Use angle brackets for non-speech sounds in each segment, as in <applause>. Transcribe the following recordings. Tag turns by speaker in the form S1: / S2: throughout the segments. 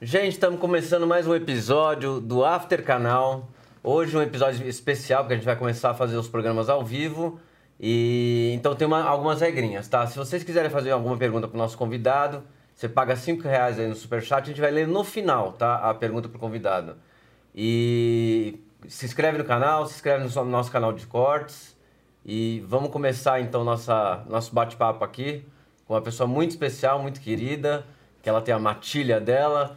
S1: Gente, estamos começando mais um episódio do After Canal. Hoje um episódio especial, porque a gente vai começar a fazer os programas ao vivo. E então tem uma- algumas regrinhas, tá? Se vocês quiserem fazer alguma pergunta para o nosso convidado, você paga 5 reais aí no Superchat, a gente vai ler no final, tá? A pergunta para o convidado. E se inscreve no canal, se inscreve no so- nosso canal de cortes. E vamos começar então nossa, nosso bate-papo aqui com uma pessoa muito especial, muito querida, que ela tem a matilha dela.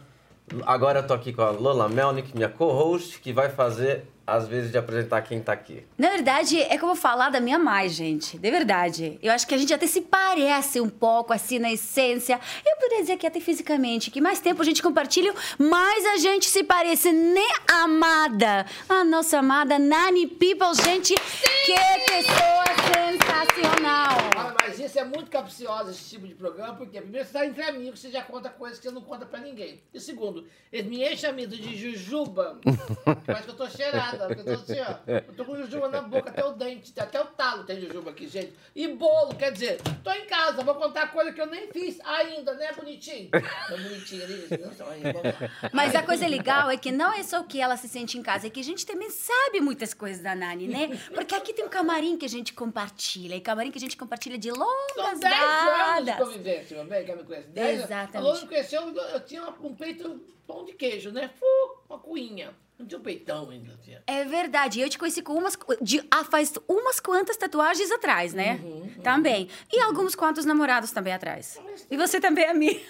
S1: Agora eu tô aqui com a Lola Melnick, minha co-host, que vai fazer as vezes de apresentar quem tá aqui.
S2: Na verdade, é vou falar da minha mãe, gente. De verdade. Eu acho que a gente até se parece um pouco, assim, na essência. Eu poderia dizer que até fisicamente. Que mais tempo a gente compartilha, mais a gente se parece, né, amada? A nossa amada Nani People, gente. Que pessoa sensacional.
S3: Ah, mas isso é muito capcioso, esse tipo de programa, porque primeiro você está entre amigos, você já conta coisas que você não conta pra ninguém. E segundo, eles me enchem a vida de jujuba, <laughs> parece que eu tô cheirada, porque eu tô assim, ó, eu tô com jujuba na boca, até o dente, até o talo tem jujuba aqui, gente. E bolo, quer dizer, tô em casa, vou contar coisa que eu nem fiz ainda, né, bonitinho? Tá bonitinho ali, vamos lá.
S2: Mas a coisa legal é que não é só que ela se sente em casa, é que a gente também sabe muitas coisas da Nani, né? Porque aqui tem um camarim que a gente compartilha, e camarim que a gente compartilha de
S3: São
S2: longas
S3: 10 anos de convivência, meu bem, que me conhece. 10 anos.
S2: Exatamente.
S3: A Lola me conheceu, eu, eu tinha um peito pão de queijo, né? Fu, uma cuinha. Não tinha um peitão ainda. Tinha.
S2: É verdade. Eu te conheci com umas. De, ah, faz umas quantas tatuagens atrás, né?
S3: Uhum,
S2: Também. E alguns quantos namorados também atrás. E você também é minha.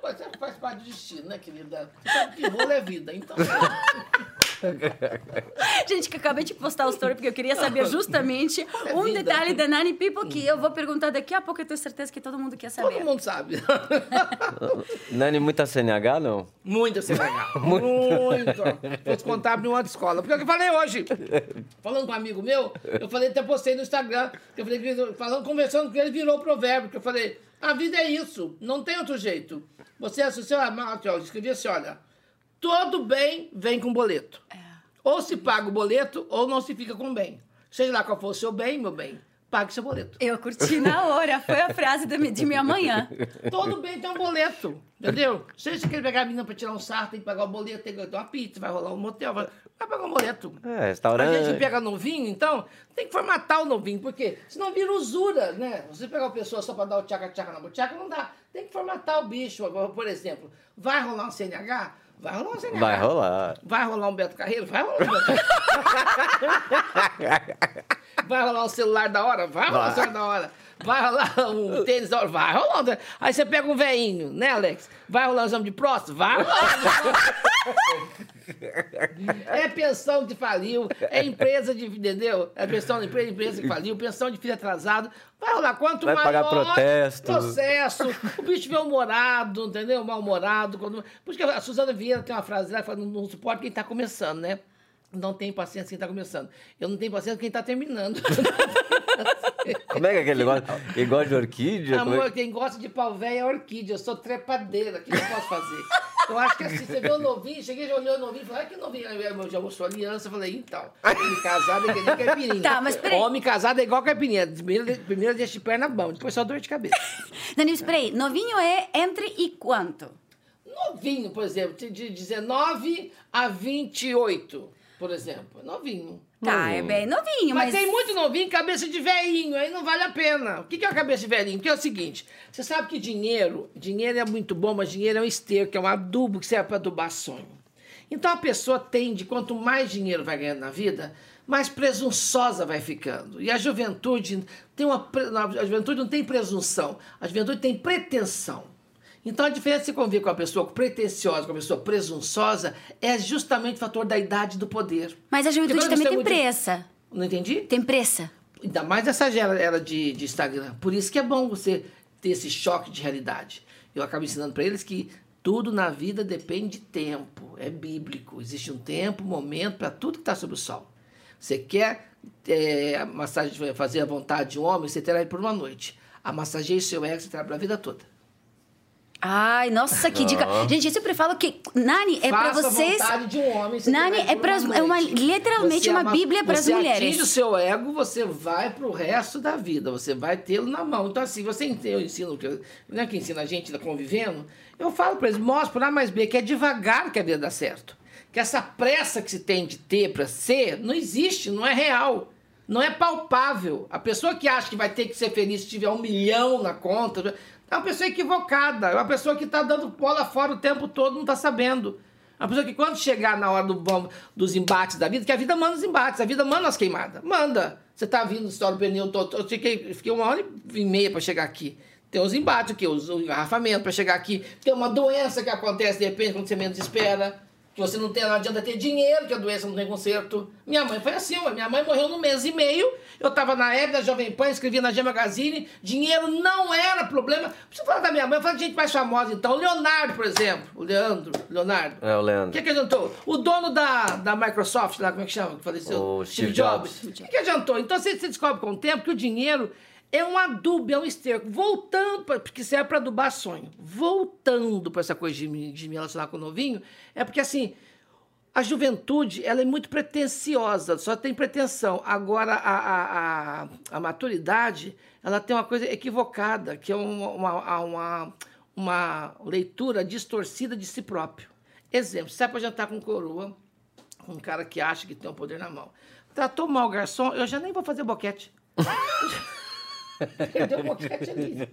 S3: Faz, faz parte do destino, né, querida? Você sabe que rolo é vida, então. <laughs> <laughs>
S2: Gente, que eu acabei de postar o story porque eu queria saber justamente <laughs>
S3: É
S2: um
S3: vida.
S2: detalhe da Nani People que eu vou perguntar daqui a pouco. Eu tenho certeza que todo mundo quer saber.
S3: Todo mundo sabe. <laughs>
S1: Nani, muita CNH, não?
S3: Muito assim, legal. Muito. Vou te contar abrir uma escola. Porque é o que eu falei hoje. Falando com um amigo meu, eu falei, até postei no Instagram, que eu falei, que- falando, conversando com ele, virou provérbio, que eu falei, a vida é isso, não tem outro jeito. Você é amado, eu escrevi assim, olha, todo bem vem com boleto. Ou se paga o boleto, ou não se fica com bem. Seja lá qual for o seu bem, meu bem, pague seu boleto.
S2: Eu curti na hora. Foi a frase de minha manhã.
S3: Todo bem tem um boleto, entendeu? Se você quer pegar a menina pra tirar um sarro, tem que pagar o boleto, tem que ter uma pizza, vai rolar um motel, vai, vai pagar um boleto.
S1: É,
S3: A
S1: restaurante.
S3: gente pega novinho, então, tem que formatar o novinho, porque senão vira usura, né? Você pegar uma pessoa só pra dar o tchaca-tchaca na boteca, não dá. Tem que formatar o bicho. Agora, Por exemplo, vai rolar um CNH? Vai rolar um CNH.
S1: Vai rolar.
S3: Vai rolar um Beto Carreiro? Vai rolar um Beto Carreiro. <laughs> Vai rolar um celular da hora? Vai rolar um celular da hora. Vai rolar um tênis da hora? Vai rolar. um- Aí você pega um veinho, né, Alex? Vai rolar um exame de próstata? Vai rolar. <laughs> É pensão que faliu, é empresa de, entendeu? É pensão de empresa, empresa que faliu, pensão de filho atrasado. Vai rolar quanto
S1: Vai
S3: maior
S1: pagar protesto.
S3: processo, o bicho vem humorado, entendeu? Mal-humorado. Quando... Por isso que a Suzana Vieira tem uma frase lá que fala, não, suporta quem tá começando, né? Não tem paciência quem tá começando. Eu não tenho paciência quem tá terminando. <laughs>
S1: Como é que é aquele negócio? Igual de orquídia? Como é
S3: Amor,
S1: que-
S3: quem gosta de pau velho é orquídea. Eu sou trepadeira. O que eu posso fazer? Eu acho que assim, você vê o novinho, cheguei, já olhou o novinho e falei, ah, que novinho. Eu já mostrou aliança. Eu falei, então, homem casado é que nem caipirinha.
S2: Tá, mas peraí.
S3: Homem casado é igual caipirinha. Primeiro, primeiro deixa de perna bom, depois só dor de cabeça. <laughs>
S2: Nani, peraí. Novinho é entre e quanto?
S3: Novinho, por exemplo, de 19 a 28, por exemplo. Novinho.
S2: Tá, é bem novinho,
S3: Mas,
S2: mas...
S3: tem muito novinho, cabeça de velhinho, aí não vale a pena. O que é uma cabeça de velhinho? Porque é o seguinte, você sabe que dinheiro, dinheiro é muito bom, mas dinheiro é um esterco, é um adubo que serve para adubar sonho. Então a pessoa tende, quanto mais dinheiro vai ganhando na vida, mais presunçosa vai ficando. E a juventude tem uma a juventude não tem presunção, a juventude tem pretensão. Então a diferença de você conviver com uma pessoa pretensiosa, com uma pessoa presunçosa, é justamente o fator da idade e do poder.
S2: Mas a juventude também tem
S3: muito-
S2: pressa.
S3: Não entendi?
S2: Tem pressa.
S3: Ainda mais nessa era de, de Instagram. Por isso que é bom você ter esse choque de realidade. Eu acabo ensinando para eles que tudo na vida depende de tempo. É bíblico. Existe um tempo, um momento para tudo que está sob o sol. Você quer é, massagem, fazer a vontade de um homem, você terá ele por uma noite. A massageia seu ego, você terá para a vida toda.
S2: Ai, nossa, que dica. Gente, eu sempre falo que Nani é pra
S3: Faça a
S2: vocês.
S3: vontade de um homem. você
S2: Nani é
S3: uma
S2: é uma- literalmente
S3: Você
S2: uma
S3: ama-
S2: bíblia pras
S3: você
S2: mulheres.
S3: atinge o seu ego, você vai pro resto da vida. Você vai tê-lo na mão. Então, assim, você eu ensino, que eu- não é que ensina a gente tá convivendo, Eu falo para eles, mostro por A mais B que é devagar que a vida dá certo. Que essa pressa que se tem de ter para ser não existe, não é real. Não é palpável. A pessoa que acha que vai ter que ser feliz se tiver um milhão na conta é uma pessoa equivocada. É uma pessoa que está dando bola fora o tempo todo, não está sabendo. É uma pessoa que quando chegar na hora do, dos embates da vida, que a vida manda os embates, a vida manda as queimadas. Manda. Você está vindo, estoura o pneu, eu fiquei, fiquei uma hora e meia para chegar aqui. Tem os embates aqui, os, o engarrafamento para chegar aqui. Tem uma doença que acontece de repente quando você menos espera que você não tem, não adianta ter dinheiro, que a doença não tem conserto. Minha mãe foi assim, minha mãe morreu no mês e meio, eu estava na época da Jovem Pan, escrevia na G Magazine, dinheiro não era problema. Preciso falar da minha mãe, falar de gente mais famosa então. O Leonardo, por exemplo, o Leandro, Leonardo.
S1: É, o Leandro.
S3: O que, que adiantou? O dono da, da Microsoft, lá, como é que chama, que faleceu?
S1: O Steve, Steve Jobs. O
S3: que, que adiantou? Então você, você descobre com o tempo que o dinheiro é um adubo, é um esterco. Voltando, porque serve para adubar sonho. Voltando para essa coisa de me, de me relacionar com o novinho, é porque assim, a juventude ela é muito pretensiosa, só tem pretensão. Agora, a, a, a, a maturidade, ela tem uma coisa equivocada, que é uma, uma, uma, uma leitura distorcida de si próprio. Exemplo, sai para jantar com coroa, com um cara que acha que tem um poder na mão. Tratou mal o garçom, eu já nem vou fazer boquete. <laughs> Perdeu o boquete ali.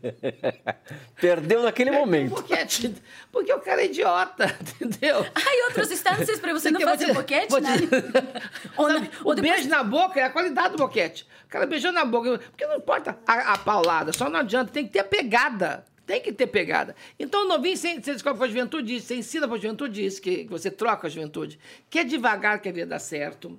S3: <laughs>
S1: Perdeu naquele Perdeu momento. O
S3: boquete, porque o cara é idiota, <laughs> entendeu?
S2: Ah, e outras instâncias para você não fazer te, boquete, né? <laughs> Te...
S3: Sabe, o depois... beijo na boca é a qualidade do boquete. O cara beijou na boca, porque não importa a, a paulada, só não adianta, tem que ter pegada. Tem que ter pegada. Então, o novinho, você descobre com a juventude isso, você ensina para a juventude isso, que, que você troca a juventude, que é devagar que a vida dá certo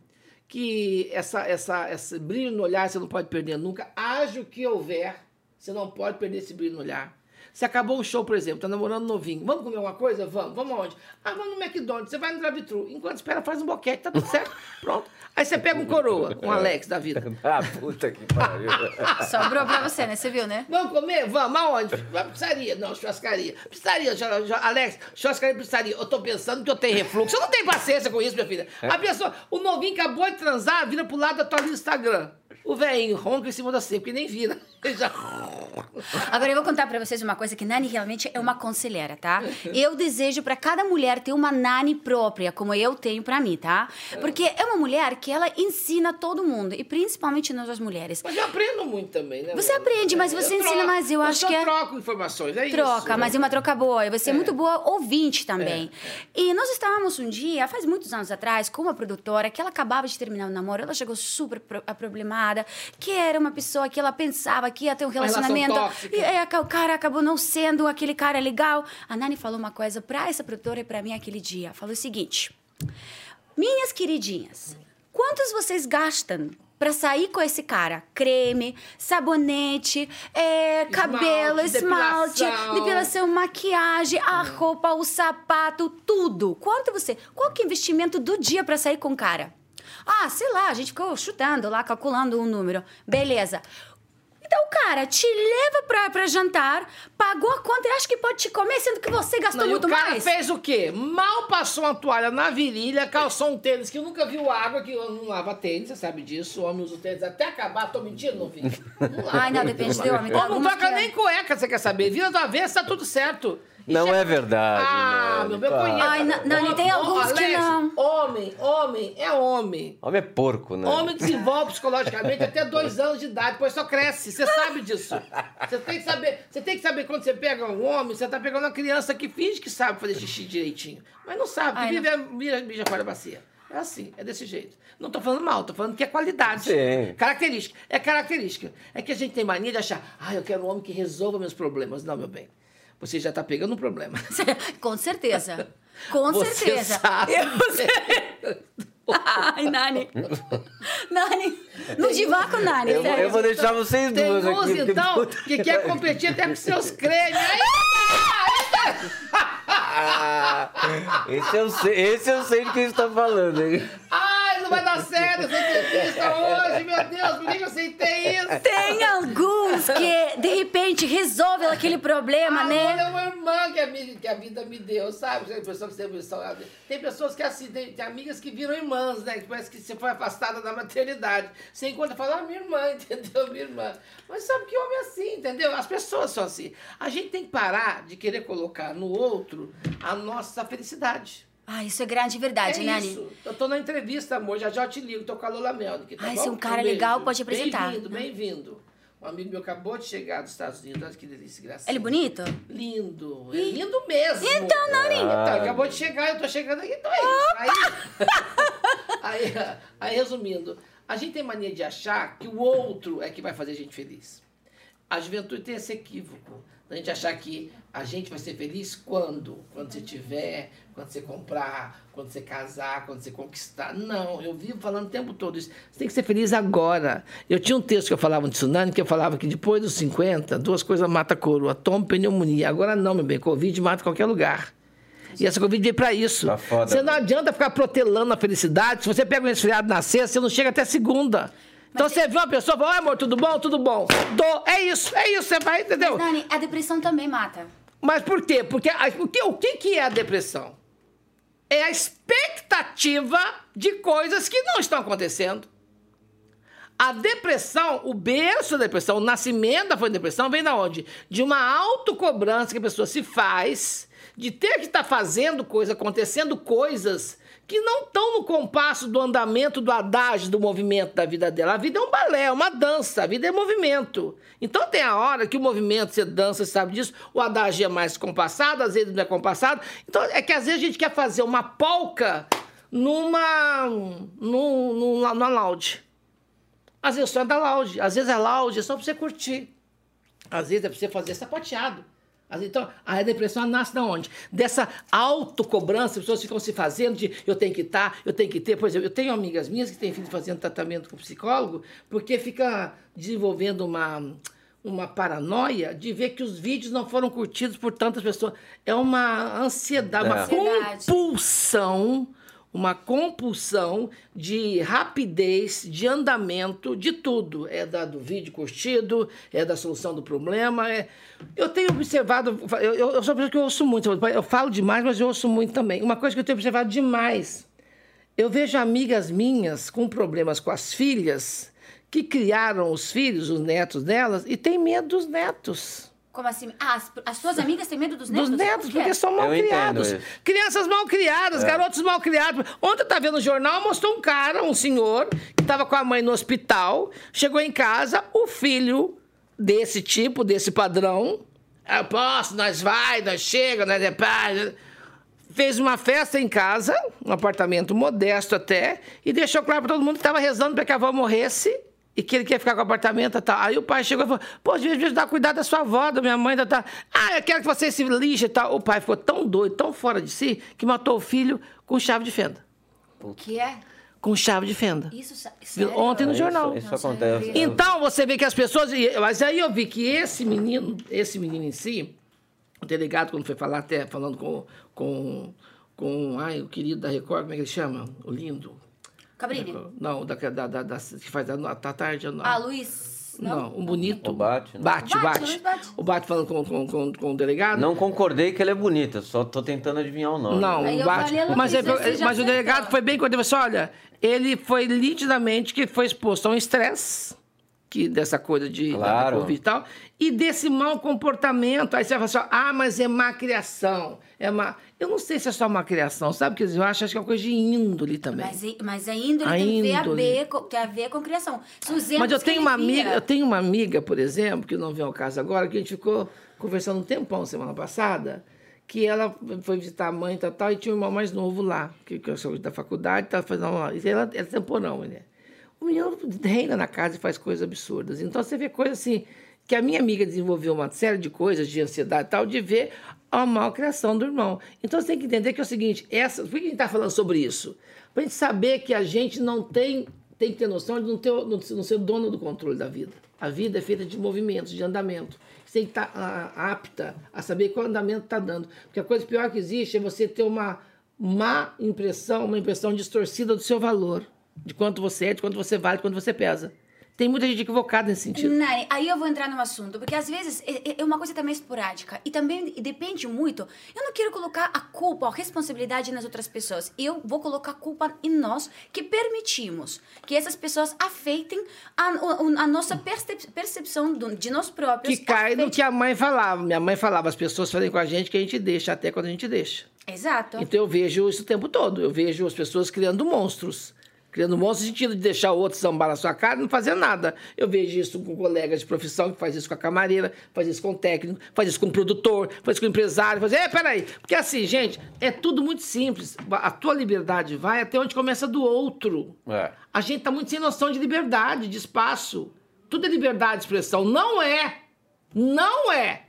S3: que essa, essa, esse brilho no olhar você não pode perder nunca. Haja o que houver, você não pode perder esse brilho no olhar. Se acabou o show, por exemplo, tá namorando novinho. Vamos comer uma coisa? Vamos. Vamos aonde? Ah, vamos no McDonald's. Você vai no drive-thru. Enquanto espera, faz um boquete, tá tudo certo. Pronto. Aí você pega um coroa, um Alex da vida. <laughs>
S1: ah, puta que pariu. <laughs>
S2: Sobrou pra você, né? Você viu, né?
S3: Vamos comer? Vamos. Aonde? Vai pizzaria. Não, churrascaria. Pizzaria, Alex, churrascaria, pizzaria. Eu tô pensando que eu tenho refluxo. Eu não tenho paciência com isso, minha filha. A pessoa, o novinho acabou de transar, vira pro lado da tua Instagram. O velhinho ronca em cima da ceia, porque nem vira. <laughs> Já...
S2: Agora eu vou contar para vocês uma coisa que Nani realmente é uma conselheira, tá? Eu desejo para cada mulher ter uma Nani própria, como eu tenho para mim, tá? Porque é uma mulher que ela ensina todo mundo, e principalmente nós as mulheres.
S3: Mas eu aprendo muito também, né?
S2: Você aprende, mas você eu ensina troco, mais. Eu acho que é.
S3: troco informações, é
S2: troca, isso. Troca, mas
S3: é
S2: uma troca boa. E você é, é muito boa ouvinte também. É, é. E nós estávamos um dia, faz muitos anos atrás, com uma produtora que ela acabava de terminar o namoro, ela chegou super problemada que era uma pessoa que ela pensava que ia ter um relacionamento. E aí, o cara acabou não sendo aquele cara legal. A Nani falou uma coisa para essa produtora e para mim aquele dia. Falou o seguinte: Minhas queridinhas, quantos vocês gastam para sair com esse cara. Creme, sabonete, é, esmalte, cabelo, esmalte, depilação. depilação. maquiagem, a roupa, o sapato, tudo. Quanto você. Qual que é o investimento do dia para sair com o cara? Ah, sei lá, a gente ficou chutando lá, calculando um número. Beleza. Então, cara, te leva pra, pra jantar, pagou a conta e acha que pode te comer, sendo que você gastou não, muito
S3: mais. o cara
S2: mais.
S3: fez o quê? Mal passou uma toalha na virilha, calçou um tênis que eu nunca viu água, que eu não lava tênis, você sabe disso. O homem usa o tênis até acabar. Tô mentindo, não vi.
S2: Ai, não, depende do homem.
S3: Ou não troca nem cueca, você quer saber. Vira do avesso, tá tudo certo.
S1: Não é verdade.
S3: Ah,
S1: Nani,
S3: meu bem, conheço.
S2: Ai, Nani, tem alguns Alex, que não.
S3: Homem, homem é homem.
S1: Homem é porco, né?
S3: Homem desenvolve psicologicamente até dois anos de idade, depois só cresce. Você sabe disso. Você tem que saber. Você tem que saber quando você pega um homem, você tá pegando uma criança que finge que sabe fazer xixi direitinho. Mas não sabe, Ai, vive não. mija, mija fora da bacia. É assim, é desse jeito. Não tô falando mal, tô falando que é qualidade.
S1: Sim.
S3: Característica. É característica. É que a gente tem mania de achar, ah, eu quero um homem que resolva meus problemas. Não, meu bem você já está pegando um problema. <laughs>
S2: Com certeza. Com
S3: você
S2: certeza.
S3: Sabe. <laughs>
S2: Ai, Nani. Nani. No divã com Nani.
S1: Eu, eu vou deixar vocês
S3: tem
S1: duas
S3: aqui. então, que quer competir até com seus cremes. <laughs>
S1: esse, eu sei, esse eu sei de quem está falando. Hein?
S3: Não vai dar certo essa entrevista hoje, meu Deus, por que eu aceitei isso?
S2: Tem alguns que, de repente, resolvem aquele problema,
S3: Amor
S2: né?
S3: é uma irmã que a, mi- que a vida me deu, sabe? Tem pessoas que, são- tem pessoas que assim, tem, tem amigas que viram irmãs, né? Que parece que você foi afastada da maternidade. Você encontra e fala, ah, minha irmã, <laughs> entendeu? Minha irmã. Mas sabe que homem é assim, entendeu? As pessoas são assim. A gente tem que parar de querer colocar no outro a nossa felicidade.
S2: Ah, isso é grande verdade,
S3: é
S2: né,
S3: isso.
S2: Nani?
S3: Eu tô na entrevista, amor, já já eu te ligo, tô com a Lola Melnick, tá
S2: Ai,
S3: bom?
S2: se é um cara
S3: beijo.
S2: legal, pode apresentar.
S3: Bem-vindo, bem-vindo. Um amigo meu acabou de chegar dos Estados Unidos, olha que delícia, gracinha.
S2: Ele é bonito?
S3: Lindo, é lindo mesmo.
S2: Então, Nani.
S3: Então, acabou de chegar, eu tô chegando aqui, então é isso. Aí, <laughs> aí, aí, resumindo, a gente tem mania de achar que o outro é que vai fazer a gente feliz. A juventude tem esse equívoco. A gente achar que a gente vai ser feliz quando? Quando você tiver, quando você comprar, quando você casar, quando você conquistar. Não, eu vivo falando o tempo todo isso. Você tem que ser feliz agora. Eu tinha um texto que eu falava de tsunami, que eu falava que depois dos 50, duas coisas matam a coroa, toma pneumonia. Agora não, meu bem, Covid mata em qualquer lugar. E essa Covid veio pra isso.
S1: Tá foda.
S3: Você não adianta ficar protelando a felicidade. Se você pega um resfriado na sexta, você não chega até segunda. Então você vê uma pessoa e fala, oi amor, tudo bom? Tudo bom. Dou. É isso, é isso, você vai, entendeu?
S2: Mas, Nani, a depressão também mata.
S3: Mas por quê? Porque a- o que, o que que é a depressão? É a expectativa de coisas que não estão acontecendo. A depressão, o berço da depressão, o nascimento da depressão vem da onde? De uma autocobrança que a pessoa se faz, de ter que estar fazendo coisas, acontecendo coisas que não estão no compasso do andamento, do adágio, do movimento da vida dela. A vida é um balé, é uma dança, a vida é movimento. Então tem a hora que o movimento, você dança, você sabe disso, o adágio é mais compassado, às vezes não é compassado. Então é que às vezes a gente quer fazer uma polca numa, num, num, numa lounge. Às vezes só é da lounge, às vezes é lounge, é só pra você curtir. Às vezes é pra você fazer sapateado. Então, a depressão nasce da onde? Dessa autocobrança, as pessoas ficam se fazendo de eu tenho que estar, eu tenho que ter. Por exemplo, eu tenho amigas minhas que têm filho fazendo tratamento com psicólogo, porque fica desenvolvendo uma, uma paranoia de ver que os vídeos não foram curtidos por tantas pessoas. É uma ansiedade, uma
S1: É.
S2: Ansiedade.
S3: compulsão, uma compulsão de rapidez, de andamento, de tudo. É da, do vídeo curtido, é da solução do problema. É... Eu tenho observado, eu, eu, eu sou uma pessoa que eu ouço muito, eu falo demais, mas eu ouço muito também. Uma coisa que eu tenho observado demais, eu vejo amigas minhas com problemas com as filhas, que criaram os filhos, os netos delas, e tem medo dos netos.
S2: Como assim? Ah, as, as suas amigas têm medo dos netos?
S3: Dos netos, porque são mal
S1: Eu
S3: criados. Crianças mal criadas, garotos mal criados. Ontem eu estava vendo no jornal, mostrou um cara, um senhor, que estava com a mãe no hospital, chegou em casa, o filho desse tipo, desse padrão, eu posso, nós vai, nós chega, nós é pai. Fez uma festa em casa, um apartamento modesto até, e deixou claro para todo mundo que estava rezando para que a avó morresse e que ele quer ficar com o apartamento e tal. Aí o pai chegou e falou: Pô, devia devia dar cuidado da sua avó, da minha mãe, da tal. Ah, eu quero que você se lixe e tal. O pai ficou tão doido, tão fora de si, que matou o filho com chave de fenda.
S2: O que é?
S3: Com chave de fenda.
S2: Isso, sério?
S3: Ontem no
S1: Isso-
S3: jornal.
S1: Isso,
S2: Nossa,
S1: acontece.
S2: vi.
S3: Então você vê que as pessoas. Mas aí eu vi que esse menino, esse menino em si, o delegado, quando foi falar, até falando com. com, com ai, o querido da Record, como é que ele chama? O lindo.
S2: Cabrini.
S3: Não, da, da, da, da- que faz a, a tarde. Não.
S2: Ah, Luiz.
S3: Não,
S2: Não?
S3: um bonito.
S1: O Bate, né?
S3: Bate,
S2: Bate,
S3: bate.
S2: Bate.
S3: O Bate falando com, com, com, com o delegado.
S1: Não concordei que ele é bonito, só tô tentando adivinhar o nome.
S3: Não, o Bate. Mas, ele-
S2: você já
S3: mas o delegado foi bem quando ele falou assim: olha, ele foi nitidamente que foi exposto a um estresse. Que dessa coisa de da
S1: Claro.
S3: Covid e tal, e desse mau comportamento. Aí você vai falar assim, ah, mas é má criação. É má... Eu não sei se é só má criação, sabe? Porque eu acho, acho que é uma coisa de índole também.
S2: Mas, i- mas a índole
S3: A
S2: tem, a ver a
S3: índole.
S2: ver com, tem a ver com criação.
S3: Mas eu tenho uma
S2: via.
S3: amiga, eu tenho uma amiga, por exemplo, que não vem ao caso agora, que a gente ficou conversando um tempão semana passada, que ela foi visitar a mãe e tal, tal, e tinha um irmão mais novo lá, que, que eu sou da faculdade, estava fazendo uma. e Ela é temporão, né? O menino reina na casa e faz coisas absurdas. Então você vê coisas assim, que a minha amiga desenvolveu uma série de coisas de ansiedade e tal, de ver a malcriação do irmão. Então você tem que entender que é o seguinte: essa, por que a gente está falando sobre isso? Para a gente saber que a gente não tem, tem que ter noção de não, ter, não, ser dono do controle da vida. A vida é feita de movimentos, de andamento. Você tem que estar ah, apta a saber qual andamento está dando. Porque a coisa pior que existe é você ter uma má impressão, uma impressão distorcida do seu valor. De quanto você é, de quanto você vale, de quanto você pesa. Tem muita gente equivocada nesse sentido.
S2: Nani, aí eu vou entrar no assunto, porque às vezes é, é uma coisa também esporádica e também depende muito. Eu não quero colocar a culpa, a responsabilidade nas outras pessoas. Eu vou colocar a culpa em nós que permitimos que essas pessoas afetem a, a nossa percep percepção de nós próprios.
S3: Que cai no que a mãe falava. Minha mãe falava, as pessoas fazem com a gente que a gente deixa até quando a gente deixa.
S2: Exato.
S3: Então eu vejo isso o tempo todo. Eu vejo as pessoas criando monstros criando um de sentido de deixar o outro sambar na sua cara e não fazer nada. Eu vejo isso com colegas de profissão que faz isso com a camareira, faz isso com o técnico, faz isso com o produtor, faz isso com o empresário, faz é, peraí. Porque assim, gente, é tudo muito simples. A tua liberdade vai até onde começa do outro. É. A gente tá muito sem noção de liberdade, de espaço. Tudo é liberdade de expressão. Não é. Não é.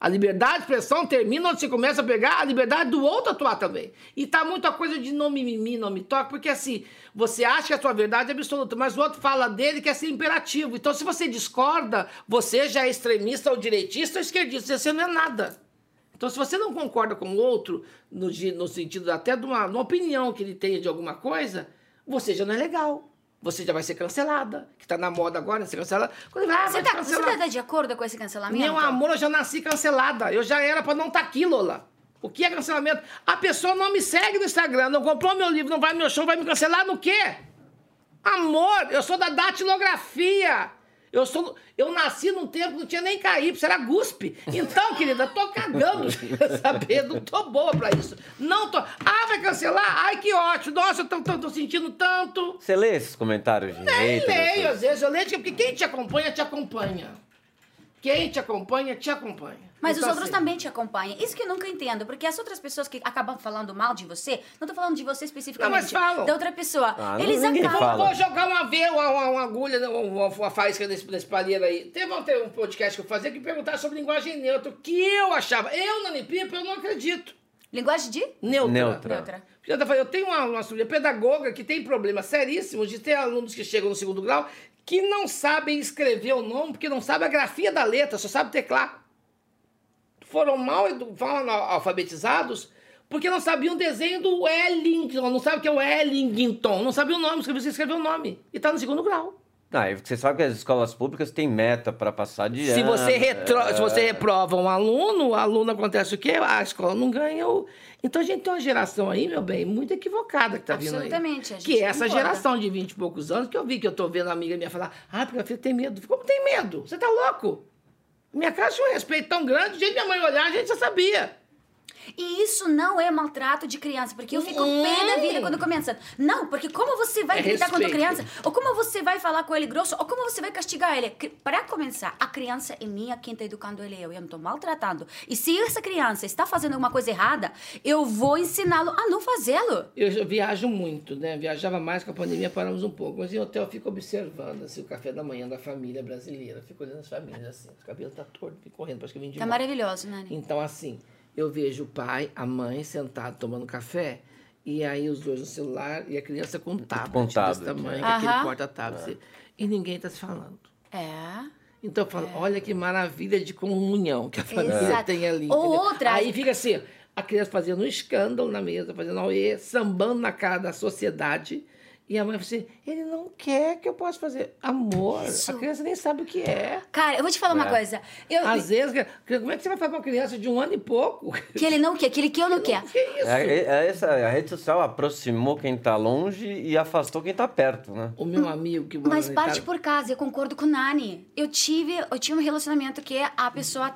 S3: A liberdade de expressão termina onde você começa a pegar a liberdade do outro atuar também. E tá muita coisa de não mimimi, não me toque, porque assim, você acha que a sua verdade é absoluta, mas o outro fala dele que é ser imperativo. Então, se você discorda, você já é extremista ou direitista ou esquerdista, você não é nada. Então, se você não concorda com o outro, no, no sentido até de uma, de uma opinião que ele tenha de alguma coisa, você já não é legal você já vai ser cancelada. Que tá na moda agora, ser cancelada. Quando ah,
S2: você, tá, você tá de acordo com esse cancelamento?
S3: Meu amor, eu já nasci cancelada. Eu já era pra não estar tá aqui, Lola. O que é cancelamento? A pessoa não me segue no Instagram, não comprou meu livro, não vai no meu show, vai me cancelar no quê? Amor, eu sou da datilografia. Eu, sou, eu nasci num tempo que não tinha nem KY, era GUSP. Então, querida, tô cagando, <laughs> saber, não tô boa pra isso. Não tô. Ah, vai cancelar? Ai, que ótimo. Nossa, eu tô, tô, tô sentindo tanto.
S1: Você lê esses comentários de
S3: Nem leio, às vezes. Eu leio porque quem te acompanha, te acompanha. Quem te acompanha, te acompanha.
S2: Mas então, os outros assim, também te acompanham. Isso que eu nunca entendo, porque as outras pessoas que acabam falando mal de você, não tô falando de você especificamente. Não, mas falam. Da outra pessoa. Ah, eles acabam.
S3: Fala. Vou jogar uma veia, uma, uma, uma, agulha, uma, uma faísca nesse, nesse palheiro aí. Teve um, um podcast que eu fazia que perguntava sobre linguagem neutra, que eu achava. Eu, Nani Pipa, eu não acredito.
S2: Linguagem de?
S3: Neutra.
S1: Neutra. Neutra.
S3: Eu tenho uma, uma pedagoga que tem problemas seríssimos de ter alunos que chegam no segundo grau que não sabem escrever o nome porque não sabe a grafia da letra, só sabe teclar. Foram mal alfabetizados porque não sabiam o desenho do Wellington, não sabe o que é o Wellington, não sabia o nome, escreveu, escreveu o nome. E está no segundo grau.
S1: Ah, você sabe que as escolas públicas têm meta para passar de
S3: se ano. Você retro... É... Se você reprova um aluno, o aluno acontece o quê? A escola não ganha. O... Então a gente tem uma geração aí, meu bem, muito equivocada que está vindo aí.
S2: Absolutamente.
S3: Que é essa geração de 20 e poucos anos que eu vi que eu estou vendo a amiga minha falar: ah, porque a filha tem medo. Como tem medo? Você está louco? Minha casa tinha um respeito tão grande, gente, minha mãe olhar, a gente já sabia.
S2: E isso não é maltrato de criança, porque eu fico pé da vida quando começa. Não, porque como você vai é gritar com a criança? Ou como você vai falar com ele grosso? Ou como você vai castigar ele? Para começar, a criança é minha, quem está educando ele é eu. Eu não estou maltratando. E se essa criança está fazendo alguma coisa errada, eu vou ensiná-lo a não fazê-lo.
S3: Eu viajo muito, né? Viajava mais com a pandemia, paramos um pouco. Mas em hotel eu fico observando assim, o café da manhã da família brasileira. Fico olhando as famílias assim. O cabelo tá torto, fico correndo, parece que eu vim de
S2: Tá maravilhoso, Nani.
S3: Então, assim eu vejo o pai, a mãe sentado tomando café, e aí os dois no celular e a criança com um tablet, com tablet desse tamanho, é. aquele porta-tablet. É. E ninguém está se falando.
S2: É.
S3: Então eu falo, é. olha que maravilha de comunhão que a família Exato. tem ali.
S2: Ou outra.
S3: Aí fica assim, a criança fazendo um escândalo na mesa, fazendo auê, sambando na cara da sociedade. E a mãe falou assim: ele não quer que eu possa fazer. Amor, Isso. a criança nem sabe o que é.
S2: Cara, eu vou te falar é. uma coisa. Eu...
S3: Às vezes, como é que você vai falar pra uma criança de um ano e pouco? <laughs>
S2: Que ele não quer, que ele quer ou não, não quer. Que
S1: isso? É, é, é, essa, a rede social aproximou quem tá longe e afastou quem tá perto, né?
S3: O meu amigo que
S2: Mas parte por casa, eu concordo com o Nani. Eu tive, eu tinha um relacionamento que a pessoa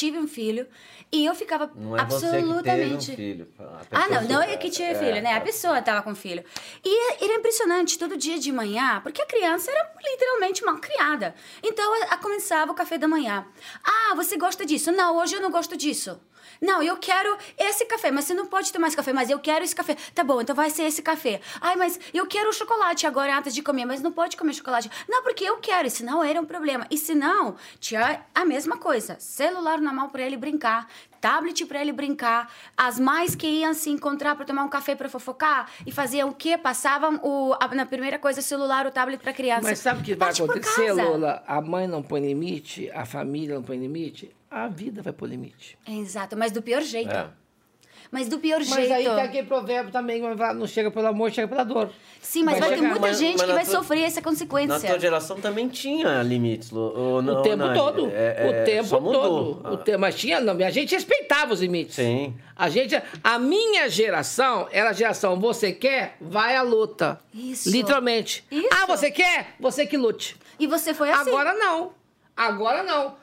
S2: tive um filho e eu ficava
S1: não é
S2: absolutamente.
S1: Você que teve um filho.
S2: Ah, não, não eu que tive é, filho, né? A pessoa estava com filho. E era impressionante, todo dia de manhã, porque a criança era literalmente mal criada. Então, a começava o café da manhã. Ah, você gosta disso? Não, hoje eu não gosto disso. Não, eu quero esse café, mas você não pode tomar esse café, mas eu quero esse café. Tá bom, então vai ser esse café. Ai, mas eu quero o chocolate agora antes de comer, mas não pode comer chocolate. Não, porque eu quero, e senão era um problema. E se não, tinha a mesma coisa. Celular na mão para ele brincar, tablet para ele brincar. As mães que iam se encontrar para tomar um café para fofocar e faziam o quê? Passavam o, a, na primeira coisa o celular, o tablet para criança.
S3: Mas sabe o que vai acontecer, Lola? A mãe não põe limite, a família não põe limite a vida vai pôr limite.
S2: Exato, mas do pior jeito. É. Mas do pior
S3: Mas
S2: jeito.
S3: aí tem aquele provérbio também, não chega pelo amor, chega pela dor.
S2: Sim, mas
S3: Vai
S2: vai, ter muita
S1: Mas-
S2: gente
S1: mas
S2: que vai
S1: tua-
S2: sofrer essa consequência.
S1: Na tua geração também tinha limites, ou não,
S3: o tempo
S1: Nani?
S3: todo.
S1: É, é,
S3: o tempo
S1: só mudou.
S3: todo. O te... Mas tinha, não, a gente respeitava os limites.
S1: Sim.
S3: A gente, a minha geração era a geração, você quer? Vai à luta.
S2: Isso.
S3: Literalmente.
S2: Isso.
S3: Ah, você quer? Você que lute.
S2: E você foi assim.
S3: Agora não. Agora não.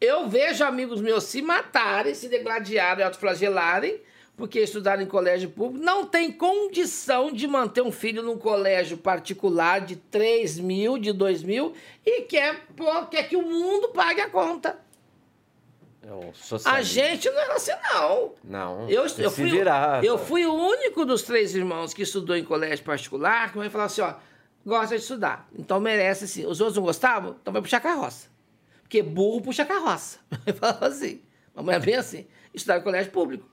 S3: Eu vejo amigos meus se matarem, se degladiarem, autoflagelarem, porque estudaram em colégio público, não tem condição de manter um filho num colégio particular de 3 mil, de 2 mil, e quer, pô, quer que o mundo pague a conta.
S1: É
S3: A gente não era assim, não.
S1: Não.
S3: Eu, eu, fui,
S1: virar.
S3: eu fui o único dos três irmãos que estudou em colégio particular que vai falar assim, ó, gosta de estudar, então merece sim. Os outros não gostavam? Então vai puxar carroça. Porque burro puxa carroça. <laughs> Eu falava assim. Mamãe é bem assim. Estudar em colégio público.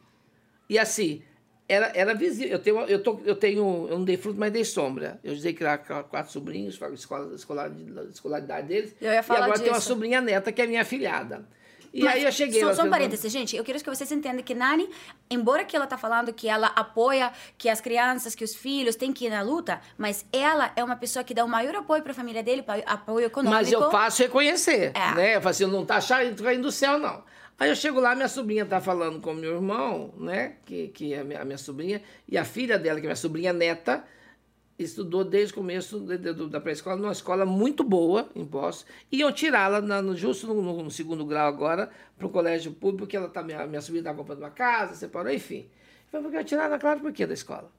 S3: E assim, era, era visível. Eu tenho, eu, tô, eu tenho, eu não dei fruto, mas dei sombra. Eu que era quatro sobrinhos, escola, escolar, escolaridade deles.
S2: Eu ia falar
S3: e agora tem uma
S2: disso.
S3: sobrinha neta, que é minha filhada. E
S2: Mas
S3: aí eu cheguei...
S2: Só, só um parênteses, gente. Eu quero que vocês entendam que Nani, embora que ela tá falando que ela apoia que as crianças, que os filhos têm que ir na luta, mas ela é uma pessoa que dá o maior apoio para a família dele, apoio econômico.
S3: Mas eu faço reconhecer,
S2: É.
S3: né? Eu falo assim, não tá achando caindo do céu, não. Aí eu chego lá, minha sobrinha tá falando com meu irmão, né? Que, que é a minha, a minha sobrinha, e a filha dela, que é minha sobrinha neta, estudou desde o começo da pré-escola numa escola muito boa, em Poços. Iam tirá-la justo no, no- segundo grau agora para o colégio público, porque ela tá, minha, minha sobrinha estava comprando uma casa, separou, enfim. Falei, porque eu tirar ela, claro, por quê da escola?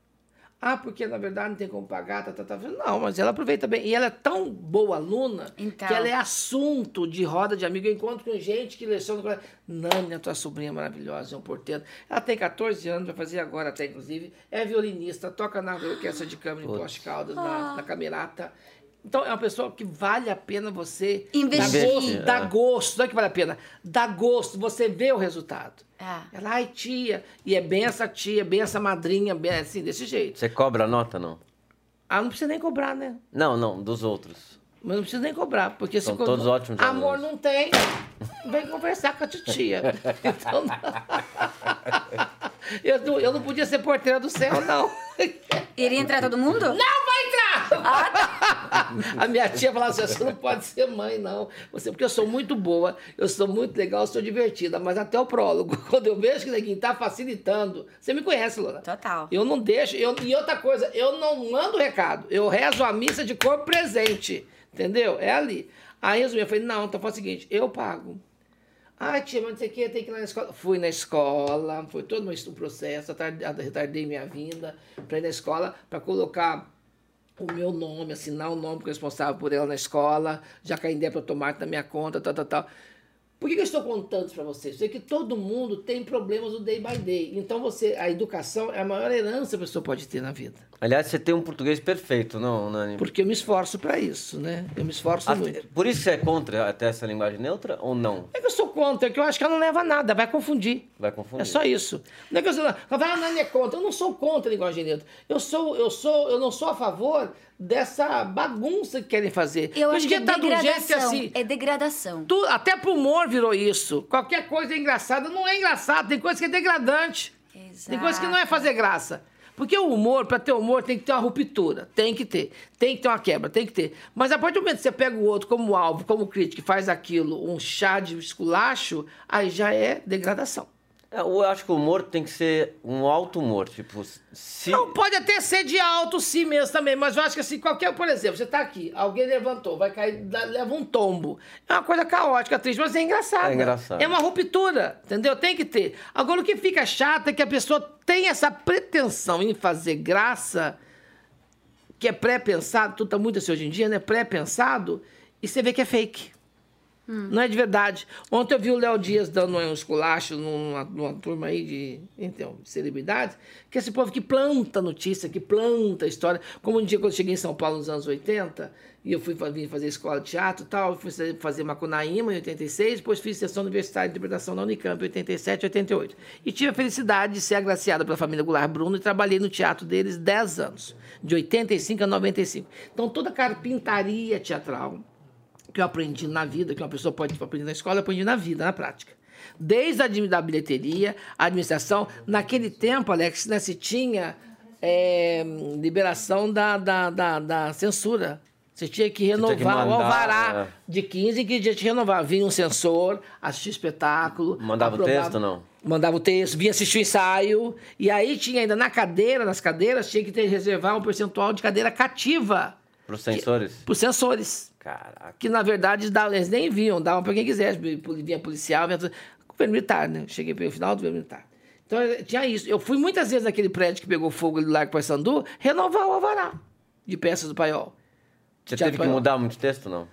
S3: Ah, porque na verdade não tem como pagar, tá, tá, tá. Não, mas ela aproveita bem. E ela é tão boa aluna
S2: Então.
S3: que ela é assunto de roda de amigo. Eu encontro com gente que leciona no colégio. Nani, a tua sobrinha é maravilhosa, é um porteiro. Ela tem 14 anos, vai fazer agora até, inclusive. É violinista, toca na orquestra de câmara em Poste Caldas, na, na Camerata. Então, é uma pessoa que vale a pena você
S2: Investir.
S3: dar gosto,
S1: É.
S3: dá gosto. Não é que vale a pena, dá gosto, você vê o resultado.
S2: É.
S3: Ela, ai, tia. E é bem essa tia, bem essa madrinha, bem assim, desse jeito.
S1: Você cobra a nota, não?
S3: Ah, não precisa nem cobrar, né?
S1: Não, não, dos outros.
S3: Mas não precisa nem cobrar, porque
S1: São
S3: se
S1: todos ótimos
S3: Amor não tem, vem conversar com a titia. <laughs> Então, <laughs> eu, não, eu não podia ser porteira do céu, não.
S2: Iria entrar todo mundo?
S3: Não vai entrar!
S2: Ah, tá.
S3: A minha tia falava assim: você não pode ser mãe, não. Você, porque eu sou muito boa, eu sou muito legal, eu sou divertida, mas até o prólogo, <laughs> quando eu vejo que ninguém tá facilitando. Você me conhece, Lola.
S2: Total.
S3: Eu não deixo. Eu, e outra coisa, eu não mando recado. Eu rezo a missa de corpo presente. Entendeu? É ali. Aí eu falei, não, então faz o seguinte, eu pago. Ah, tia, mas não sei o que, tem que ir lá na escola. Fui na escola, foi todo um processo, retardei minha vinda para ir na escola, para colocar o meu nome, assinar o nome responsável por ela na escola, em débito automático na minha conta, tal, tal, tal. Por que, que eu estou contando isso para vocês? Porque que todo mundo tem problemas do day by day. Então, você, a educação é a maior herança que a pessoa pode ter na vida.
S1: Aliás, você tem um português perfeito, não, Nani?
S3: Porque eu me esforço para isso, né? Eu me esforço
S1: Até-
S3: muito.
S1: por isso você é contra até essa linguagem neutra ou não?
S3: É que eu sou contra, é que eu acho que ela não leva a nada, vai confundir.
S1: Vai confundir.
S3: É só isso. Não é que eu sou, ah, não é contra. Eu não sou contra a linguagem neutra. Eu sou, eu sou, eu não sou a favor dessa bagunça que querem fazer.
S2: Eu acho que é
S3: tá um
S2: degradação.
S3: assim,
S2: É degradação.
S3: Tu- até pro humor virou isso. Qualquer coisa é engraçada. Não é engraçado, tem coisa que é degradante. Tem coisa que não é fazer graça. Porque o humor, para ter humor, tem que ter uma ruptura. Tem que ter. Tem que ter uma quebra, tem que ter. Mas a partir do momento que você pega o outro como alvo, como crítico, e faz aquilo um chá de esculacho, aí já é degradação.
S1: É, Eu acho que o humor tem que ser um alto humor. Tipo, se.
S3: Não, pode até ser de alto sim mesmo também, mas eu acho que assim, qualquer, por exemplo, você tá aqui, alguém levantou, vai cair, leva um tombo. É uma coisa caótica, triste, mas é engraçado.
S1: É engraçado.
S3: É uma ruptura, entendeu? Tem que ter. Agora, o que fica chato é que a pessoa tem essa pretensão em fazer graça, que é pré-pensado, tudo tá muito assim hoje em dia, né? Pré-pensado, e você vê que é fake. Não é de verdade. Ontem eu vi o Léo Dias dando um esculacho numa, numa turma aí de, então, de celebridades, que esse povo que planta notícia, que planta história. Como um dia quando eu cheguei em São Paulo nos anos 80, e eu fui vim fazer escola de teatro e tal, fui fazer- Macunaíma em 86, depois fiz sessão universitária de interpretação na Unicamp em 87 e 88. E tive a felicidade de ser agraciada pela família Goulart Bruno e trabalhei no teatro deles 10 anos, de 85 a 95. Então toda a carpintaria teatral, que eu aprendi na vida, que uma pessoa pode aprender na escola, eu aprendi na vida, na prática. Desde a da bilheteria, a administração. Naquele tempo, Alex, né, se tinha é, liberação da, da, da, da censura. Você tinha que
S1: tinha que
S3: renovar o alvará.
S1: é.
S3: De 15 em 15 dias te renovar. Vinha um censor, assistia o espetáculo.
S1: Mandava o
S3: aprovava-
S1: texto, não?
S3: Mandava o texto, vinha assistir o ensaio. E aí tinha ainda na cadeira, nas cadeiras, tinha que ter, reservar um percentual de cadeira cativa
S1: Para os sensores?
S3: para os sensores.
S1: Caraca.
S3: Que na verdade dava- eles nem viam, davam para quem quisesse. Vinha policial, vinha tudo. governo militar, né? Cheguei pelo final do governo militar. Então eh, tinha isso. Eu fui muitas vezes naquele prédio que pegou fogo ali do Largo Paissandu renovar o alvará de peças do paiol.
S1: Você teve que mudar muito texto, não?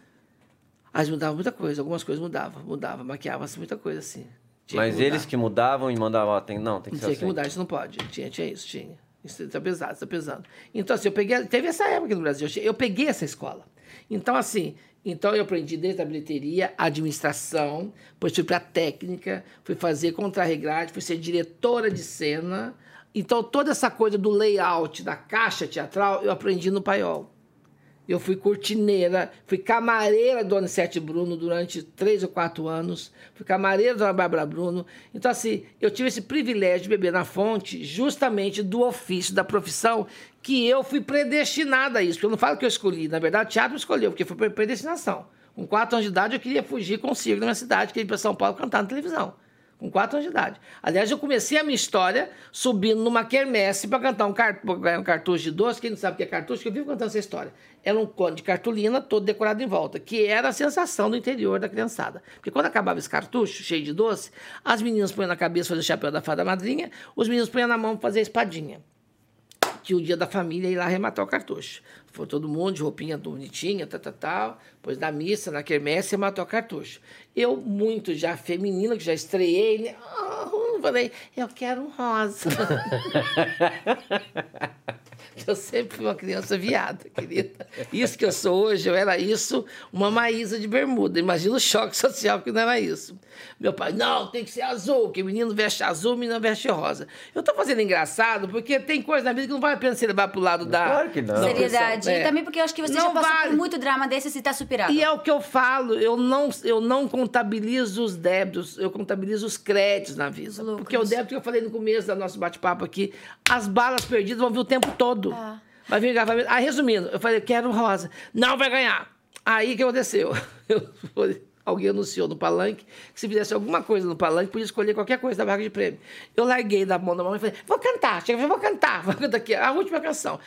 S3: Mas mudava muita coisa, algumas coisas mudavam, mudava, maquiava-se muita coisa assim. Tinha
S1: Mas
S3: mudar.
S1: eles que mudavam e mandavam, ó, tem, não, tem que ser
S3: Tinha
S1: assim.
S3: que mudar, isso não pode. Tinha, tinha isso, tinha. Isso está pesado, está pesando. Então, assim, eu peguei. Teve essa época aqui no Brasil. Eu peguei essa escola. Então, assim, então eu aprendi desde a bilheteria, administração, depois fui para técnica, fui fazer contrarregragem, fui ser diretora de cena. Então, toda essa coisa do layout da caixa teatral, eu aprendi no paiol. Eu fui cortineira, fui camareira do Anicete Bruno durante três ou quatro anos, fui camareira da Bárbara Bruno. Então, assim, eu tive esse privilégio de beber na fonte justamente do ofício, da profissão, que eu fui predestinada a isso. Eu não falo que eu escolhi, na verdade, o teatro escolheu, porque foi predestinação. Com quatro anos de idade, eu queria fugir com o circo da minha cidade, queria ir para São Paulo cantar na televisão. Com quatro anos de idade. Aliás, eu comecei a minha história subindo numa quermesse para cantar um, car- um cartucho de doce. Quem não sabe o que é cartucho, que eu vivo cantando essa história. Era um cone de cartolina todo decorado em volta, que era a sensação do interior da criançada. Porque quando acabava esse cartucho, cheio de doce, as meninas põem na cabeça fazer o chapéu da fada madrinha, os meninos põem na mão fazer a espadinha que o dia da família ia ir lá arrematar o cartucho. Foi todo mundo de roupinha bonitinha, tal, tal, tal. Depois da missa, na quermesse, arrematou o cartucho. Eu, muito já feminina, que já estreiei, né? Ah, falei, eu quero um rosa. <laughs> Eu sempre fui uma criança viada, querida. Isso que eu sou hoje, eu era isso, uma Maísa de bermuda. Imagina o choque social que não era isso. Meu pai, não, tem que ser azul, que menino veste azul, menina veste rosa. Eu tô fazendo engraçado porque tem coisa na vida que não vale a pena você levar pro lado da...
S1: Claro que não.
S3: da
S2: Seriedade.
S3: pressão.
S2: E
S3: É.
S2: também porque eu acho que você
S3: Não
S2: já passou
S3: vale.
S2: por muito drama desses e tá superado.
S3: E é o que eu falo, eu não, eu não contabilizo os débitos, eu contabilizo os créditos na
S2: lucros.
S3: Porque o débito que eu falei no começo do nosso bate-papo aqui, as balas perdidas vão vir o tempo todo.
S2: Ah.
S3: Vai vir gravamento. Aí, resumindo, eu falei, quero rosa. Não vai ganhar. Aí, o que aconteceu? <laughs> Eu Alguém anunciou no palanque que se fizesse alguma coisa no palanque, podia escolher qualquer coisa da barra de prêmio. Eu larguei da mão da mão e falei, vou cantar, chega, vou cantar, <laughs> vou cantar aqui, a última canção.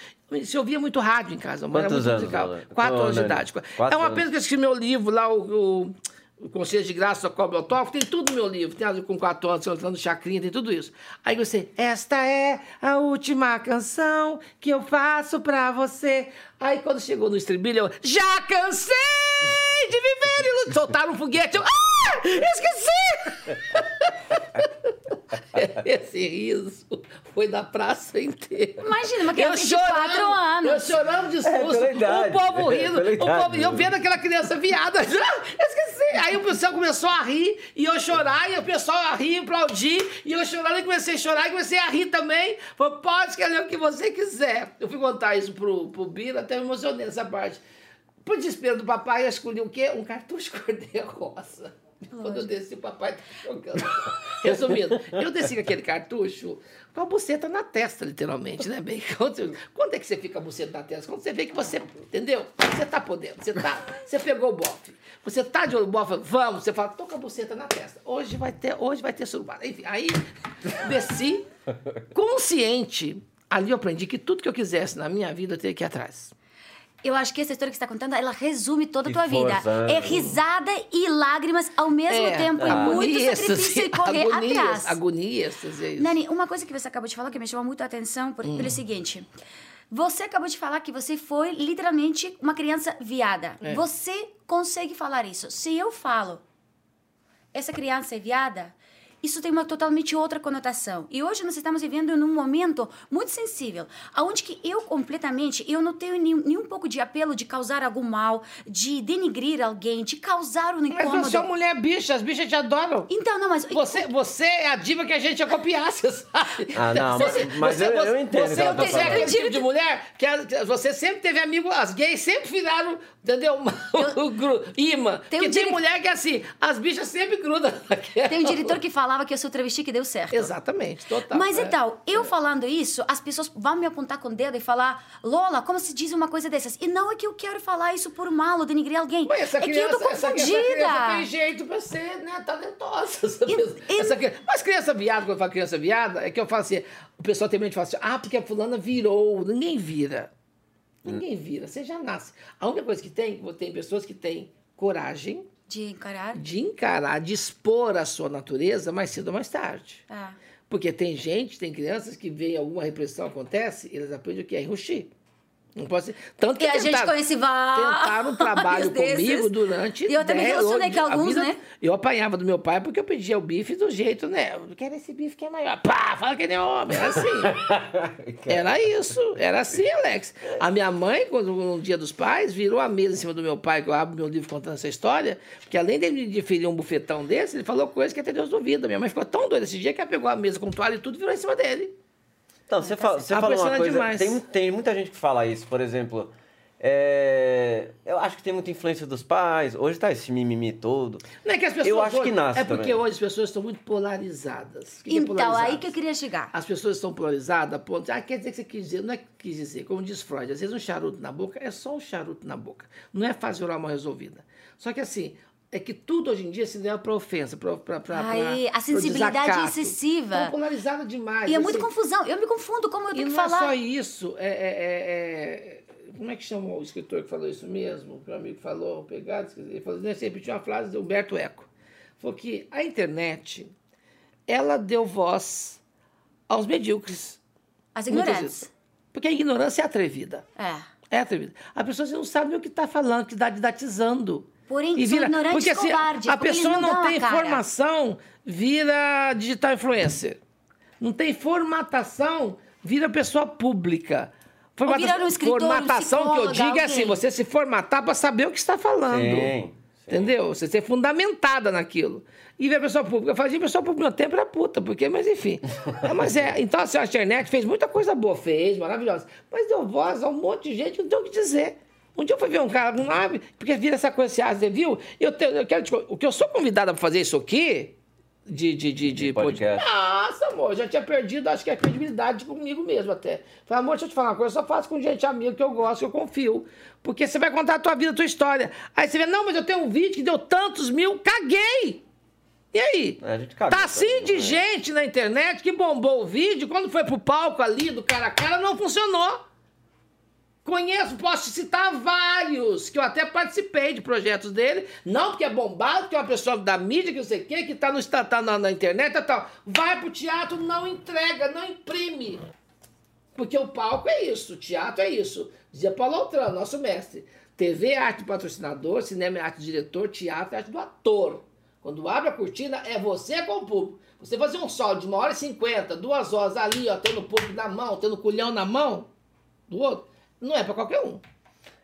S3: Se ouvia muito rádio em casa, eu era muito
S1: anos,
S3: musical. Quatro anos de idade.
S1: quatro
S3: é uma
S1: anos.
S3: pena que eu escrevi meu livro lá, o, o, o Conselho de Graça, o Autógrafo, tem tudo no meu livro. Tem ali com quatro anos, cantando chacrinha, tem tudo isso. Aí você, esta é a última canção que eu faço pra você. Aí quando chegou no estribilho, eu, já cansei de viver e. Soltaram um foguete, eu, ah, esqueci! <laughs> <laughs> Esse riso foi da praça inteira.
S2: Imagina, uma criança
S3: Eu
S2: de quatro
S3: chorando,
S2: anos.
S3: Eu chorando de
S1: É,
S3: susto.
S1: pela idade.
S3: o povo
S1: É,
S3: rindo.
S1: pela
S3: o povo, eu vendo aquela criança viada. <laughs> Esqueci. Aí o pessoal começou a rir e eu chorar. E o pessoal a rir, aplaudir. E eu chorando e comecei a chorar e comecei a rir também. Falei, pode escrever o que você quiser. Eu fui contar isso pro, pro Bira, até me emocionei nessa parte. Por desespero do papai, eu escolhi o quê? Um cartucho <laughs> cor-de-rosa. Quando eu desci, o papai tá jogando. <laughs> Resumindo, eu desci com aquele cartucho com a buceta na testa, literalmente, né, bem? <laughs> Quando, quando é que você fica a buceta na testa? Quando você vê que você, entendeu? Você tá podendo, você tá, você pegou o bofe. Você tá de olho no bofe, vamos, você fala, tô com a buceta na testa. Hoje vai ter, hoje vai ter surubada. Enfim, aí desci consciente. Ali eu aprendi que tudo que eu quisesse na minha vida eu teria que ir atrás.
S2: Eu acho que essa história que você está contando, ela resume toda a tua vida. É risada e lágrimas ao mesmo
S3: É,
S2: tempo. E muito
S3: agonia,
S2: sacrifício e correr atrás.
S3: Agonia, êxtase, é isso.
S2: Nani, uma coisa que você acabou de falar que me chamou muito a atenção por,
S3: Hum.
S2: pelo seguinte. Você acabou de falar que você foi literalmente uma criança viada.
S3: É.
S2: Você consegue falar isso? Se eu falo, essa criança é viada, isso tem uma totalmente outra conotação. E hoje nós estamos vivendo num momento muito sensível, aonde que eu completamente, eu não tenho nenhum, nenhum pouco de apelo de causar algum mal, de denigrir alguém, de causar um
S3: Mas
S2: incômodo.
S3: você é mulher bicha, as bichas te adoram.
S2: Então, não, mas
S3: Você, você é a diva que a gente ia copiar, você sabe?
S1: Ah, não, mas- mas eu- eu entendo o
S3: Você,
S1: tá
S3: você é
S1: falando.
S3: aquele tipo de mulher que a- você sempre teve amigo, as gays sempre viraram, entendeu? <laughs> O gru- imã.
S2: Tem um
S3: Porque tem
S2: dire-
S3: mulher que é assim, as bichas sempre grudam <laughs>
S2: tem um diretor que falava que eu sou travesti que deu certo.
S3: Exatamente, total.
S2: Mas
S3: é.
S2: então, eu falando isso, as pessoas vão me apontar com o dedo e falar, Lola, como se diz uma coisa dessas? E não é que eu quero falar isso por mal ou denigrir alguém.
S3: Mas essa
S2: é que
S3: criança,
S2: eu tô
S3: essa, essa
S2: confundida.
S3: criança tem jeito pra ser né, talentosa. <laughs> Essa
S2: E- e-
S3: essa criança- mas criança viada, quando eu falo criança viada, é que eu falo assim, o pessoal tem medo de falar assim, ah, porque a fulana virou. Ninguém vira. Ninguém vira, você já nasce. A única coisa que tem, tem pessoas que têm coragem
S2: De encarar.
S3: de encarar, de expor a sua natureza mais cedo ou mais tarde.
S2: Ah.
S3: Porque tem gente, tem crianças que veem alguma repressão acontece, eles aprendem o que é enruxir. Não pode ser. Tanto que
S2: E a gente
S3: tentaram-
S2: conhece vários
S3: Tentaram um trabalho <laughs>
S2: desses.
S3: comigo durante.
S2: E eu também
S3: 10
S2: relacionei com alguns,
S3: vida-
S2: né?
S3: Eu apanhava do meu pai porque eu pedia o bife do jeito, né? Eu quero esse bife que é maior. Pá, fala que nem homem. Era assim. <laughs> Era isso. Era assim, Alex. A minha mãe, quando no dia dos pais, virou a mesa em cima do meu pai, que eu abro meu livro contando essa história, porque além de me diferir um bufetão desse, ele falou coisas que até Deus duvida. Minha mãe ficou tão doida esse dia que ela pegou a mesa com toalha e tudo e virou em cima dele.
S1: Não, você, fala, você
S3: A
S1: falou
S3: pessoa
S1: uma
S3: é
S1: coisa.
S3: demais.
S1: Tem, tem muita gente que fala isso, por exemplo. é, eu acho que tem muita influência dos pais. Hoje tá esse mimimi todo.
S3: Não é que as pessoas
S1: Eu acho
S3: hoje-
S1: que nasce
S3: É porque
S1: também.
S3: hoje as pessoas estão muito polarizadas. Que que é
S2: Então, aí
S3: polarizadas?
S2: que eu queria chegar.
S3: As pessoas estão polarizadas a ponto de, ah, quer dizer que você quis dizer. Não é que quis dizer. Como diz Freud, às vezes um charuto na boca é só um charuto na boca. Não é fácil oral mal resolvida. Só que assim, é que tudo hoje em dia se leva para ofensa, para
S2: Ai, a sensibilidade excessiva.
S3: Estão polarizadas demais.
S2: E é
S3: assim.
S2: muita confusão. Eu me confundo como eu
S3: E
S2: tenho
S3: não
S2: que
S3: é só
S2: falar.
S3: isso. É, é- é- é- Como é que chama o escritor que falou isso mesmo? Que o amigo falou, pegado, esqueci. ele falou, sempre tinha uma frase de Humberto Eco. Falou que a internet, ela deu voz aos medíocres.
S2: As
S3: Muitas
S2: ignorantes.
S3: Porque a ignorância é atrevida.
S2: É.
S3: É atrevida. A pessoa não sabe o que está falando, que está didatizando.
S2: Porém,
S3: E vira-
S2: ignorantes
S3: porque assim,
S2: covardes,
S3: a pessoa
S2: não
S3: não, tem formação, vira digital influencer. Não tem formatação, vira pessoa pública.
S2: virar um escritor, um
S3: formatação que eu digo é assim, você se formatar para saber o que está falando.
S1: Sim, sim.
S3: Entendeu? Você ser fundamentada naquilo. E ver a pessoa pública. Eu fazia pessoa pública meu tempo era puta, porque, mas enfim. É, <laughs> mas é, então assim, a internet fez muita coisa boa, fez, maravilhosa. Mas deu voz a um monte de gente que não tem o que dizer. Um dia eu fui ver um cara, abre, porque vira essa coisa assim, ah, você viu? Eu, te- eu quero te, o que eu sou convidada para fazer isso aqui, de, de, de, de,
S1: podcast.
S3: Nossa, amor, já tinha perdido, acho que a credibilidade comigo mesmo até. Falei, amor, deixa eu te falar uma coisa, eu só faço com gente amiga que eu gosto, que eu confio. Porque você vai contar a tua vida, a tua história. Aí você vê, não, mas eu tenho um vídeo que deu tantos mil, caguei! E aí?
S1: É, a gente caga
S3: tá assim de
S1: né?
S3: gente na internet que bombou o vídeo, quando foi pro palco ali, do cara a cara, não funcionou. Conheço, posso citar vários, que eu até participei de projetos dele. Não porque é bombado, que é uma pessoa da mídia, que não sei o quê, que tá, no, tá, na, na internet e tal. Vai pro teatro, não entrega, não imprime. Porque o palco é isso, o teatro é isso. Dizia Paulo Altran, nosso mestre. TV é arte do patrocinador, cinema é arte do diretor, teatro é arte do ator. Quando abre a cortina, é você com o público. Você fazer um sol de uma hora e cinquenta, duas horas ali, ó, tendo o público na mão, tendo o culhão na mão do outro, não é pra qualquer um.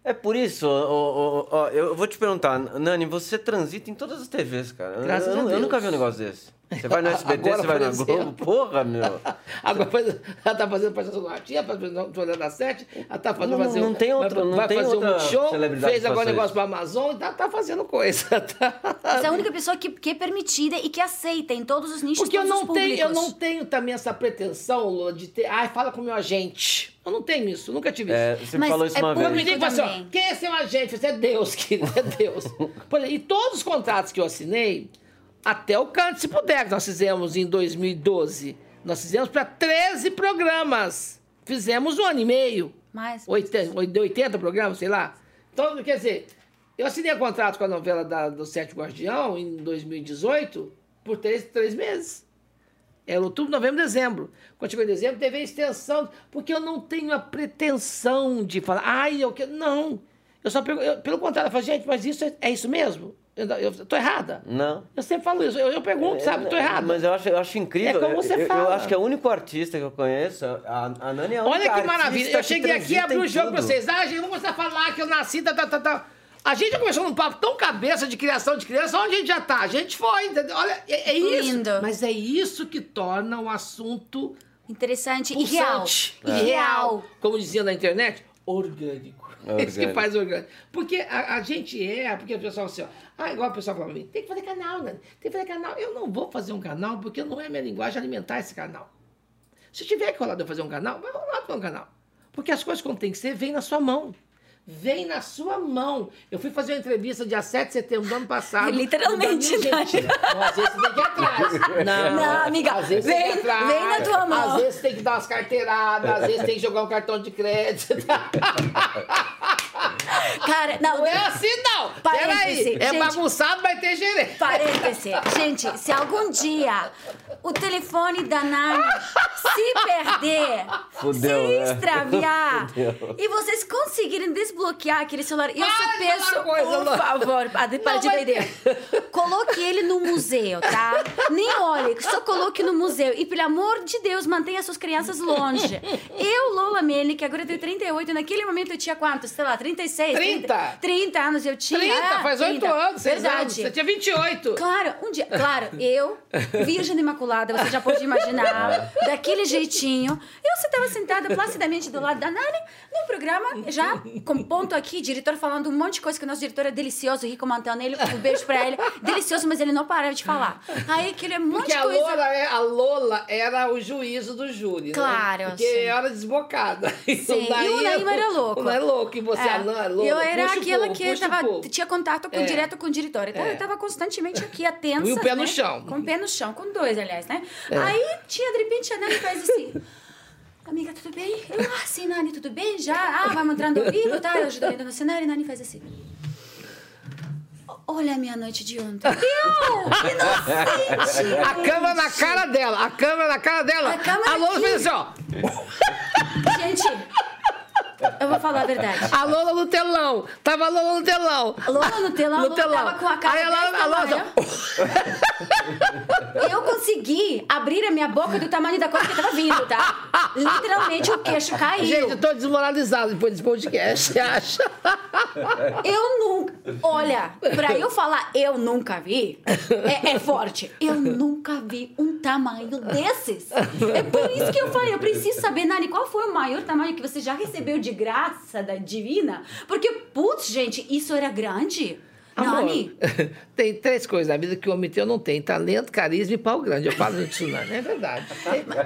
S1: É por isso, ó, ó, ó, eu vou te perguntar, Nani, você transita em todas as TVs, cara. Eu-
S3: Graças
S1: eu,
S3: a
S1: eu
S3: Deus.
S1: nunca vi um negócio desse. Você vai no SBT,
S3: Agora,
S1: você vai na. Globo, porra, meu.
S3: Agora faz- ela tá fazendo participação do tá fazendo da Sete, ela tá fazendo
S1: Não,
S3: fazer
S1: não
S3: um-
S1: tem outro-
S3: vai,
S1: não
S3: vai
S1: tem
S3: fazer
S1: outra
S3: um show,
S1: celebridade
S3: fez agora negócio pra Amazon e tá, tá fazendo coisa. <laughs> tá?
S2: Você é a única pessoa que, que é permitida e que aceita em todos os nichos,
S3: Porque eu
S2: todos os
S3: não, tenho, eu não tenho também essa pretensão, Lula, de ter. Ai, fala com o meu agente. Eu não tenho isso, nunca tive
S1: É,
S3: isso.
S1: você me
S2: Mas
S1: falou isso
S2: é
S1: uma
S3: me
S1: vez.
S3: liga e fala assim, ó, quem é seu agente? Você é Deus, <laughs> querido, é Deus. <laughs> Por exemplo, e todos os contratos que eu assinei, até o Cante Se Puder, que nós fizemos em 2012, nós fizemos para 13 programas. Fizemos um ano e meio.
S2: Mas,
S3: 80, 80 programas, sei lá. Então, quer dizer, eu assinei um contrato com a novela da, do Sete Guardião em 2018 por três, três meses. Era outubro, novembro, dezembro. Quando chegou em dezembro, teve a extensão, porque eu não tenho a pretensão de falar, ai, eu quero. Não. Eu só pergunto, eu- pelo contrário, eu falo, gente, mas isso é, é isso mesmo? Eu, eu tô errada?
S1: Não.
S3: Eu sempre falo isso. Eu, eu pergunto, sabe? Tô errada.
S1: Mas eu acho, eu acho incrível.
S3: É como você
S1: eu,
S3: fala.
S1: Eu acho que é o único artista que eu conheço, a, a Nani é a única
S3: Olha que maravilha. Eu cheguei aqui e abri o jogo pra vocês. Ah, gente, vamos começar a falar que eu nasci, tá, tá, tá, tá. A gente já começou num papo tão cabeça de criação de criança, onde a gente já tá? A gente foi, entendeu? Olha, é, é isso.
S2: Lindo.
S3: Mas é isso que torna o assunto
S2: Interessante e real. E real.
S3: Como dizia na internet, orgânico.
S1: É
S3: Esse que faz orgânico. Porque a, a gente é, porque o pessoal assim, ó, ah, igual o pessoal fala pra mim, tem que fazer canal, né? Tem que fazer canal. Eu não vou fazer um canal porque não é minha linguagem alimentar esse canal. Se tiver que rolar de eu fazer um canal, vai rolar pra um canal. Porque as coisas quando tem que ser, vem na sua mão. Vem na sua mão. Eu fui fazer uma entrevista dia 7 de setembro do ano passado. <laughs>
S2: Literalmente.
S3: Não, às vezes você tem que ir atrás. <laughs> Não,
S2: Não, amiga,
S3: às vezes
S2: vem-
S3: tem que ir atrás.
S2: vem na tua mão.
S3: Às vezes tem que dar umas carteiradas, às vezes tem que jogar um cartão de crédito. <laughs>
S2: Cara, não,
S3: Não é assim, não. Peraí. É
S2: gente.
S3: bagunçado, vai ter gerente.
S2: Parêntese. Gente, se algum dia o telefone da Nani se perder,
S1: Fudeu,
S2: se
S1: né?
S2: extraviar,
S1: Fudeu.
S2: e vocês conseguirem desbloquear aquele celular, eu
S3: Para
S2: só
S3: falar coisa,
S2: por
S3: Lu.
S2: favor, para
S3: Não,
S2: de doideira. Coloque ele no museu, tá? Nem olhe, só coloque no museu. E, pelo amor de Deus, mantenha suas crianças longe. Eu, Lola Mene, que agora eu tenho 38, naquele momento eu tinha quantos? Sei lá, 36?
S3: 30.
S2: 30 anos eu tinha.
S3: 30,
S2: ah,
S3: faz 8
S2: 30.
S3: anos, 6
S2: Verdade.
S3: anos. Você tinha 28.
S2: Claro, um dia. Claro, eu, Virgem Imaculada, você já pode imaginar, daquele jeitinho. Eu estava sentada placidamente do lado da Nani, num programa, já com ponto aqui, diretor falando um monte de coisa que o nosso diretor é delicioso, Rico Mantanelli, um beijo pra ele. <laughs> Delicioso, mas ele não para de falar. Aí aquele é um monte
S3: Porque
S2: de
S3: a
S2: coisa.
S3: Lola, é- a Lola era o juízo do júri,
S2: Claro,
S3: né? Porque
S2: sim.
S3: era desbocada. <laughs>
S2: Sim, e o Naima era louco.
S3: O Naima é louco. E você,
S2: É.
S3: Nan, é louca.
S2: eu era
S3: puxa
S2: aquela
S3: povo,
S2: que tava, tinha contato com,
S3: É.
S2: direto com o diretor. Então
S3: É.
S2: eu tava constantemente aqui, atensa.
S3: E o pé no
S2: né?
S3: chão.
S2: Com o pé no chão, com dois, aliás, né?
S3: É.
S2: Aí tinha, de repente, a Nani faz assim. <laughs> Amiga, tudo bem? Eu, ah, sim, Nani, tudo bem? Já? Ah, vamos entrando ao vivo, tá? Eu ajudando no cenário e Nani faz assim. Olha a minha noite de ontem. Eu, inocente.
S3: A câmera na cara dela, a câmera na cara dela.
S2: A câmera
S3: a
S2: aqui.
S3: fez assim, ó.
S2: Gente, eu vou falar a verdade.
S3: A Lola no telão. Tava a Lola no telão.
S2: Lola no telão,
S3: No
S2: Lola
S3: telão.
S2: tava com a cara
S3: Aí a Lola- a Lola-.
S2: Eu consegui abrir a minha boca do tamanho da coisa que tava vindo, tá? Literalmente o queixo caiu.
S3: Gente, eu tô desmoralizado depois desse podcast, você acha?
S2: Eu nunca. Olha, pra eu falar eu nunca vi, é, é forte. Eu nunca vi um tamanho desses. É por isso que eu falei, eu preciso saber, Nani, qual foi o maior tamanho que você já recebeu de graça da divina? Porque, putz, gente, isso era grande.
S3: Amor,
S2: Nani. <laughs>
S3: tem três coisas na vida que o homem tem ou não tem: talento, carisma e pau grande. Eu falo isso, não é verdade.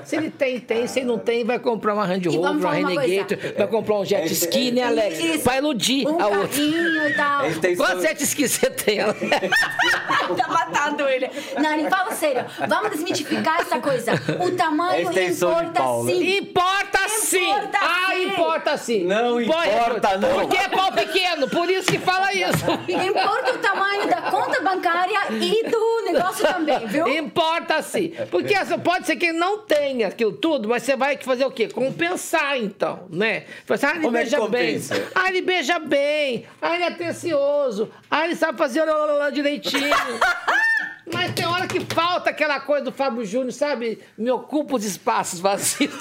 S3: Se ele tem, tem. Se ele não tem, vai comprar uma Range Rover, uma
S2: coisa.
S3: vai comprar um jet ski, né, Alex?
S2: Isso.
S3: Vai iludir
S2: Um
S3: a outra.
S2: e tal.
S3: Quantos jet ski você tem, Alex? <laughs>
S2: tá matando ele. Nani, fala sério. Vamos desmitificar essa coisa. O tamanho
S1: de
S2: importa
S1: pau, né?
S2: sim.
S3: Importa sim!
S2: Importa
S3: ah,
S2: sim.
S3: importa sim!
S1: Não
S3: Pode-
S1: importa, não.
S3: Porque é pau pequeno, por isso que fala isso.
S2: Importa o tamanho da conta bancária e do negócio também, viu?
S3: Importa sim. Porque assim, pode ser que ele não tenha aquilo tudo, mas você vai fazer o quê? Compensar, então, né? Assim, ah, ele
S1: Como é que
S3: beija bem.
S1: compensa?
S3: Ah, ele beija bem. Ah, ele é atencioso. Ah, ele sabe fazer lá direitinho. <laughs> Mas tem hora que falta aquela coisa do Fábio Júnior, sabe? Me ocupa os espaços vazios. <laughs>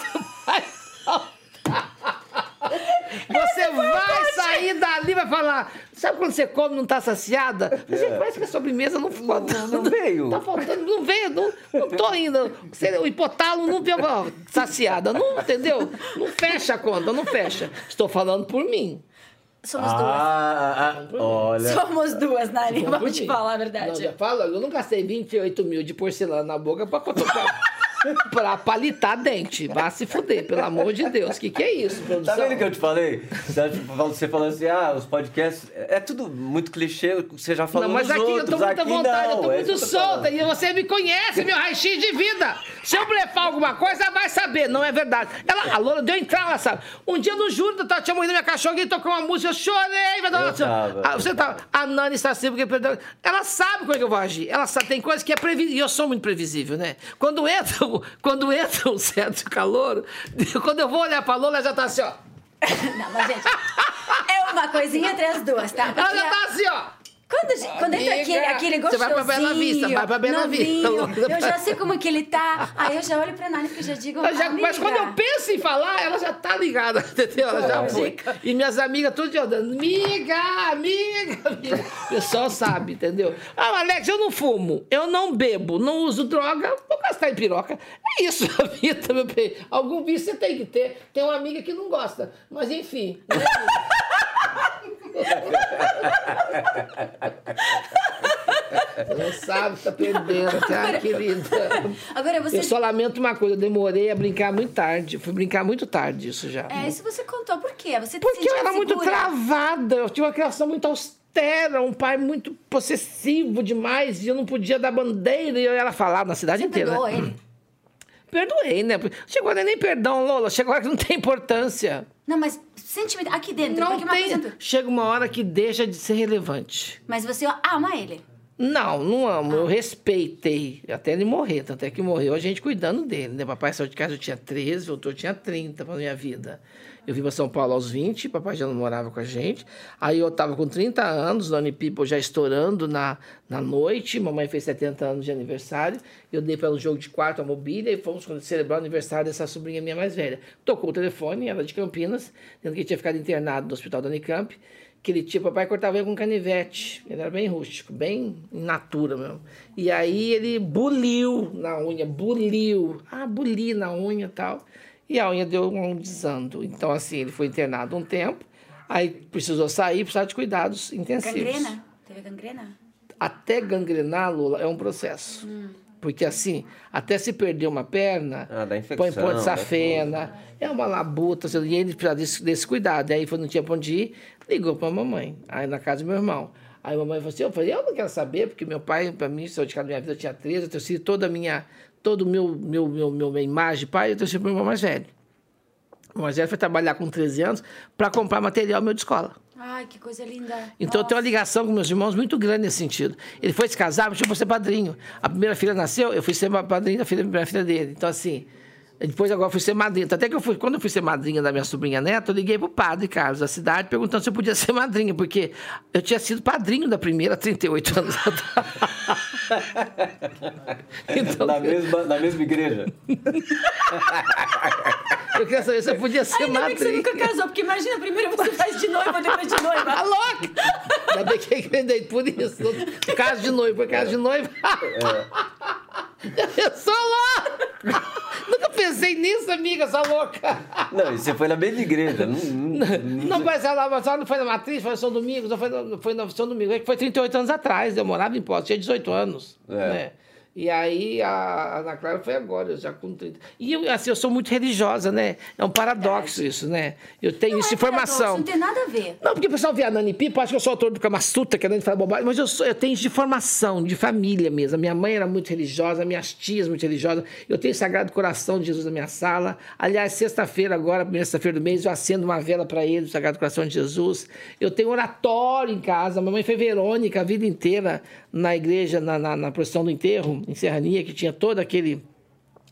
S3: Você vai sair dali e vai falar. Sabe quando você come e não tá saciada? Você parece que a sobremesa não falta.
S1: É. Não veio.
S3: Tá faltando, não veio, não, não tô indo. Você- O hipotálamo não veio ó, saciada, não, entendeu? Não fecha a conta, não fecha. Estou falando por mim.
S2: Somos duas.
S1: Ah, ah, olha.
S2: Somos duas.
S3: Por
S2: Vamos te falar a
S3: Não,
S2: verdade.
S3: já falo, eu não gastei 28 mil de porcelana na boca pra, pra, <laughs> pra palitar dente. Vá se fuder, pelo amor de Deus. O que, que é isso,
S1: Tá
S3: produção?
S1: vendo o que eu te falei? Você falando assim, ah, os podcasts. É tudo muito clichê, você já falou
S3: Não, mas aqui
S1: outros.
S3: eu tô muita
S1: aqui
S3: vontade,
S1: não,
S3: eu tô
S1: é
S3: muito
S1: eu tô
S3: solta.
S1: falando.
S3: E você me conhece, meu raio-x de vida. Se eu blefar alguma coisa, vai saber, não é verdade. Ela, a Lola deu entrar, ela sabe. Um dia no júri, eu tinha morrido minha cachorra e tocou uma música, eu chorei. vai dar uma-
S1: tava.
S3: Ah, você tava. A Nani está assim, porque perdeu. Ela sabe como é que eu vou agir. Ela sabe, tem coisa que é previsível. E eu sou muito previsível, né? Quando entra, quando entra um certo calor, <laughs> quando eu vou olhar pra Lola, ela já tá assim, ó. <laughs>
S2: Não, mas gente, é uma coisinha entre as duas, tá?
S3: Ela
S2: Porque
S3: já tá assim, ó.
S2: Quando, gente- quando entra aquele, aquele
S3: você
S2: gostosinho,
S3: vai pra Bela Vista, vai pra Bela Vista.
S2: novinho, Eu já sei como que ele tá. Aí eu já olho pra Nani porque eu já digo,
S3: Eu já- mas quando eu penso em falar, ela já tá ligada, <laughs> entendeu? Ela já foi. E minhas amigas tudo dia dando, amiga, amiga, amiga. O pessoal sabe, entendeu? Ah, Alex, eu não fumo, eu não bebo, não uso droga, vou gastar em piroca. É isso <laughs> a vida, meu bem. Algum vício você tem que ter. Tem uma amiga que não gosta, mas enfim. né? <laughs> Não sabe, tá perdendo, tá, querida?
S2: Agora você...
S3: Eu só lamento uma coisa, eu demorei a brincar muito tarde. Fui brincar muito tarde isso já.
S2: É, isso você contou. Por quê? Você
S3: Porque eu era muito
S2: segura?
S3: travada, eu tinha uma criação muito austera, um pai muito possessivo demais, e eu não podia dar bandeira, e eu era falado na cidade
S2: Você
S3: inteira.
S2: perdoou
S3: né?
S2: ele?
S3: Perdoei, né? Chegou nem perdão, Lola. Chegou agora que não tem importância.
S2: Não, mas sentimento... Aqui dentro,
S3: Não
S2: uma
S3: tem.
S2: coisa...
S3: Chega uma hora que deixa de ser relevante.
S2: Mas você ama ele.
S3: Não, não amo. Eu respeitei até ele morrer. Tanto é que morreu a gente cuidando dele. Né? Papai saiu de casa, eu tinha 13, voltou, eu tinha 30 pra minha vida. Eu vim para São Paulo aos 20, papai já não morava com a gente. Aí eu estava com 30 anos, Noni People já estourando na, na noite. Mamãe fez 70 anos de aniversário. Eu dei para ela um jogo de quarto, a mobília, e fomos celebrar o aniversário dessa sobrinha minha mais velha. Tocou o telefone, ela de Campinas, dizendo que tinha ficado internado no hospital da Unicamp que ele tinha, papai cortava ele com canivete. Ele era bem rústico, bem in natura mesmo. E aí ele buliu na unha, buliu. Ah, buli na unha e tal. E a unha deu um desando. Então, assim, ele foi internado um tempo, aí precisou sair, precisava de cuidados intensivos.
S2: Gangrena? Teve gangrena?
S3: Até gangrenar, Lula, é um processo. Porque assim, até se perder uma perna,
S1: Ah,
S3: põe pó de safena, é uma labuta, assim, e ele precisava desse, desse cuidado. Aí foi, não tinha pra onde ir, ligou pra mamãe, aí na casa do meu irmão. Aí a mamãe falou assim, eu falei, eu não quero saber, porque meu pai, pra mim, saiu de casa da minha vida, eu tinha 13, eu torci toda a minha, todo o meu, meu, meu, meu, minha imagem de pai, eu torci pro meu irmão mais velho. O mais velho foi trabalhar com 13 anos para comprar material meu de escola.
S2: Ai, que coisa linda.
S3: Então eu tenho uma ligação com meus irmãos muito grande nesse sentido. Ele foi se casar, mas eu vou ser padrinho. A primeira filha nasceu, eu fui ser padrinho da filha, primeira filha dele. Então, assim, depois agora fui ser madrinha. Até que eu fui, quando eu fui ser madrinha da minha sobrinha neta, eu liguei pro padre Carlos da cidade perguntando se eu podia ser madrinha, porque eu tinha sido padrinho da primeira há 38 anos <laughs> atrás. Então,
S1: na, mesma, na mesma igreja.
S3: eu queria saber se eu podia ser
S2: Ainda bem que você
S3: madrinha.
S2: nunca casou, porque imagina, primeiro você faz de noiva, depois de
S3: Tá
S2: noiva.
S3: louca? Ainda bem que eu emendei por isso. Caso de noivo, foi caso de noivo. Eu sou louca! Pensei nisso, amiga, sua louca.
S1: Não, e você foi na mesma igreja. Não, não,
S3: Não, mas ela, mas ela não foi na matriz, foi na São Domingos, não foi foi na São Domingos. É que foi 38 anos atrás, eu morava em Poços, tinha 18 anos.
S1: É.
S3: Né? E aí a Ana Clara foi agora, eu já com 30. E eu, assim, eu sou muito religiosa, né? É um paradoxo isso, né? Eu tenho
S2: Não
S3: isso
S2: é
S3: de formação.
S2: Não tem nada a ver.
S3: Não, porque o pessoal vê a Nani Pipa, acha que eu sou autor do Kama Sutra, que a Nani fala bobagem, mas eu, sou, eu tenho isso de formação, de família mesmo. A minha mãe era muito religiosa, minhas tias muito religiosas. Eu tenho o Sagrado Coração de Jesus na minha sala. Aliás, sexta-feira, agora, primeira sexta-feira do mês, eu acendo uma vela para ele, do Sagrado Coração de Jesus. Eu tenho oratório em casa. A mamãe foi Verônica a vida inteira na igreja, na, na, na procissão do enterro, em Serrania, que tinha todo aquele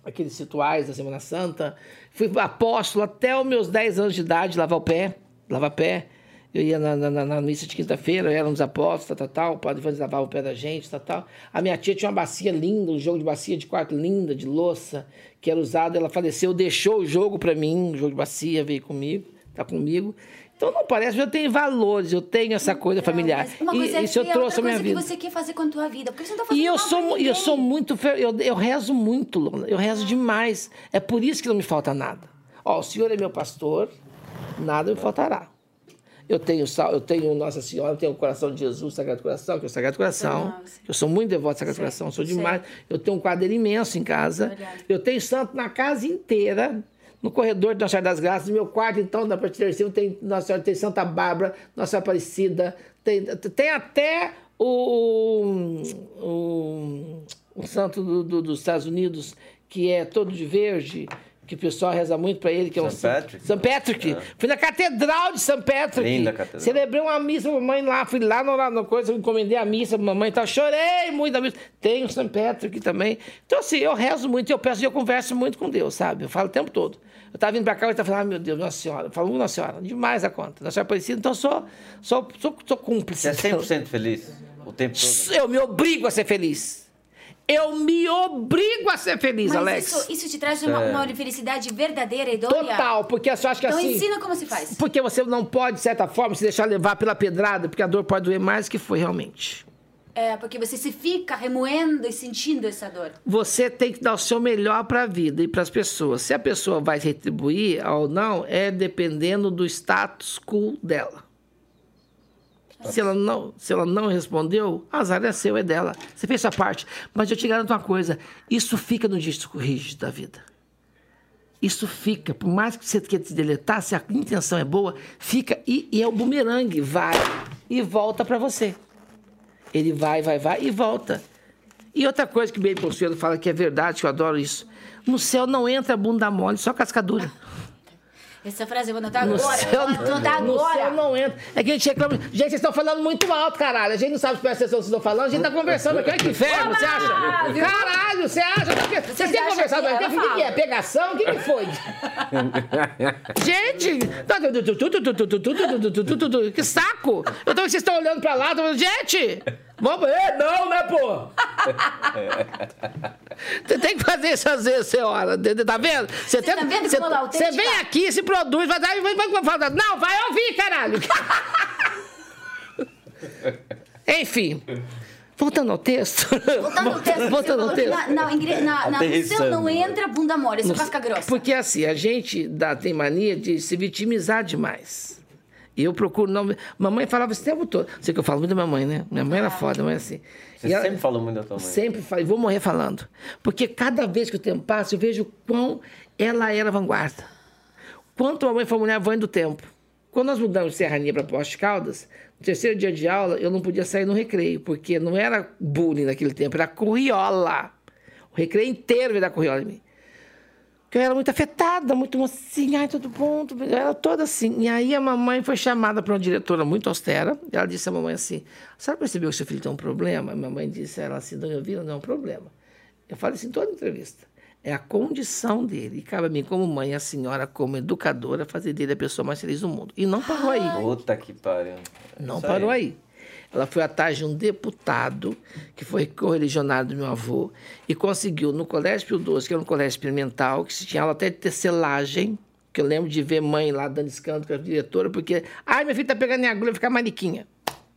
S3: aqueles rituais da Semana Santa. Fui apóstolo até os meus 10 anos de idade, lavar o pé, lavar pé. Eu ia na, na, na- missa de quinta-feira, dos apóstolos, tal, tal. O padre Ivan lavava o pé da gente, tal, tal. A minha tia tinha uma bacia linda, um jogo de bacia de quarto linda, de louça, que era usado. Ela faleceu, deixou o jogo para mim, o jogo de bacia veio comigo, tá comigo. Então não parece, eu tenho valores, eu tenho essa coisa familiar.
S2: Mas uma
S3: E
S2: coisa é
S3: isso eu trouxe
S2: outra
S3: minha
S2: coisa
S3: vida.
S2: que você quer fazer com a tua vida. Por que você não tá fazendo
S3: E eu sou, e eu sou muito. Eu, eu rezo muito, Lola. Eu rezo demais. É por isso que não me falta nada. Ó, o Senhor é meu pastor, nada me faltará. Eu tenho, sal- eu tenho Nossa Senhora, eu tenho o coração de Jesus, Sagrado Coração, que é o Sagrado Coração. Eu sou muito devoto do Sagrado Coração, sou demais. Eu tenho um quadro imenso em casa. Eu tenho santo na casa inteira. No corredor de Nossa Senhora das Graças, no meu quarto, então, da prateleira de cima, tem Nossa Senhora, tem Santa Bárbara, Nossa Senhora Aparecida, tem, tem até o, o, o santo do- do- dos Estados Unidos, que é todo de verde, que o pessoal reza muito para ele, que é um
S1: St. Patrick?
S3: St. Patrick. Fui na catedral de St. Patrick.
S1: Linda catedral.
S3: Celebrei uma missa, mamãe lá, fui lá no, no coisa, encomendei a missa, mamãe tal, chorei muito da missa. Tem o St. Patrick também. Então, assim, eu rezo muito, eu peço e eu converso muito com Deus, sabe? Eu falo o tempo todo. Eu tava vindo pra cá e tava falando, ah, meu Deus, Nossa Senhora. Eu falo, Nossa Senhora, demais a conta. Nossa Senhora Aparecida, então eu sou, sou, sou, sou cúmplice.
S1: Você é 100% feliz o tempo todo?
S3: Eu me obrigo a ser feliz. Eu me obrigo a ser feliz,
S2: Mas
S3: Alex.
S2: isso, isso te traz uma, uma felicidade verdadeira, idônea?
S3: Total, porque eu só acho que
S2: Então
S3: assim.
S2: ensina como se faz.
S3: Porque você não pode, de certa forma, se deixar levar pela pedrada, porque a dor pode doer mais do que foi realmente.
S2: É, porque você se fica remoendo e sentindo essa dor.
S3: Você tem que dar o seu melhor para a vida e para as pessoas. Se a pessoa vai retribuir ou não, é dependendo do status quo dela. Se ela não, se ela não respondeu, azar é seu, é dela. Você fez sua parte. Mas eu te garanto uma coisa: isso fica no disco rígido da vida. Isso fica, por mais que você queira se deletar, se a intenção é boa, fica e, e é o bumerangue, vai e volta para você. Ele vai, vai, vai e volta. E outra coisa que o Baby Consuelo fala que é verdade, que eu adoro isso. No céu não entra bunda mole, só cascadura.
S2: Essa frase eu vou anotar
S3: No
S2: agora.
S3: céu,
S2: vou anotar
S3: no
S2: agora.
S3: céu não entra. É que a gente reclama. Gente, vocês estão falando muito alto, caralho. A gente não sabe se presta atenção se estão falando. A gente tá conversando aqui. Olha que inferno, você acha? Caralho, você acha? Vocês
S2: Vocês
S3: têm conversado
S2: que
S3: tempo? O que, que é? Pegação? O que, que foi? gente! Que saco! Eu tô, vocês estão olhando pra lá, gente! Vamos. É, não, né, pô? Você tem que fazer isso às vezes, senhora. Tá vendo? Você
S2: tá vendo é
S3: Você
S2: autêntica?
S3: vem aqui, se produz, vai dar e vai, vai, vai. Não, vai ouvir, caralho! <laughs> Enfim. Voltando ao texto.
S2: Voltando ao texto,
S3: Voltando ao
S2: você
S3: texto.
S2: na, na, ingre- na, na, no céu não entra bunda mole, isso é casca grossa.
S3: Porque assim, a gente dá, tem mania de se vitimizar demais. Eu procuro não. Mamãe falava esse tempo todo. Sei que eu falo muito da mamãe, né? Minha mãe era foda, mas assim.
S1: Você
S3: E ela-
S1: sempre falou muito da tua mãe.
S3: Sempre falei, vou morrer falando. Porque cada vez que o tempo passa, eu vejo o quão ela era vanguarda. Quanto a mãe foi mulher avante do tempo. Quando nós mudamos de Serrania para Poste Caldas, no terceiro dia de aula, eu não podia sair no recreio, porque não era bullying naquele tempo, era corriola. O recreio inteiro veio dar corriola em mim. Porque eu era muito afetada, muito assim, ai, tudo bom, tudo bem. Eu era toda assim. E aí a mamãe foi chamada para uma diretora muito austera. E ela disse à mamãe assim: a senhora percebeu que seu filho tem um problema? A mamãe disse a ela assim: Dona Elvira, não é um problema. Eu falei assim em toda entrevista. É a condição dele. E cabe a mim, como mãe, a senhora, como educadora, fazer dele a pessoa mais feliz do mundo. E não parou aí.
S1: Puta que pariu.
S3: Não
S1: Isso
S3: parou aí. Ela foi atrás de um deputado, que foi correligionário do meu avô, e conseguiu no Colégio Pio XII, que era um colégio experimental, que se tinha aula até de tecelagem, que eu lembro de ver mãe lá dando escândalo com a diretora, porque, ai, minha filha tá pegando em agulha, ficar mariquinha.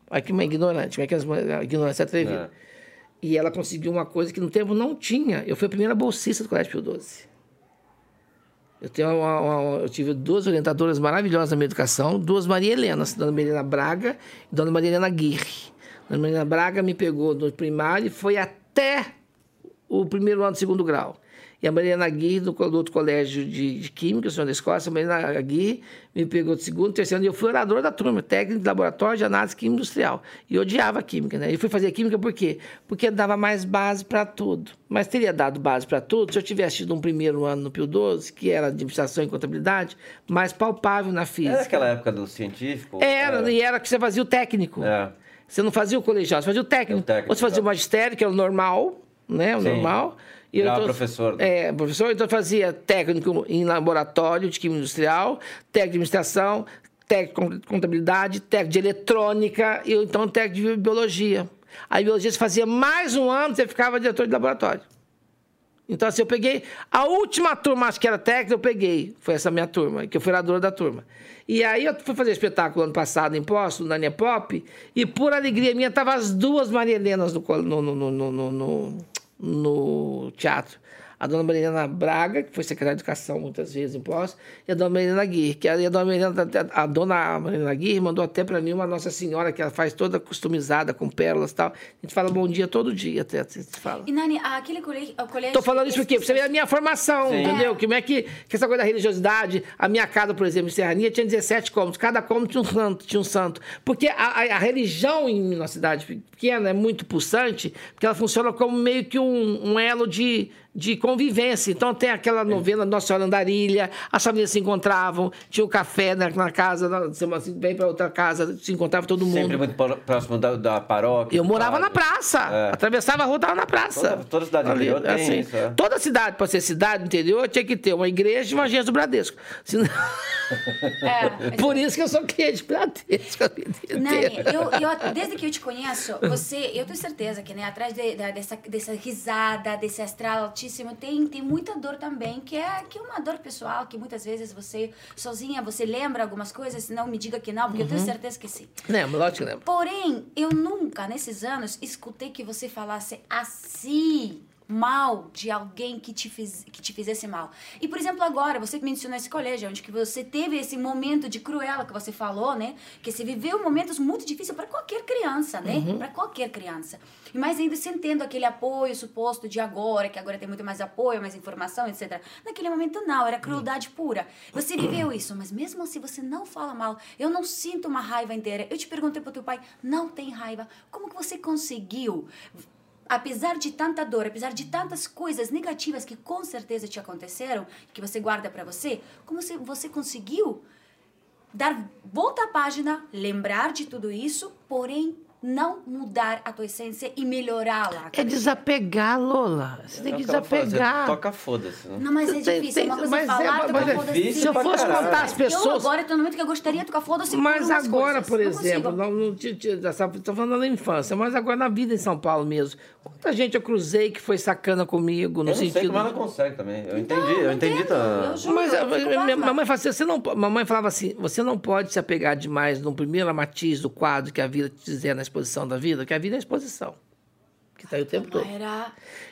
S3: Olha que mãe ignorante, como é que as mães, a ignorância atrevida.
S1: É.
S3: E ela conseguiu uma coisa que no tempo não tinha. Eu fui a primeira bolsista do Colégio Pio XII. Eu, tenho uma- uma- eu tive duas orientadoras maravilhosas na minha educação, duas Maria Helenas, Dona Maria Helena Braga e Dona Maria Helena Aguirre. Dona Maria Helena Braga me pegou no primário e foi até o primeiro ano do segundo grau. E a Mariana Aguirre, do, do outro colégio de, de Química, o senhor da escola, a Mariana Aguirre me pegou do segundo, terceiro ano, e eu fui orador da turma, técnico de laboratório de análise química industrial. E eu odiava química, né? E fui fazer química por quê? Porque dava mais base para tudo. Mas teria dado base para tudo se eu tivesse tido um primeiro ano no Pio 12, que era administração e contabilidade, mais palpável na física.
S1: Era aquela época do científico?
S3: Era, e era que você fazia o técnico.
S1: É.
S3: Você não fazia o colegial, você fazia o técnico.
S1: O técnico,
S3: Ou você fazia o
S1: tá.
S3: magistério, que era o normal, né? O
S1: Sim.
S3: normal.
S1: Virava professor, né?
S3: É, professor. Então eu fazia técnico em laboratório de química industrial, técnico de administração, técnico de contabilidade, técnico de eletrônica e então técnico de biologia. Aí biologia você fazia mais um ano, você ficava diretor de laboratório. Então, assim, eu peguei. A última turma, acho que era técnica, eu peguei. Foi essa minha turma, que eu fui oradora da turma. E aí eu fui fazer espetáculo ano passado em Poço, na Nia Pop, e por alegria minha, estavam as duas Maria Helenas no, no, no, no, no, teatro. A dona Marilena Braga, que foi secretária de Educação muitas vezes em Poço, e a dona Marilena Aguirre, que a, a dona Marilena, a dona Marilena Aguirre mandou até para mim uma Nossa Senhora, que ela faz toda customizada, com pérolas e tal. A gente fala bom dia todo dia, até, a gente fala.
S2: E Nani, aquele colégio.
S3: Tô falando isso porque você vê a minha formação,
S1: Sim.
S3: entendeu? Como é que, que essa coisa da religiosidade, a minha casa, por exemplo, em Serrania, tinha 17 cômodos, cada cômodo tinha um santo, tinha um santo. Porque a, a- a religião em uma cidade pequena é muito pulsante, porque ela funciona como meio que um, um elo de, de convivência. Então tem aquela novena Nossa Senhora Andarilha, as famílias se encontravam, tinha o café na, na casa, na, assim, vem para outra casa, se encontrava todo mundo.
S1: Sempre muito próximo da, da paróquia.
S3: Eu morava na
S1: padre.
S3: praça.
S1: É.
S3: Atravessava a rua, tava na praça.
S1: Toda- toda cidade interior tem isso, é.
S3: Toda cidade, para ser cidade interior, tinha que ter uma igreja e uma agência do Bradesco. Senão- <laughs>
S2: É,
S3: Por isso que eu sou cliente Bradesco
S2: Nani, eu, eu- desde que eu te conheço, você, eu tenho certeza que né, atrás de- da- dessa, dessa risada, desse astral altíssimo, tem, tem muita dor também, que é, que é uma dor pessoal, que muitas vezes você, sozinha, você lembra algumas coisas, não me diga que não, porque eu tenho certeza que sim.
S3: Lembra, lógico que lembra.
S2: Porém, eu nunca, nesses anos, escutei que você falasse assim mal de alguém que te, fiz, que te fizesse mal. E, por exemplo, agora, você que mencionou esse colégio, onde que você teve esse momento de cruela que você falou, né? Que você viveu momentos muito difíceis para qualquer criança, né? Para qualquer criança. E mais ainda sem tendo aquele apoio suposto de agora, que agora tem muito mais apoio, mais informação, etc. Naquele momento, não, era crueldade pura. Você viveu isso, mas mesmo assim você não fala mal. Eu não sinto uma raiva inteira. Eu te perguntei pro teu pai, não tem raiva. Como que você conseguiu apesar de tanta dor, apesar de tantas coisas negativas que com certeza te aconteceram, que você guarda pra você, como você, você conseguiu dar volta à página, lembrar de tudo isso, porém não mudar a tua essência e melhorá-la?
S3: É desapegar, Lola. Você tem que
S1: Eu
S3: desapegar.
S1: Você toca foda-se, né?
S2: Não, mas é
S3: Tem-
S2: difícil. é uma
S3: tem-
S2: coisa
S3: mas
S2: falar,
S3: é-
S2: tocar
S3: mas é
S2: foda-se.
S3: Se eu fosse
S1: caralho.
S3: contar as
S2: Eu
S3: pessoas.
S2: agora tô no momento que eu gostaria de tocar foda-se
S3: Mas agora,
S2: coisas.
S3: por exemplo, não, não, estou falando na infância, mas agora na vida em São Paulo mesmo. Quanta gente eu cruzei que foi sacana comigo, no
S1: Eu não sei
S3: sentido.
S1: como ela consegue também. Eu entendi,
S2: Não,
S1: eu entendi. Tá...
S2: Eu.
S3: Mas
S2: eu
S3: a-
S2: fico
S3: minha mamãe falava assim, você não, mamãe falava assim, você não pode se apegar demais no primeiro matiz do quadro que a vida te dizer na exposição da vida, que a vida é exposição. Que está aí o tempo todo.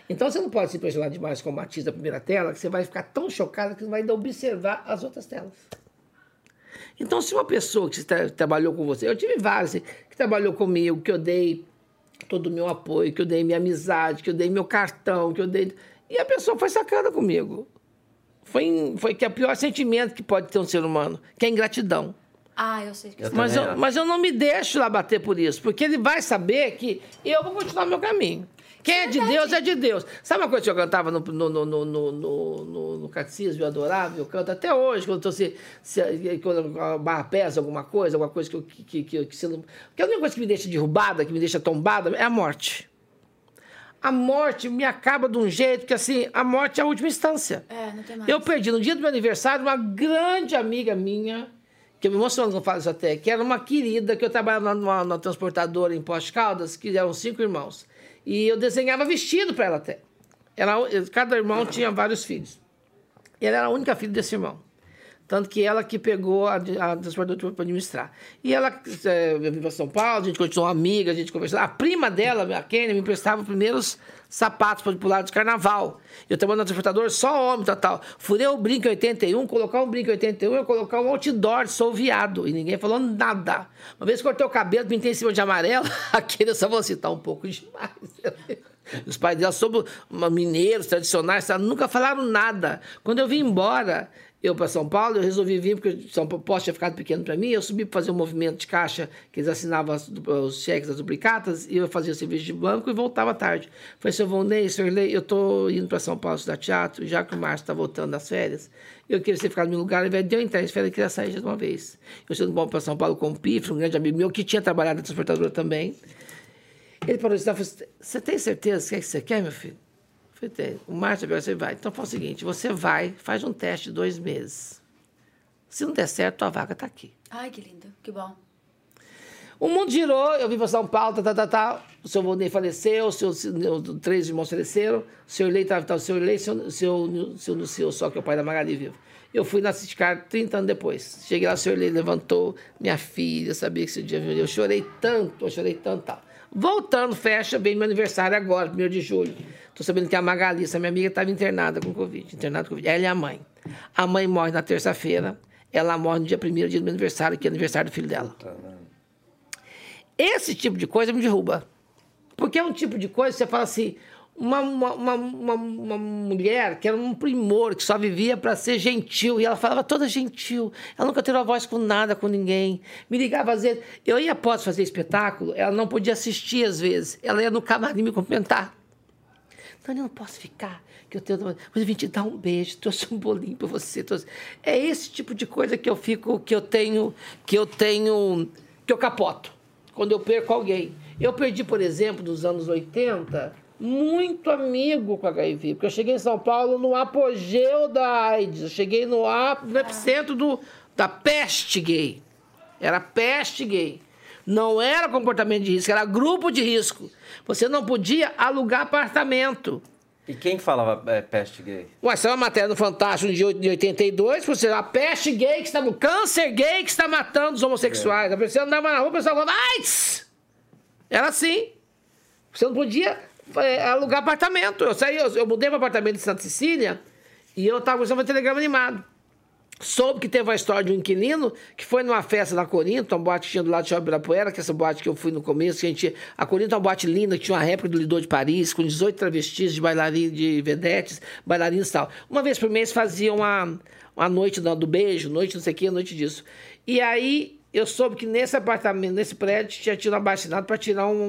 S3: Então você não pode se impressionar demais com o matiz da primeira tela, que você vai ficar tão chocada que você vai ainda observar as outras telas. Então, se uma pessoa que tra- trabalhou com você, eu tive vários assim, que trabalhou comigo, que eu dei todo o meu apoio, que eu dei minha amizade, que eu dei meu cartão, que eu dei. E a pessoa foi sacana comigo. Foi, foi que é o pior sentimento que pode ter um ser humano, que é a ingratidão.
S2: Ah, eu sei que
S1: Eu
S2: você...
S3: Mas eu, mas eu não me deixo lá bater por isso, porque ele vai saber que eu vou continuar meu caminho. Quem é de Deus é de Deus. Sabe uma coisa que eu cantava no, no, no, no, no, no, no- no catecismo, eu adorava, eu canto até hoje, quando eu se, se quando a barra pesa alguma coisa, alguma coisa que eu. Que, que, que, que, se porque a única coisa que me deixa derrubada, que me deixa tombada, é a morte. A morte me acaba de um jeito que, assim, a morte é a última instância.
S2: É, não tem mais.
S3: Eu perdi no dia do meu aniversário uma grande amiga minha, que eu me emociono quando falo isso até, que era uma querida, que eu trabalhava numa, numa transportadora em Poste Caldas, que eram cinco irmãos. E eu desenhava vestido para ela até. Ela, cada irmão tinha vários filhos. E ela era a única filha desse irmão. Tanto que ela que pegou a, a transportadora para administrar. E ela é, veio para São Paulo, a gente continuou amiga, a gente conversou. A prima dela, a Kênia, me emprestava os primeiros sapatos para pular de carnaval. Eu trabalhando na transportadora, só homem, tal, tal. Furei o brinco em 81, colocar um brinco em 81, eu colocar um outdoor, sou viado. E ninguém falou nada. Uma vez cortei o cabelo, pintei em cima de amarelo, <laughs> aquele só vou citar um pouco demais. Os pais dela, sobre uma- mineiros tradicionais, tá? nunca falaram nada. Quando eu vim embora, eu para São Paulo, eu resolvi vir, porque São Paulo tinha ficado pequeno para mim, eu subi para fazer um movimento de caixa, que eles assinavam as- os cheques das duplicatas, e eu fazia serviço de banco e voltava tarde. Falei, seu Volney, senhor Lei, eu tô indo para São Paulo estudar teatro, já que o Márcio está voltando das férias, eu queria você ficar no meu lugar, ao invés eu entrar em férias, eu queria sair de uma vez. Eu sendo bom para São Paulo com o Pifre, um grande amigo meu, que tinha trabalhado na transportadora também. Ele parou e falou assim, você tem certeza que é que você quer, meu filho? Falei, tem. O Márcio agora você vai. Então faz o seguinte, você vai, faz um teste de dois meses. Se não der certo, tua vaga está aqui.
S2: Ai, que lindo. Que bom.
S3: O mundo girou, eu vim para São Paulo, tá, tá, tá, tá. O seu Volney faleceu, os seus três irmãos faleceram, o senhor Lei estava, o senhor Lei, o seu, seu, seu Nucil, só que é o pai da Magali vivo. Eu fui na Citicar 30 anos depois. Cheguei lá, o senhor Lei levantou minha filha, sabia que esse dia eu chorei tanto, eu chorei tanto, tal. Voltando, fecha, bem meu aniversário agora, 1 de julho. Tô sabendo que a Magali, essa minha amiga, estava internada com Covid, internada com Covid. Ela é a mãe. A mãe morre na terça-feira, ela morre no dia 1 dia do meu aniversário, que é aniversário do filho dela. Esse tipo de coisa me derruba. Porque é um tipo de coisa que você fala assim, uma, uma, uma, uma, uma mulher que era um primor, que só vivia para ser gentil, e ela falava toda gentil, ela nunca teve a voz com nada, com ninguém. Me ligava às vezes, eu ia após fazer espetáculo, ela não podia assistir às vezes, ela ia no camarim me cumprimentar. Não, eu não posso ficar, que eu tenho. Mas eu vim te dar um beijo, trouxe um bolinho para você. Trouxe... É esse tipo de coisa que eu fico, que eu tenho, que eu tenho, que eu capoto quando eu perco alguém. Eu perdi, por exemplo, nos anos 80, muito amigo com HIV, porque eu cheguei em São Paulo no apogeu da AIDS, eu cheguei no, no epicentro do, da peste gay. Era peste gay. Não era comportamento de risco, era grupo de risco. Você não podia alugar apartamento.
S1: E quem falava é, peste gay?
S3: Ué, saiu uma matéria no Fantástico de 82, você a peste gay que está o câncer gay que está matando os homossexuais. É. A pessoa andava na rua, o pessoal falava, AIDS! Era assim. Você não podia é, alugar apartamento. Eu saí, eu, eu mudei para apartamento de Santa Cecília e eu estava usando um telegrama animado. Soube que teve uma história de um inquilino que foi numa festa na Corinto, uma boate que tinha do lado de Shopping Ibirapuera, que é essa boate que eu fui no começo, que a gente... A Corinto é uma boate linda, que tinha uma réplica do Lidor de Paris, com 18 travestis de bailarinos, de vedetes, bailarinos e tal. Uma vez por mês fazia uma, uma noite do, do beijo, noite não sei o que, noite disso. E aí eu soube que nesse apartamento, nesse prédio, tinha tido abaixinado para tirar um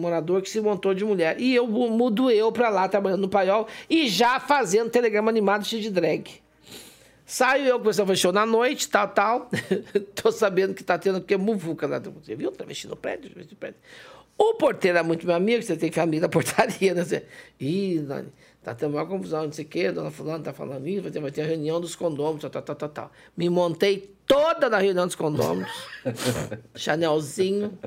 S3: morador que se montou de mulher. E eu mudo eu para lá, trabalhando no paiol, e já fazendo telegrama animado cheio de drag. Saio eu, começou a show na noite, tal, tal. <laughs> Tô sabendo que tá tendo, porque muvuca lá. Você viu? Travesti no prédio, travesti no prédio. O porteiro é muito meu amigo, você tem família da portaria, né? Ih, Nani, tá tendo uma confusão, não sei o quê, dona fulano tá falando isso, vai ter, vai ter a reunião dos condôminos, tal, tal, tal, tal. Me montei toda na reunião dos condôminos. <laughs> Chanelzinho.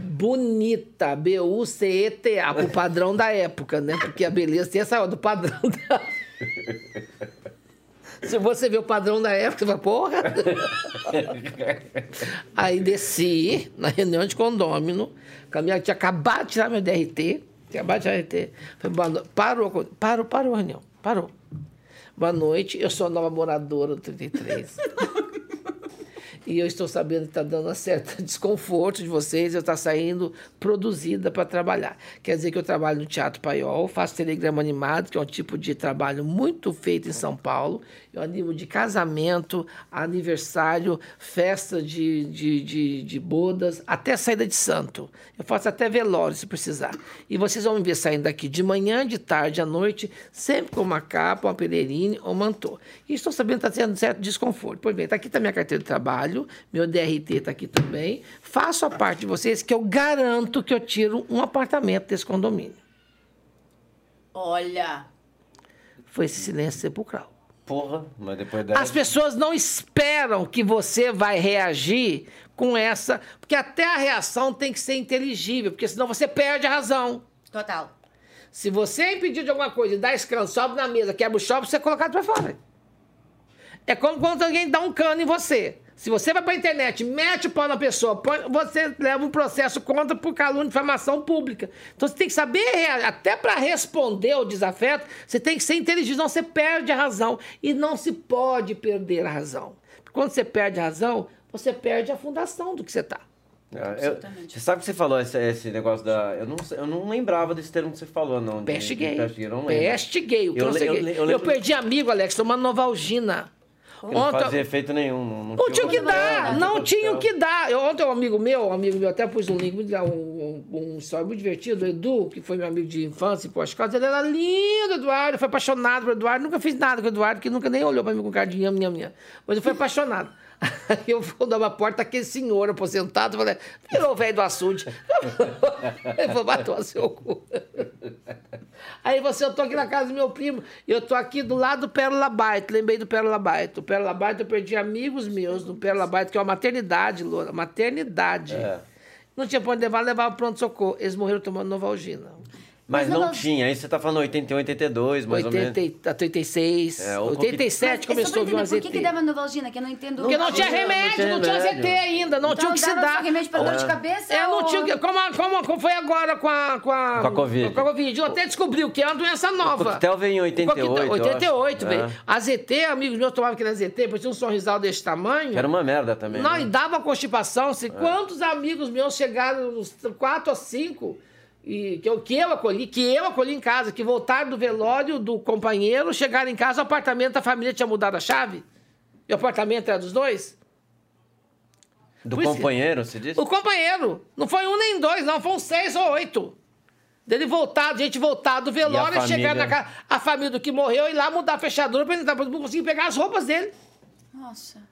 S3: Bonita, B-U-C-E-T-A, pro padrão da época, né? Porque a beleza tem essa do padrão da... <laughs> Se você vê o padrão da época, você fala, porra! <laughs> Aí desci na reunião de condômino, a minha tinha acabado de tirar meu DRT, acabado de. Falei, parou, parou, parou a parou. Boa noite, eu sou a nova moradora do 33. <laughs> e eu estou sabendo que está dando um certo <laughs> desconforto de vocês, eu estou saindo produzida para trabalhar. Quer dizer que eu trabalho no Teatro Paiol, faço telegrama animado, que é um tipo de trabalho muito feito em São Paulo. Eu animo de casamento, aniversário, festa de, de, de, de bodas, até saída de santo. Eu faço até velório, se precisar. E vocês vão me ver saindo daqui de manhã, de tarde, à noite, sempre com uma capa, uma pelerine ou mantô. E estou sabendo que está tendo certo desconforto. Pois bem, está aqui está minha carteira de trabalho trabalho, meu DRT está aqui também. Faço a parte de vocês que eu garanto que eu tiro um apartamento desse condomínio.
S2: Olha.
S3: Foi esse silêncio sepulcral.
S1: Porra, mas depois da.
S3: As pessoas não esperam que você vai reagir com essa. Porque até a reação tem que ser inteligível, porque senão você perde a razão.
S2: Total.
S3: Se você é impedido de alguma coisa e dá escravo, sobe na mesa, quebra o shopping, você é colocado para fora. É como quando alguém dá um cano em você. Se você vai para a internet, mete o pau na pessoa, você leva um processo contra por calúnia de difamação pública. Então você tem que saber, até para responder o desafeto, você tem que ser inteligente, não você perde a razão. E não se pode perder a razão. Quando você perde a razão, você perde a fundação do que você está.
S1: É, eu, você sabe que você falou esse, esse, negócio da. Eu não, eu não lembrava desse termo que você falou, não.
S3: Peste gay. Peste gay, peste gay. O eu, eu, eu, eu, perdi amigo, Alex, tomando Novalgina.
S1: Não fazia efeito nenhum. Não,
S3: não, não tinha o que dar, não tinha o que dar. Eu, ontem um amigo meu, um amigo meu, até pus um link, um, um, um muito divertido, o Edu, que foi meu amigo de infância em pós-casa, ele era lindo, Eduardo, foi apaixonado por Eduardo, nunca fiz nada com o Eduardo, que nunca nem olhou pra mim com cara de nham, nham, nham. Mas eu fui apaixonado. Aí <laughs> eu vou dar uma porta, aquele senhor aposentado, falei, virou o velho do açude. Ele falou, matou seu cu. Aí você, eu tô aqui na casa do meu primo, eu tô aqui do lado do Pérola Baito, lembrei do Pérola Baito. O Pérola Baito eu perdi amigos meus no Pérola Baito, que é uma maternidade, Loura, maternidade. É. Não tinha pra onde levar, levava pronto-socorro. Eles morreram tomando Novalgina.
S1: Mas, não, tinha, aí você tá falando 81, 82, mais 80, ou menos.
S3: 86, é, 87 começou a vir um
S2: AZT. Por que, que dava Novalgina, que eu não entendo?
S3: Porque não, não tinha remédio, não tinha, AZT ainda, não então, tinha o que se dar.
S2: remédio para dor de cabeça?
S3: É, ou... não tinha como, como, como foi agora com a... Com a,
S1: com a Covid.
S3: Com a Covid. Eu até descobriu que é uma doença nova. O
S1: coquetel veio em 88,
S3: 88, veio. É. AZT, amigos meus tomavam aquele AZT, depois tinha um sorrisal desse tamanho.
S1: Era uma merda também.
S3: Não, né? e dava constipação. Assim, é. Quantos amigos meus chegaram, uns 4 ou 5 e que eu, que eu acolhi, que eu acolhi em casa, que voltaram do velório do companheiro, chegaram em casa, o apartamento da família tinha mudado a chave. E o apartamento era dos dois.
S1: Do Por companheiro, você disse?
S3: O companheiro. Não foi um nem dois, não, foram seis ou oito. Dele voltar, gente voltar do velório,
S1: E a
S3: chegar na
S1: família?
S3: casa, a família do que morreu, ir lá mudar a fechadura pra ele não conseguir pegar as roupas dele.
S2: Nossa.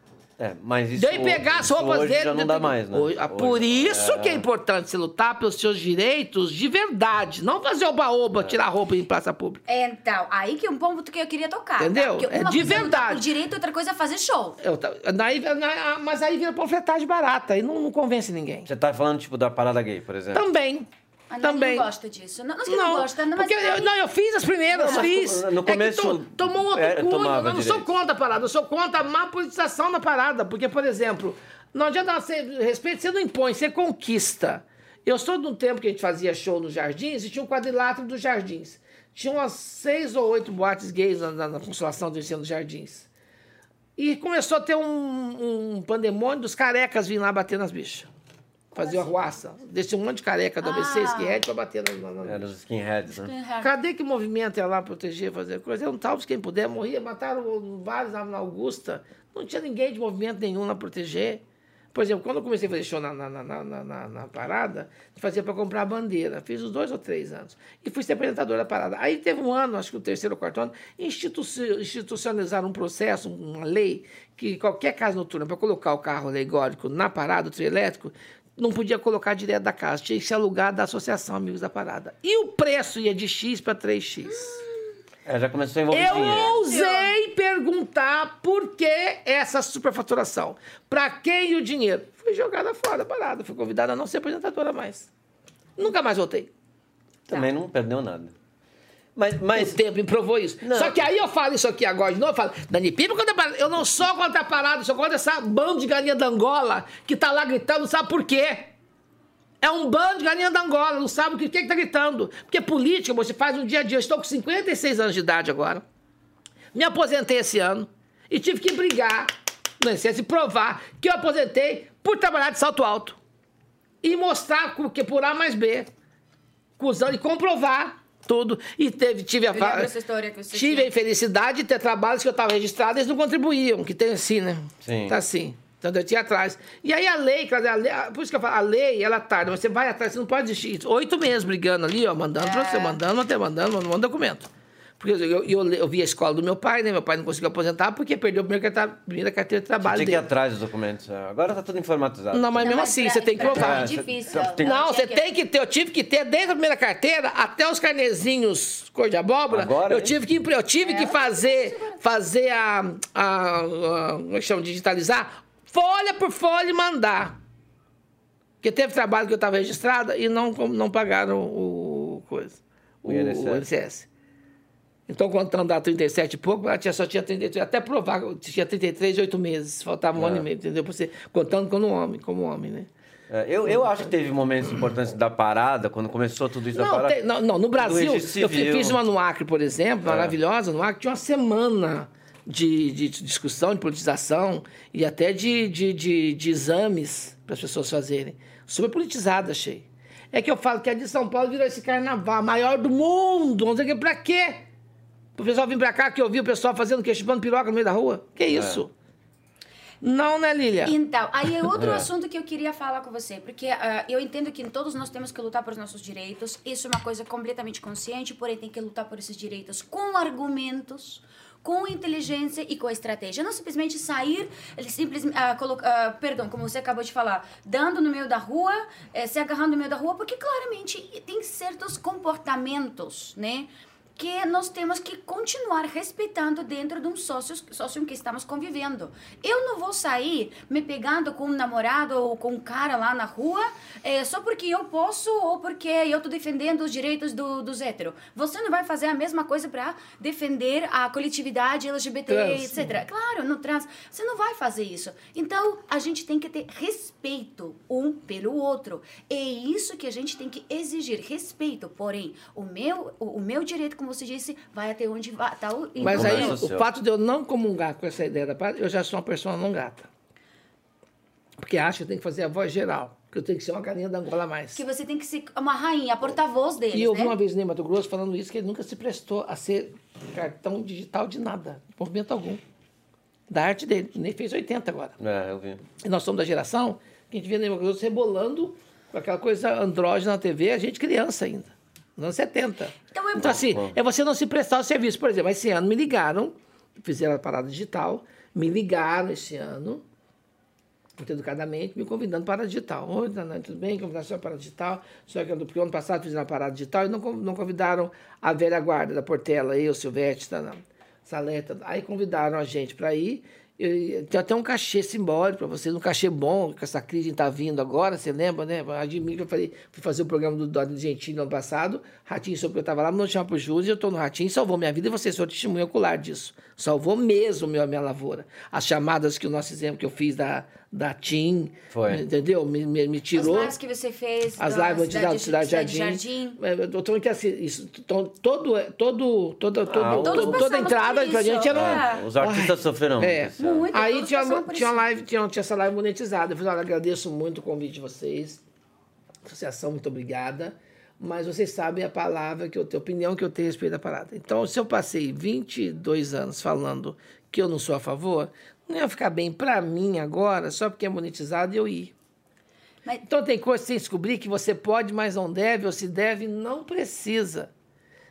S1: É, mas isso,
S3: Daí pegar as roupas
S1: hoje
S3: dele.
S1: já não dá mais, né?
S3: Hoje- ah, por
S1: Hoje-
S3: isso que é importante você lutar pelos seus direitos de verdade. Não fazer oba-oba, tirar roupa em praça pública.
S2: Então, aí que é um ponto que eu queria tocar.
S3: Entendeu?
S2: Tá?
S3: É de
S2: lutar
S3: verdade.
S2: por direito, outra coisa é fazer show.
S3: Eu daí- na- mas aí vira panfletagem barata e não, não convence ninguém.
S1: Você tá falando, tipo, da parada gay, por exemplo?
S3: Também.
S2: A
S3: Também.
S2: não gosta disso. Não, não não gosta, não, mas...
S3: porque eu, não, eu fiz as primeiras,
S1: Não,
S3: fiz.
S1: no
S3: É que
S1: começo,
S3: to- tomou outro
S1: é,
S3: cunho. Eu não sou
S1: direito.
S3: contra a parada, eu sou contra a má politização da parada. Porque, por exemplo, não adianta você respeito, você não impõe, você conquista. Eu sou de um tempo que a gente fazia show nos jardins e tinha um quadrilátero dos jardins. Tinha umas seis ou oito boates gays na, na, na Consolação do Ensino dos Jardins. E começou a ter um, um pandemônio dos carecas vindo lá bater nas bichas. Fazia arruaça. Deixa um monte de careca do ABC,
S2: Ah.
S3: skinhead, pra bater na, na, na,
S1: Era os skinheads, né?
S3: Cadê que movimento ia lá proteger, fazer coisa? Eu não tava, quem puder, morria. Mataram vários lá na Augusta. Não tinha ninguém de movimento nenhum lá proteger. Por exemplo, quando eu comecei a fazer show na, na, na, na, na- na parada, fazia para comprar bandeira. Fiz os dois ou três anos. E fui ser apresentador da parada. Aí teve um ano, acho que o terceiro ou quarto ano, institu- institucionalizaram um processo, uma lei, que qualquer casa noturna, para colocar o carro alegórico na parada, o trio elétrico, não podia colocar direto da casa, tinha que se alugar da Associação Amigos da Parada. E o preço ia de X para 3X.
S1: É, já começou a envolver
S3: Eu
S1: dinheiro.
S3: ousei perguntar por que essa superfaturação. Para quem o dinheiro? Fui jogada fora, parada. Fui convidada a não ser apresentadora mais. Nunca mais voltei.
S1: Também não perdeu nada. Mas, mas
S3: O tempo me provou isso.
S1: Não.
S3: Só que aí eu falo isso aqui agora de novo, eu falo, Dani Pipa, contra eu não sou contra a parada, eu sou contra essa bando de galinha da Angola que tá lá gritando, não sabe por quê. É um bando de galinha da Angola, não sabe o que, que, que tá gritando. Porque política, você faz no dia a dia. Eu estou com 56 anos de idade agora. Me aposentei esse ano e tive que brigar na licença e provar que eu aposentei por trabalhar de salto alto. E mostrar que por A mais B. Cusando e comprovar tudo. E teve, tive a Tive
S2: tinha.
S3: a infelicidade de ter trabalhos que eu estava registrado e eles não contribuíam, que tem assim, né?
S1: Sim.
S3: Tá assim. Então eu tinha atrás. E aí a lei, a lei, por isso que eu falo, a lei, ela tarda, você vai atrás, você não pode desistir. Oito meses brigando ali, ó, mandando pra você,
S2: É.
S3: mandando, até mandando, mandando documento. Porque eu, eu, eu vi a escola do meu pai, né? Meu pai não conseguiu aposentar porque perdeu a primeira carteira, primeira carteira de trabalho
S1: tinha que ir atrás dos documentos. Agora tá tudo informatizado.
S3: Não, mas
S2: Não,
S3: mesmo
S2: mas
S3: assim,
S2: pra-
S3: você tem que
S2: pra-
S3: provar.
S2: É difícil.
S1: Tem-
S3: Não, você tem que ter. Eu tive que ter desde a primeira carteira até os carnezinhos cor de abóbora.
S1: Agora,
S3: eu
S1: hein?
S3: tive que eu tive que fazer fazer a, a, a como é que chama digitalizar folha por folha e mandar. Porque teve trabalho que eu estava registrada e não não pagaram o coisa.
S1: O INSS.
S3: o INSS. Então, contando da 37 e pouco, ela tinha, só tinha 33, até provar, tinha 33 e 8 meses, faltava um
S1: É.
S3: ano e meio, entendeu? Você, contando como homem, como homem, né?
S1: É, eu, eu acho que teve momentos importantes da parada, quando começou tudo isso da
S3: Não,
S1: parada.
S3: tem- não, não, no Brasil, eu fiz uma no Acre, por exemplo,
S1: É.
S3: maravilhosa, no Acre tinha uma semana de, de discussão, de politização e até de, de, de, de exames para as pessoas fazerem. Super politizada, achei. É que eu falo que a de São Paulo virou esse carnaval, maior do mundo. Dizer que pra quê? O pessoal vir pra cá que eu vi o pessoal fazendo que chupando piroca no meio da rua? Que isso? Não, né, Lília?
S2: Então, aí é outro <laughs>
S1: É.
S2: assunto que eu queria falar com você, porque ah, eu entendo que todos nós temos que lutar por os nossos direitos, isso é uma coisa completamente consciente, porém tem que lutar por esses direitos com argumentos, com inteligência e com estratégia. Não simplesmente sair, simplesmente, ah, ah, perdão, como você acabou de falar, dando no meio da rua, eh, se agarrando no meio da rua, porque claramente tem certos comportamentos, né? Que nós temos que continuar respeitando dentro de um sócio, sócio em que estamos convivendo. Eu não vou sair me pegando com um namorado ou com um cara lá na rua eh, só porque eu posso ou porque eu estou defendendo os direitos do, dos héteros. Você não vai fazer a mesma coisa para defender a coletividade LGBT,
S3: Trans.
S2: etc. Claro, no trans. Você não vai fazer isso. Então, a gente tem que ter respeito um pelo outro. É isso que a gente tem que exigir, respeito. Porém, o meu, o, o meu direito, como você disse, vai até onde vai. Tá o,
S3: Mas aí,
S1: o seu.
S3: fato de eu não comungar com essa ideia da paz, eu já sou uma pessoa não grata. Porque acho que eu tenho que fazer a voz geral. Que eu tenho que ser uma galinha da Angola a mais.
S2: que você tem que ser uma rainha, a porta-voz deles,
S3: E eu vi
S2: né?
S3: uma vez no Mato Grosso falando isso, que ele nunca se prestou a ser cartão digital de nada, de movimento algum. Da arte dele. Nem fez 80 agora.
S1: É, eu vi.
S3: E nós somos da geração que a gente vê no Mato Grosso rebolando com aquela coisa andrógena na TV, a gente criança ainda. Nos anos 70.
S2: Então é bom.
S3: assim, é você não se prestar o serviço. Por exemplo, esse ano me ligaram, fizeram a parada digital, me ligaram esse ano, muito educadamente, me convidando para a digital. Oi, Danane, tudo bem? Convidar só para a digital. Só que porque ano passado fizeram a parada digital e não, não convidaram a velha guarda da Portela, eu, Silvete, não. Saleta. Aí convidaram a gente para ir. E Tem até um cachê simbólico para vocês, um cachê bom, que essa crise está vindo agora, você lembra, né? Admiro que eu falei, fui fazer o programa do Gentili no ano passado, Ratinho soube que eu estava lá, não chama para o Júlio, eu estou no Ratinho, salvou minha vida e vocês são testemunha ocular disso. Salvou mesmo meu, minha lavoura. As chamadas que nós fizemos, que eu fiz da, da TIM,
S1: Foi.
S3: entendeu? Me, me, me
S2: As
S3: tirou.
S2: lives que você fez.
S3: As lives da Cidade, Jardim.
S2: Jardim.
S3: É, Eu tô que assim, isso, então, todo, todo, toda, todo,
S1: Ah,
S3: todo- toda entrada pra gente era.
S2: É.
S3: um-
S1: Os artistas sofreram
S3: É.
S1: muito.
S3: Aí tinha, tinha, live, tinha, tinha essa live monetizada. Eu falei, olha, agradeço muito o convite de vocês. Associação, muito obrigada. Mas vocês sabem a palavra, que eu tenho, a opinião que eu tenho a respeito da parada. Então, se eu passei 22 anos falando que eu não sou a favor, não ia ficar bem pra mim agora, só porque é monetizado, eu ir.
S2: Mas-
S3: Então tem coisas que você descobrir que você pode, mas não deve, ou se deve, não precisa.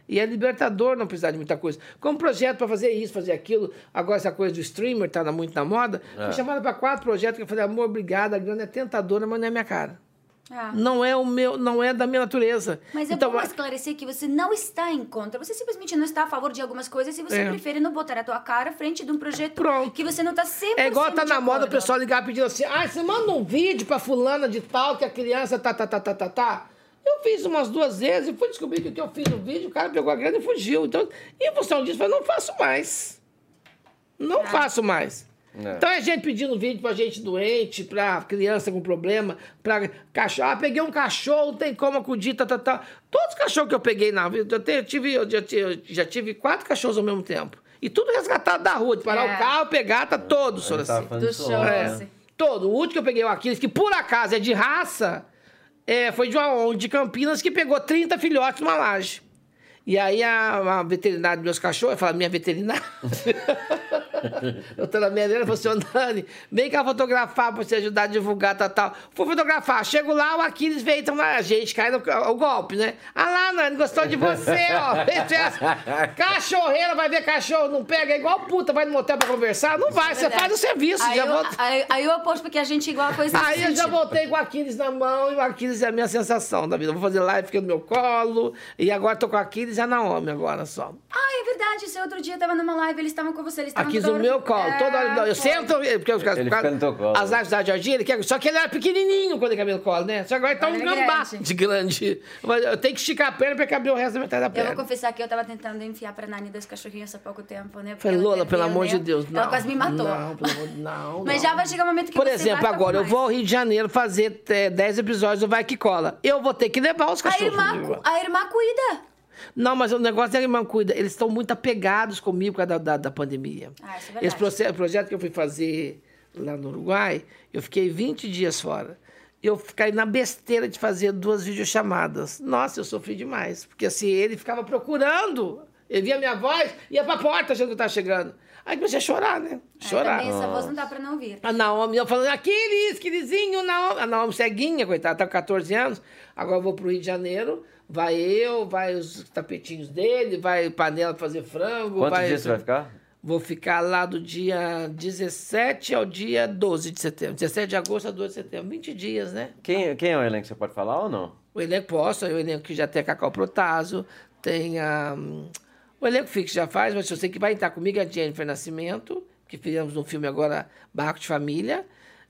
S3: E é libertador não precisar de muita coisa. Como projeto para fazer isso, fazer aquilo. Agora essa coisa do streamer está muito na moda.
S1: É.
S3: Fui chamada para quatro projetos que eu falei, amor, obrigada, a grana é tentadora, mas não é minha cara.
S2: Ah.
S3: Não é o meu, não é da minha natureza.
S2: Mas é
S3: então,
S2: bom esclarecer que você não está em contra. Você simplesmente não está a favor de algumas coisas e você
S3: É.
S2: prefere não botar a tua cara à frente de um projeto
S3: Pronto.
S2: que você não está sempre
S3: É igual tá na moda o pessoal ligar pedindo assim: ah, você manda um vídeo pra fulana de tal que a criança tá, tá, tá, tá, tá, tá. Eu fiz umas duas vezes e fui descobrir que o que eu fiz no vídeo, o cara pegou a grana e fugiu. Então, em função disso, eu não faço mais. Não faço mais.
S1: É.
S3: Então é gente pedindo vídeo pra gente doente, pra criança com problema, pra cachorro. Ah, peguei um cachorro, tem como acudir, tá, tá, tá. Todos os cachorros que eu peguei na vida, eu, te- eu tive, eu já, tive- eu já tive quatro cachorros ao mesmo tempo. E tudo resgatado da rua, de parar
S2: É.
S3: o carro, pegar, tá todo, senhor assim.
S2: Do show,
S3: É,
S1: né?
S2: assim.
S3: todo. O último que eu peguei o Aquiles, que por acaso é de raça, é, foi de uma ONG de Campinas que pegou 30 filhotes numa laje. E aí a, a veterinária dos meus cachorros, eu falo, minha veterinária. <laughs> Doutora Melena falou assim, ô Dani, vem cá fotografar pra você ajudar a divulgar, tal, tal. Fui fotografar, chego lá, o Aquiles veio, então a gente cai no o golpe, né? Ah lá, Nani, gostou de você, ó. <laughs> É- Cachorreira, vai ver cachorro, não pega, é igual puta, vai no motel pra conversar. Não vai, você faz o serviço,
S2: Aí
S3: já
S2: eu,
S3: volta.
S2: aí, aí eu aposto porque a gente é igual a coisa
S3: Aí eu já voltei com o Aquiles na mão e o Aquiles é a minha sensação da vida. Eu vou fazer live, fica no meu colo. E agora tô com o Aquiles e a Naomi agora só.
S2: Ah, é verdade. Esse outro dia eu tava numa live, eles estavam com você. Eles estavam
S3: Aquiles no meu colo.
S2: É,
S3: Toda hora. Eu
S2: foi.
S3: sento, porque os caras.
S1: Ele fica no teu colo.
S3: As lives da Jorginho, ele quer. Só que ele era pequenininho quando ele cabia no colo, né? Só que agora ele tá um
S2: é
S3: gambá
S2: grande.
S3: de grande. Mas Eu tenho que esticar a perna pra caber o resto da metade da
S2: Eu
S3: perna.
S2: vou confessar que eu tava tentando enfiar pra Nani dois cachorrinhos há pouco tempo, né? Porque
S3: Falei, Lola, pelo amor
S2: né?
S3: de Deus. Não,
S2: Ela quase me matou.
S3: Não, pelo amor de não. <laughs>
S2: Mas já vai chegar um momento que
S3: Por
S2: você
S3: exemplo, agora eu vou ao Rio de Janeiro fazer é, 10 episódios do Vai Que Cola. Eu vou ter que levar os
S2: A
S3: cachorros.
S2: irmã,
S3: comigo.
S2: cu- a irmã cuida.
S3: Não, mas o negócio é que irmã cuida. Eles estão muito apegados comigo por causa da, da, da pandemia.
S2: Ah, isso é verdade.
S3: Esse processo, projeto que eu fui fazer lá no Uruguai, eu fiquei 20 dias fora. Eu fiquei na besteira de fazer duas videochamadas. Nossa, eu sofri demais. Porque assim, ele ficava procurando. Ele via minha voz, ia pra porta achando que eu tava chegando. Aí comecei a chorar, né? Chorar.
S2: também essa voz não dá pra não ouvir.
S3: A Naomi, eu falando, Aquiles, Quirizinho, Naomi. A Naomi ceguinha, coitada, tá com 14 anos. Agora eu vou pro Rio de Janeiro. Vai eu, vai os tapetinhos dele, vai panela pra fazer frango.
S1: Quantos
S3: vai...
S1: dias você vai ficar?
S3: Vou ficar lá do dia 17 ao dia 12 de setembro. 17 de agosto a 12 de setembro. 20 dias, né?
S1: Quem, quem é o elenco? Você pode falar ou não?
S3: O elenco posso, o elenco que já tem a Cacau Protaso, tem a. hum, O elenco fixo já faz, mas eu sei que vai estar comigo é a Jennifer Nascimento, que fizemos um filme agora, Barco de Família.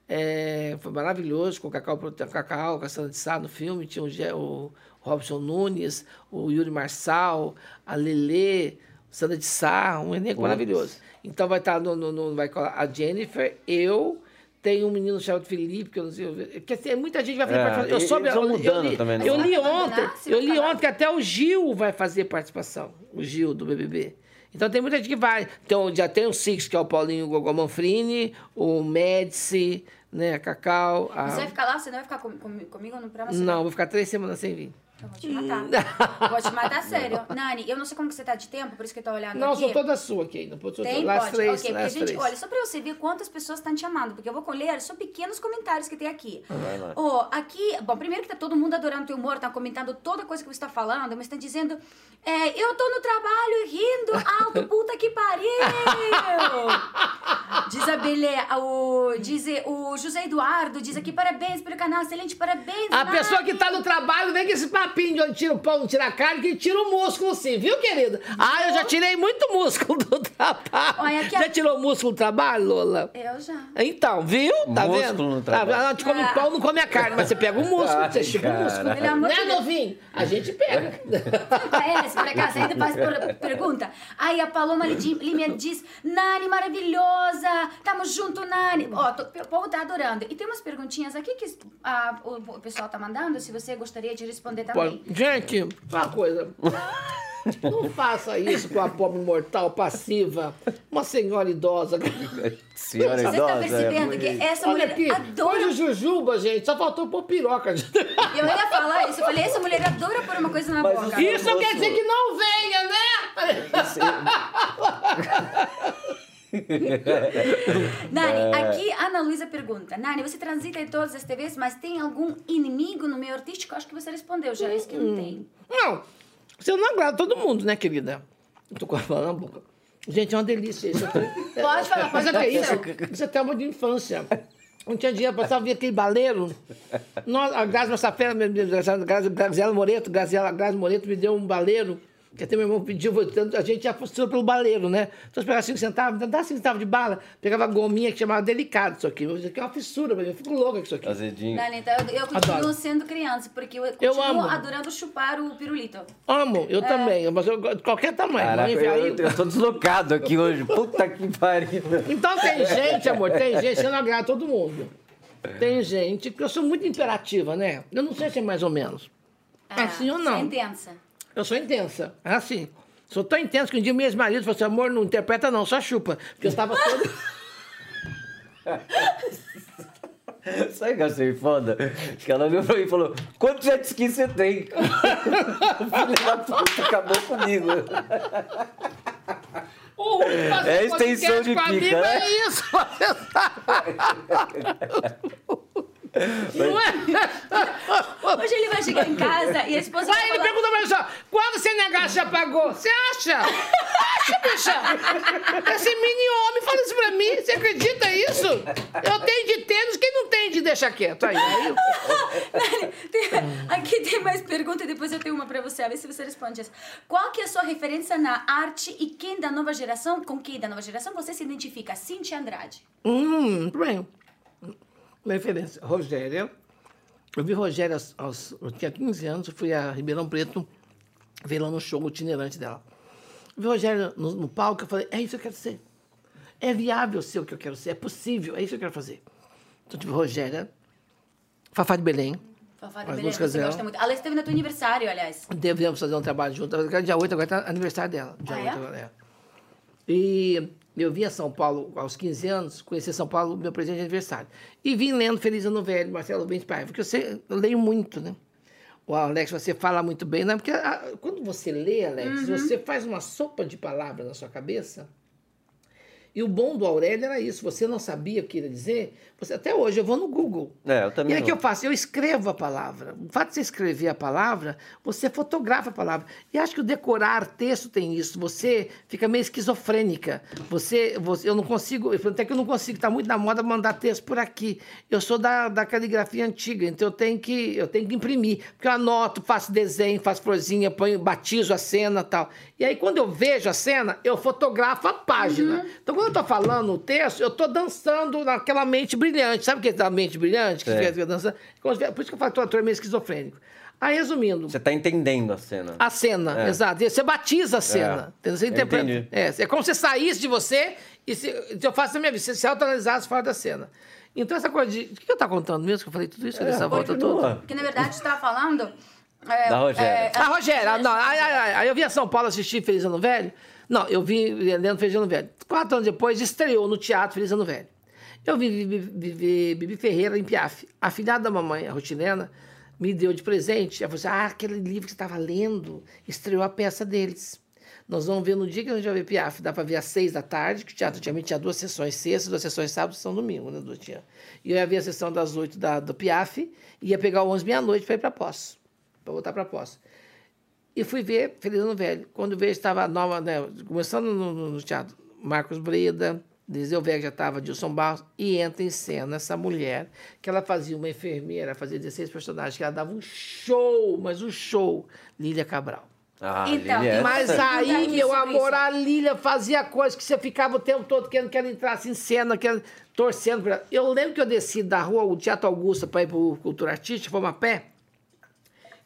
S3: É, foi maravilhoso, com o Cacau, Cacau, com a Sandra de Sá no filme, tinha o, o Robson Nunes, o Yuri Marçal, a Lelê, Sandra de Sá, um elenco maravilhoso. Então vai estar no, no, no- vai a Jennifer, eu, tem um menino chamado Felipe, que eu não sei. Porque assim, muita gente vai fazer
S1: É,
S3: participação. Eu soube, eu,
S1: mudando
S3: eu li,
S1: também, né?
S3: eu li ontem, eu li ontem que até o Gil vai fazer participação. O Gil do BBB. Então tem muita gente que vai. Então, já tem o Six, que é o Paulinho Gogol Manfrini, o Médici, né, a Cacau. a-
S2: Você vai ficar lá? Você não vai ficar com, com- comigo no programa?
S3: Não, vou ficar três semanas sem vir.
S2: Eu vou te matar. vou te matar, sério. <laughs> Nani, eu não sei como que você tá de tempo, por isso que eu tô olhando
S3: Não,
S2: aqui.
S3: sou toda sua aqui ainda. Sou
S2: Tem,
S3: as
S2: pode.
S3: três,
S2: ok, porque,
S3: as
S2: gente,
S3: três.
S2: olha, só pra você ver quantas pessoas estão te amando, porque eu vou colher só pequenos comentários que tem aqui.
S1: Vai lá.
S2: Ó, aqui, bom, primeiro que tá todo mundo adorando teu humor, tá comentando toda coisa que você tá falando, mas tá dizendo, é, eu tô no trabalho rindo alto, <laughs> puta que pariu! <laughs> diz a Belé, o, diz o José Eduardo, diz aqui, parabéns pelo canal, excelente, parabéns,
S3: A
S2: Nani."
S3: pessoa que tá no trabalho vem com esse papinho de onde tira o pão, não tira a carne, que tira o músculo sim, viu, querida? Ah, eu já tirei muito músculo do trabalho.
S2: Olha, aqui
S3: já
S2: a-
S3: tirou músculo do trabalho, Lola?
S2: Eu já.
S3: Então, viu? Tá
S1: Músculo
S3: vendo?
S1: no trabalho.
S3: Tá, a gente come
S2: Ah.
S3: pão, não come a carne, mas você pega o músculo,
S1: Ai,
S3: você chupa o músculo.
S2: Pelo amor
S3: Né, novinho? A gente pega. <laughs>
S2: É, se por acaso ainda faz per- pergunta. Aí a Paloma Lima diz: Nani, maravilhosa! Tamo junto, Nani! Ó, tô- o povo tá adorando. E tem umas perguntinhas aqui que ah, o, o pessoal tá mandando, se você gostaria de responder também.
S3: Pô, Gente, uma coisa. Não faça isso com a pobre mortal passiva, uma senhora idosa.
S1: Senhora
S2: Você
S1: idosa.
S2: tá percebendo
S1: é
S2: que essa
S3: Olha
S2: mulher
S3: aqui,
S2: adora.
S3: hoje jujuba, gente, só faltou pôr piroca.
S2: Eu ia falar isso. Eu falei: essa mulher adora pôr uma coisa na
S1: Mas
S2: boca.
S3: Isso quer dizer que não venha, né? <laughs>
S2: Nani,
S1: É.
S2: aqui a Ana Luísa pergunta: Nani, você transita em todas as TVs, mas tem algum inimigo no meio artístico? Acho que você respondeu já, isso que
S3: Hum.
S2: não tem.
S3: Não, você não agrada todo mundo, né, querida? Eu tô com a palavra na boca. Gente, é uma delícia isso. <laughs>
S2: Pode falar, pode
S3: é é isso,
S2: falar.
S3: isso é trauma de infância. Não tinha dinheiro, passava via aquele baleiro. Nós, a Grazi Massafera, Graziela Moreto, Graziela Grazi Moreto me deu um baleiro, que até meu irmão pediu, a gente já funcionou pelo baleiro, né? Então, você pegava cinco centavos, dá cinco centavos de bala, pegava gominha que chamava delicado isso aqui. Isso aqui é uma fissura, eu fico louca com isso aqui.
S1: Azedinho.
S2: Então eu, eu continuo
S3: Adoro.
S2: sendo criança, porque eu
S3: Eu
S2: continuo
S3: amo.
S2: adorando chupar o pirulito.
S3: Amo, eu também, mas eu, gosto de qualquer tamanho.
S1: Caraca, eu,
S3: aí.
S1: eu tô deslocado aqui hoje. Puta que pariu.
S3: Então tem gente, amor, tem gente, você não agrada todo mundo. Tem gente, porque eu sou muito imperativa, né? Eu não sei se é mais ou menos.
S2: Ah,
S3: assim ou
S2: é
S3: não.
S2: intensa.
S3: Eu sou intensa. É assim. Sou tão intensa que um dia meu ex-marido falou assim, amor, não interpreta não, só chupa. Porque eu estava todo... <laughs>
S1: Sabe o que eu achei foda? Que ela olhou pra mim e falou: Quantos jet ski você tem? <laughs> Filha da puta, acabou comigo. <laughs>
S3: Uh,
S1: É extensão de pica, né?
S3: É isso. Não é? <laughs>
S2: Hoje ele vai chegar em casa e a esposa vai
S3: ele
S2: falar...
S3: pergunta pra só, quando você negar, você já pagou? Você acha? Acha, bicha? Esse mini homem fala isso pra mim, você acredita isso? Eu tenho de tênis, quem não tem de deixar quieto? Aí, aí <laughs>
S2: aqui tem mais pergunta e depois eu tenho uma pra você, a ver se você responde essa. Qual que é a sua referência na arte e quem da nova geração, com quem da nova geração você se identifica? Cintia Andrade.
S3: Hum, muito bem. Referência. Rogéria. Eu vi Rogéria aos, aos- Eu tinha 15 anos, eu fui a Ribeirão Preto ver lá no show itinerante dela. Eu vi Rogéria no, no palco, eu falei, é isso que eu quero ser. É viável ser o que eu quero ser, é possível, é isso que eu quero fazer. Então, tipo, Rogéria, Fafá de Belém,
S2: Fafá de Belém,
S3: músicas
S2: você
S3: dela.
S2: gosta muito. Ela esteve no teu aniversário, aliás.
S3: devemos fazer um trabalho junto. Agora, Dia 8 agora está aniversário dela. Dia
S2: Ah,
S3: 8
S2: é?
S3: agora, é. E eu vim a São Paulo aos 15 anos, conheci São Paulo, meu presente de aniversário. E vim lendo Feliz Ano Velho, Marcelo Rubens Paiva, porque eu, sei- eu leio muito, né? O Alex, você fala muito bem, né? Porque ah, quando você lê, Alex, você faz uma sopa de palavras na sua cabeça. E o bom do Aurélio era isso. Você não sabia o que ia dizer. Você, até hoje eu vou no Google.
S1: É, eu também
S3: E aí o que eu faço? Eu escrevo a palavra. O fato de você escrever a palavra, você fotografa a palavra. E acho que o decorar texto tem isso. Você fica meio esquizofrênica. Você, você eu não consigo, até que eu não consigo, está muito na moda mandar texto por aqui. Eu sou da, da caligrafia antiga, então eu tenho que eu tenho que imprimir, porque eu anoto, faço desenho, faço florzinha, ponho, batizo a cena, tal. E aí quando eu vejo a cena, eu fotografo a página. Então quando eu tô falando o texto, eu tô dançando naquela mente brilhante. Sabe o que é da mente brilhante? Que
S1: É.
S3: fica dançando? Por isso que eu falo que o ator é meio esquizofrênico. Aí, resumindo,
S1: Você tá entendendo a cena.
S3: a cena,
S1: É.
S3: exato. Você batiza a cena. entendeu? Você interpreta. É, é como se saísse de você e se, se eu faço a minha vida, se, se autoanalisasse fora da cena. Então, essa coisa de. O que eu tava contando mesmo? Que eu falei tudo isso nessa volta toda?
S2: Porque, na verdade, você estava falando... é,
S1: Da Rogéria.
S2: é,
S3: Ah, Rogério, ah, não, aí eu vim a São Paulo assistir Feliz Ano Velho. Não, eu vi Leandro Feliz Ano Velho. Quatro anos depois, estreou no teatro Feliz Ano Velho. Eu vi Bibi, Bibi- Ferreira em Piaf. A filhada da mamãe, a Rutilena, me deu de presente. Ela falou assim: ah, aquele livro que você estava lendo estreou a peça deles. Nós vamos ver no dia que a gente vai ver Piaf. Dá para ver às seis da tarde, que o teatro antigamente tinha duas sessões, sexta, duas sessões sábado sessão domingo, né? Duas tinha. E eu ia ver a sessão das oito da, do Piaf ia pegar o onze meia-noite para ir para Poço, para voltar para Poço. E fui ver Feliz Ano Velho. Quando veio, estava nova, né? Começando no, no, no teatro, Marcos Breda, Deseu Vega já estava, Dilson Barros, e entra em cena essa mulher, que ela fazia uma enfermeira, fazia 16 personagens, que ela dava um show, mas um show, Lília Cabral.
S1: Ah,
S2: Então,
S1: Lili,
S3: Mas aí, meu amor,
S2: isso.
S3: a Lília fazia coisas que você ficava o tempo todo querendo que ela entrasse em cena, que ela- torcendo. pra ela. Eu lembro que eu desci da rua, o Teatro Augusta, para ir para o Cultura Artística, fomos a pé.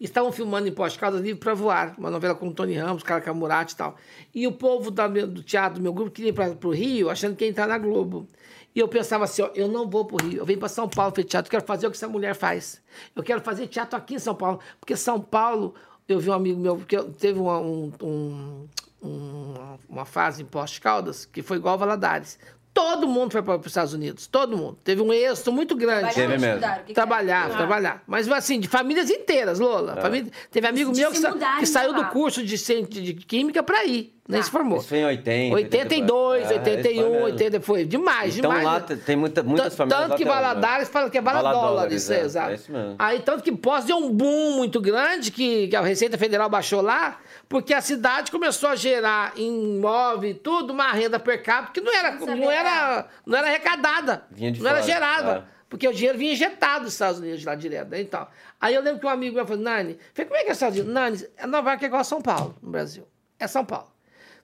S3: Estavam filmando em Poste Caldas Livre para Voar, uma novela com o Tony Ramos, Cara Camurati e tal. E o povo da do teatro do meu grupo queria ir para o Rio, achando que ia entrar na Globo. E eu pensava assim: ó, eu não vou para o Rio, eu venho para São Paulo fazer teatro, eu quero fazer o que essa mulher faz. Eu quero fazer teatro aqui em São Paulo, porque São Paulo, eu vi um amigo meu, que teve uma, um, um- um- uma fase em Poste Caldas que foi igual a Valadares. Todo mundo foi para os Estados Unidos, todo mundo. Teve um êxito muito grande.
S1: Teve mesmo.
S3: Trabalhar,
S2: é?
S3: trabalhar. Mas assim, de famílias inteiras, Lola. Família- teve amigo
S2: De
S3: meu que, sa- que saiu do curso de, de química para ir. Nem
S2: Tá.
S3: se formou.
S1: Isso foi em 80.
S3: 82,
S1: É,
S3: 81,
S1: isso foi mesmo.
S3: 80, foi demais,
S1: Então
S3: demais.
S1: lá te- tem muita, muitas famílias
S3: Tanto que
S1: né?
S3: Valadares fala que é Bala dólares,
S1: dólares,
S3: é,
S1: é,
S3: exato.
S1: é isso mesmo.
S3: Aí tanto que Poço deu um boom muito grande que, que a Receita Federal baixou lá, porque a cidade começou a gerar em imóvel e tudo uma renda per capita que não era, não
S2: saber,
S3: era, não era arrecadada,
S1: Vinha de
S3: não era
S1: fora,
S3: gerada.
S1: é.
S3: Porque o dinheiro vinha injetado dos Estados Unidos lá direto, né, então. Aí eu lembro que um amigo meu falou, Nani, falei, como é que é Estados Unidos? Nani, Nova York é igual a São Paulo, no Brasil. É São Paulo.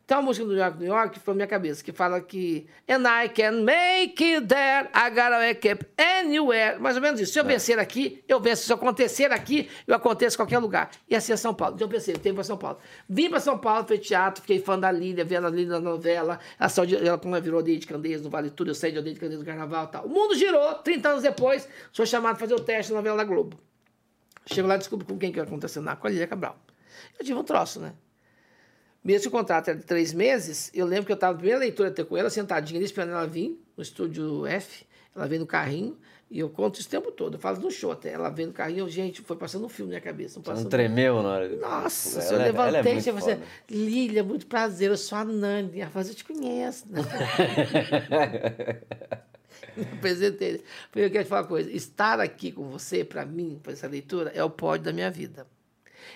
S3: Tem uma música do New York, New York, que foi na minha cabeça, que fala que And I can make it there, I gotta wake up anywhere. Mais ou menos isso. Se eu vencer aqui, eu venço. Se eu acontecer aqui, eu aconteço em qualquer lugar. E assim é São Paulo. Então eu pensei, eu tenho para São Paulo. Vim para São Paulo, fiz teatro, fiquei fã da Lília, vendo a Lília na novela. Ela, saiu de, ela ela virou Odeia de Candeias no Vale Tudo, eu saí de Odeia de Candeias no Carnaval e tal. O mundo girou, 30 anos depois, sou chamado para fazer o teste na novela da Globo. Chego lá e descubro com quem que eu ia contracenar, com a Lília Cabral. Eu tive um troço, né? Mesmo que o contrato era de três meses, eu lembro que eu estava na primeira leitura até com ela, sentadinha ali, esperando ela vir, no estúdio F. Ela veio no carrinho, e eu conto isso o tempo todo. Eu falo no show até. Ela veio no carrinho, eu, gente, foi passando um filme na minha cabeça. Não
S1: não tremeu na hora.
S3: Nossa,
S1: Ela
S3: eu
S1: é- é
S3: levantei e assim,
S1: foda.
S3: Lília, muito prazer, eu sou a Nani. Ela falou, eu te conheço. né? <laughs> Me apresentei. Falei, eu quero te falar uma coisa. Estar aqui com você, para mim, para essa leitura, é o pódio da minha vida.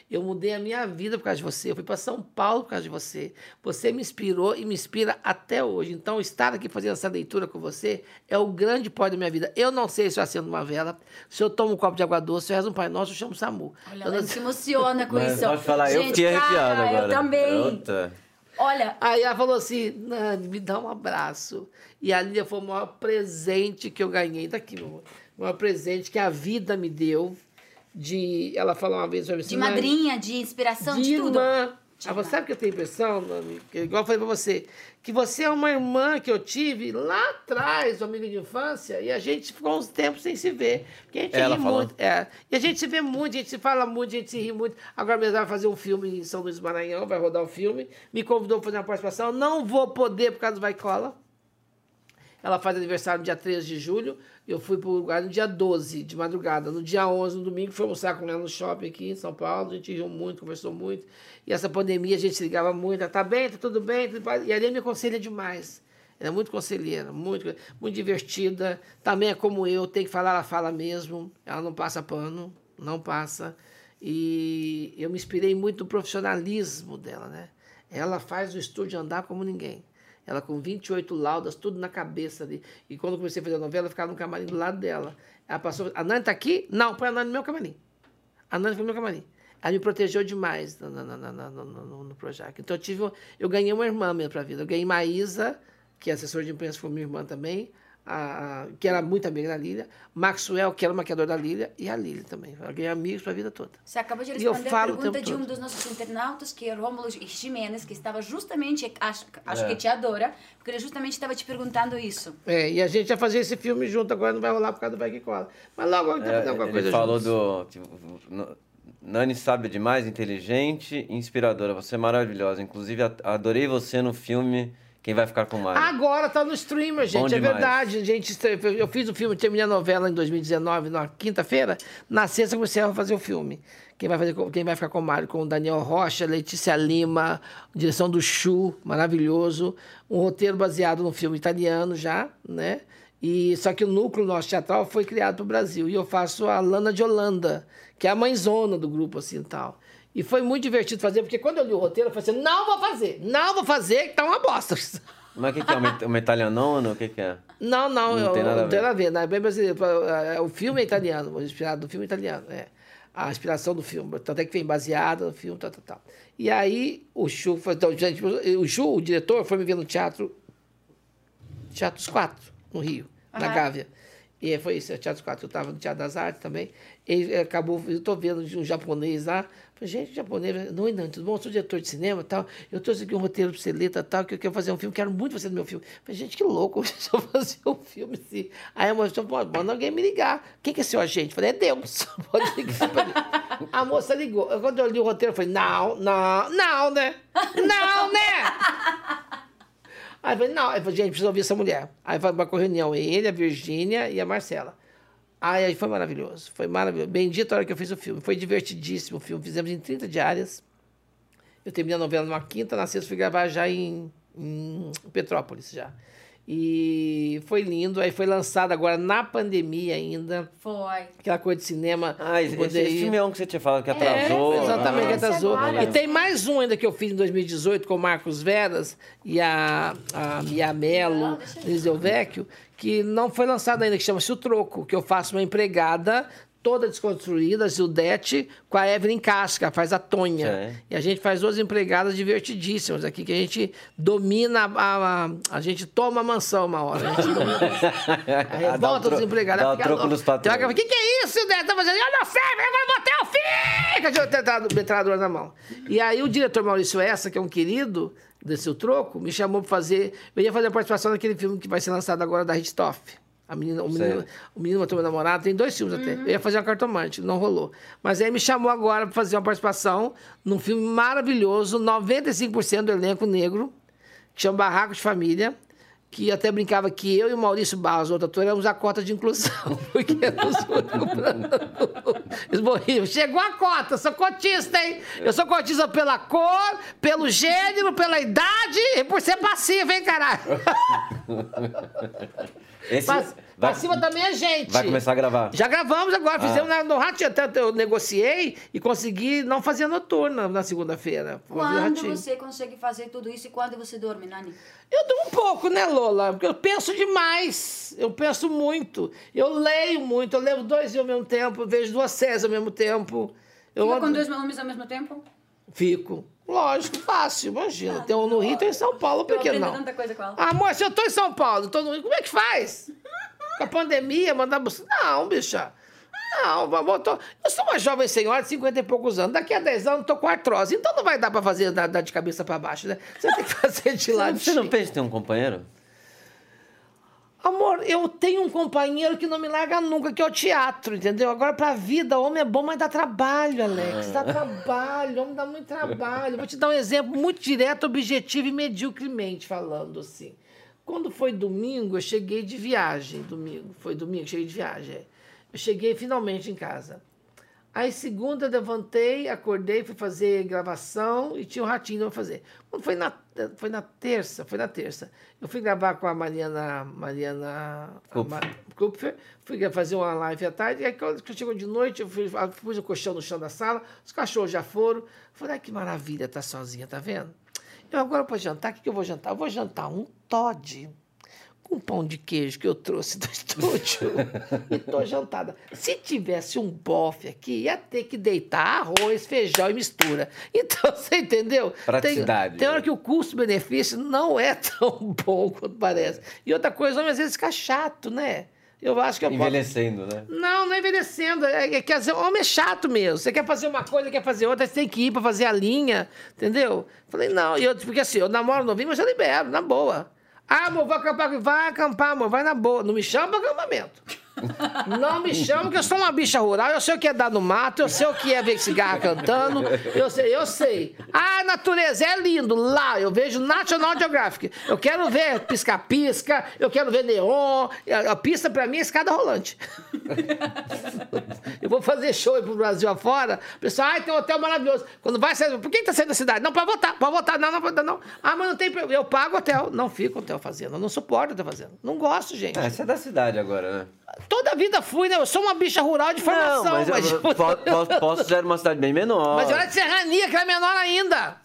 S3: Eu mudei a minha vida por causa de você. Eu fui para São Paulo por causa de você. Você me inspirou e me inspira até hoje. Então, estar aqui fazendo essa leitura com você é o grande pódio da minha vida. Eu não sei se eu acendo uma vela, se eu tomo um copo de água doce, se eu rezo um Pai Nosso, eu chamo o SAMU.
S2: Olha,
S3: Eu
S2: ela
S3: não-
S2: se emociona com
S1: Mas
S2: isso.
S1: pode falar, eu
S2: Gente,
S1: fiquei arrepiado agora.
S2: Eu também. Olha,
S3: Aí ela falou assim, Nani, me dá um abraço. E a Lília foi o maior presente que eu ganhei. Daqui, meu amor. O maior presente que a vida me deu. De, ela falou uma vez pra mim assim,
S2: de
S3: "Nani,
S2: madrinha, de inspiração, de,
S3: de
S2: tudo.
S3: irmã.
S2: De
S3: Ah, você
S2: irmã.
S3: sabe que eu tenho a impressão, que, igual eu falei pra você, que você é uma irmã que eu tive lá atrás, uma amiga de infância, e a gente ficou uns tempos sem se ver. Porque a gente
S1: Ela
S3: ri
S1: falou?
S3: muito. É, e a gente se vê muito, a gente se fala muito, a gente se ri muito. Agora mesmo vai fazer um filme em São Luís do Maranhão, vai rodar o filme. Me convidou para fazer uma participação. Não vou poder por causa do Vai Cola. Ela faz aniversário no dia 13 de julho. Eu fui para o lugar no dia 12, de madrugada. No dia 11, no domingo, fui almoçar com ela no shopping aqui em São Paulo. A gente riu muito, conversou muito. E essa pandemia a gente se ligava muito. Ela, tá bem, tá tudo bem. Tudo bem. E a Aline me aconselha demais. Ela é muito conselheira, muito, muito divertida. Também é como eu, tem que falar, ela fala mesmo. Ela não passa pano, não passa. E eu me inspirei muito no profissionalismo dela, né? Ela faz o estúdio andar como ninguém. Ela com 28 laudas, tudo na cabeça ali. E quando eu comecei a fazer a novela, eu ficava no camarim do lado dela. Ela passou, a Nani tá aqui? Não, põe a Nani no meu camarim. A Nani foi no meu camarim. Ela me protegeu demais no, no, no, no, no, Projac. Então eu tive, eu ganhei uma irmã mesmo para a vida. Eu ganhei Maísa, que é assessora de imprensa, foi minha irmã também, a, que era muito amiga da Lília, Maxwell, que era maquiador da Lília, e a Lília também. Eu ganhei amigos para a vida toda.
S2: Você acabou de
S3: eu
S2: responder a
S3: o
S2: pergunta de um
S3: todo.
S2: dos nossos internautas, que é Rômulo Jimenez, que estava justamente, acho, acho
S1: É.
S2: que te adora, porque ele justamente estava te perguntando isso.
S3: É, e a gente ia fazer esse filme junto, agora não vai rolar por causa do Vai Que Cola. Mas logo a gente vai
S1: É,
S3: fazer alguma
S1: ele
S3: coisa
S1: falou
S3: juntos.
S1: do. Tipo, N- Nani sabe demais, inteligente e inspiradora. Você é maravilhosa. Inclusive, adorei você no filme Quem vai ficar com o Mário?
S3: Agora tá no streamer, gente. É
S1: demais.
S3: verdade. Gente, eu fiz o filme, terminei a novela em 2019, na quinta-feira. Na sexta comecei a fazer o filme. Quem vai, fazer, quem vai ficar com o Mário? Com o Daniel Rocha, Letícia Lima, direção do Chu, maravilhoso. Um roteiro baseado no filme italiano já, né? E, só que o núcleo nosso teatral foi criado para o Brasil. E eu faço a Lana de Holanda, que é a mãezona do grupo, assim, e tal. E foi muito divertido fazer, porque quando eu li o roteiro, eu falei assim, não vou fazer, não vou fazer, que tá uma bosta. <laughs>
S1: Mas o que, que é? Uma, italianona? O que, que é?
S3: Não, não,
S1: Não
S3: eu-
S1: tem nada a
S3: não tem
S1: ver.
S3: nada a ver. Não, é bem brasileiro. É, O filme é italiano, inspirado no filme italiano. É. A inspiração do filme. Tanto é que vem baseada no filme, tal, tal, tal. E aí, o Chu, foi, então, gente, o Chu, o diretor, foi me ver no teatro, Teatro dos Quatro, no Rio, na
S2: Aham.
S3: Gávea. E foi isso, é o Teatro dos Quatro. Eu estava no Teatro das Artes também. Ele acabou, eu estou vendo um japonês lá. Gente, japonês, não, não, tudo bom? Eu sou diretor de cinema tal. Eu trouxe aqui um roteiro para você ler, tal, tal, que eu quero fazer um filme, quero muito você no meu filme. Falei, gente, que louco, deixa <laughs> eu fazer um filme assim. Aí a moça falou, manda alguém me ligar. Quem que é seu agente? Falei, é Deus. <laughs> Pode ligar pra mim. A moça ligou. Quando eu li o roteiro, eu falei, não, não, não, né? Não, né? Aí eu falei, não, eu falei, gente, precisa ouvir essa mulher. Aí vai para a reunião, ele, a Virgínia e a Marcela. Aí foi maravilhoso, foi maravilhoso. Bendita a hora que eu fiz o filme, foi divertidíssimo o filme. Fizemos em 30 diárias. Eu terminei a novela numa quinta, na sexta fui gravar já em, em Petrópolis já. E foi lindo, aí foi lançado agora na pandemia ainda,
S2: Foi.
S3: aquela coisa de cinema.
S1: Ah, esse,
S3: poder
S1: esse filme é um que você tinha falado que atrasou.
S3: É, exatamente, que
S2: Esse
S3: atrasou.
S2: agora.
S3: E tem mais um ainda que eu fiz em 2018 com o Marcos Veras e a, a Mia Mello. Liseu Vecchio, que não foi lançado ainda, que chama-se O Troco, que eu faço uma empregada toda desconstruída, Zildete, com a Evelyn Casca, faz a Tonha.
S1: É.
S3: E a gente faz duas empregadas divertidíssimas aqui, que a gente domina, a, a, a gente toma a mansão uma hora. A gente domina. <laughs> Aí
S1: o
S3: volta os empregados.
S1: dá o troco nos patrões.
S3: Hora que que é isso, Neto? Tá fazendo? Eu não sei, agora eu vou ter o fim! Com a metralhadora- na mão. E aí o diretor Maurício Essa, que é um querido desse O Troco, me chamou para fazer... Eu ia fazer a participação naquele filme que vai ser lançado agora da Richthofen. A menina, o, menino, o menino matou meu namorado, tem dois filmes até. Eu ia fazer uma cartomante, não rolou. Mas aí me chamou agora para fazer uma participação num filme maravilhoso, 95% do elenco negro, que chama Barraco de Família, que até brincava que eu e o Maurício Barros, outro ator, éramos a cota de inclusão, <laughs> porque. Eles morriam. Chegou a cota, sou cotista, hein? Eu sou cotista pela cor, pelo gênero, pela idade e por ser passivo, hein, caralho? <laughs>
S1: Esse
S3: Pass-
S1: vai,
S3: Passiva também é gente.
S1: vai começar a gravar.
S3: Já gravamos agora,
S1: Ah.
S3: fizemos na- no Ratinho. Até eu negociei e consegui não fazer noturna na segunda-feira.
S2: Quando você consegue fazer tudo isso e quando você dorme, Nani?
S3: Eu dou um pouco, né, Lola? Porque eu penso demais. Eu penso muito. Eu leio muito. Eu leio dois dias ao mesmo tempo. eu Vejo duas séries ao mesmo tempo. Eu
S2: Fica
S3: ando-
S2: com dois homens ao mesmo tempo?
S3: Fico. Lógico, fácil, imagina. Tem um no Rio, tem em São Paulo, por que não?
S2: tanta coisa com ela.
S3: Ah, amor, se eu tô em São Paulo, tô no Rio, como é que faz? <laughs> Com a pandemia, mandar buscar. Não, bicha. Não, eu, tô- eu sou uma jovem senhora de 50 e poucos anos. Daqui a 10 anos eu tô com artrose. Então não vai dar pra fazer dar, dar de cabeça pra baixo, né? Você tem que <laughs> fazer de lado.
S1: Você não pensa em ter um companheiro?
S3: Amor, eu tenho um companheiro que não me larga nunca, que é o teatro, entendeu? Agora, pra vida, homem é bom, mas dá trabalho, Alex. Dá trabalho, homem dá muito trabalho. Vou te dar um exemplo muito direto, objetivo e medíocremente falando, assim. Quando foi domingo, eu cheguei de viagem. Domingo, foi domingo, cheguei de viagem. é. Eu cheguei finalmente em casa. Aí, segunda, levantei, acordei, fui fazer gravação e tinha um ratinho pra fazer. Quando foi na, foi na terça, foi na terça. Eu fui gravar com a Mariana, Mariana
S1: Kupfer.
S3: fui fazer uma live à tarde, e aí quando chegou de noite, eu fui, ah, pus o colchão no chão da sala, os cachorros já foram. Falei, ai, que maravilha, tá sozinha, tá vendo? Eu agora para jantar, o que, que eu vou jantar? Eu vou jantar um Todd com pão de queijo que eu trouxe do <laughs> estúdio e tô jantada. Se tivesse um bofe aqui, ia ter que deitar arroz, feijão e mistura. Então, <laughs> você entendeu?
S1: Praticidade,
S3: Tem, tem hora que o custo-benefício não é tão bom quanto parece. E outra coisa, homem às vezes fica chato, né? Eu acho que eu posso-
S1: Envelhecendo, né?
S3: não, não é envelhecendo. É, é, quer dizer, homem é chato mesmo. Você quer fazer uma coisa, quer fazer outra, você tem que ir pra fazer a linha, entendeu? Falei, não, e eu, porque assim, eu namoro novinho, mas eu libero, na boa. Ah, amor, vai acampar. Vai acampar, amor, vai na boa. Não me chama pra acampamento. Não me chama que eu sou uma bicha rural, eu sei o que é dar no mato, eu sei o que é ver cigarra cantando, eu sei, eu sei. Ah, a natureza é lindo, lá eu vejo National Geographic. Eu quero ver pisca-pisca, eu quero ver neon, a, pista pra mim é escada rolante. eu vou fazer show pro Brasil afora, o pessoal, ai, tem um hotel maravilhoso. Quando vai sair, por que tá saindo da cidade? Não, pra votar, pra votar, não, não, não, não. Ah, mas não tem, eu pago hotel. Não fico hotel fazendo, eu não suporto hotel fazendo. Não gosto, gente.
S1: Ah, você é da cidade agora, né?
S3: Toda a vida fui, né? Eu sou uma bicha rural de formação.
S1: Não, mas,
S3: mas,
S1: eu, po- posso, posso ser uma cidade bem menor.
S3: mas olha de serrania, que é menor ainda.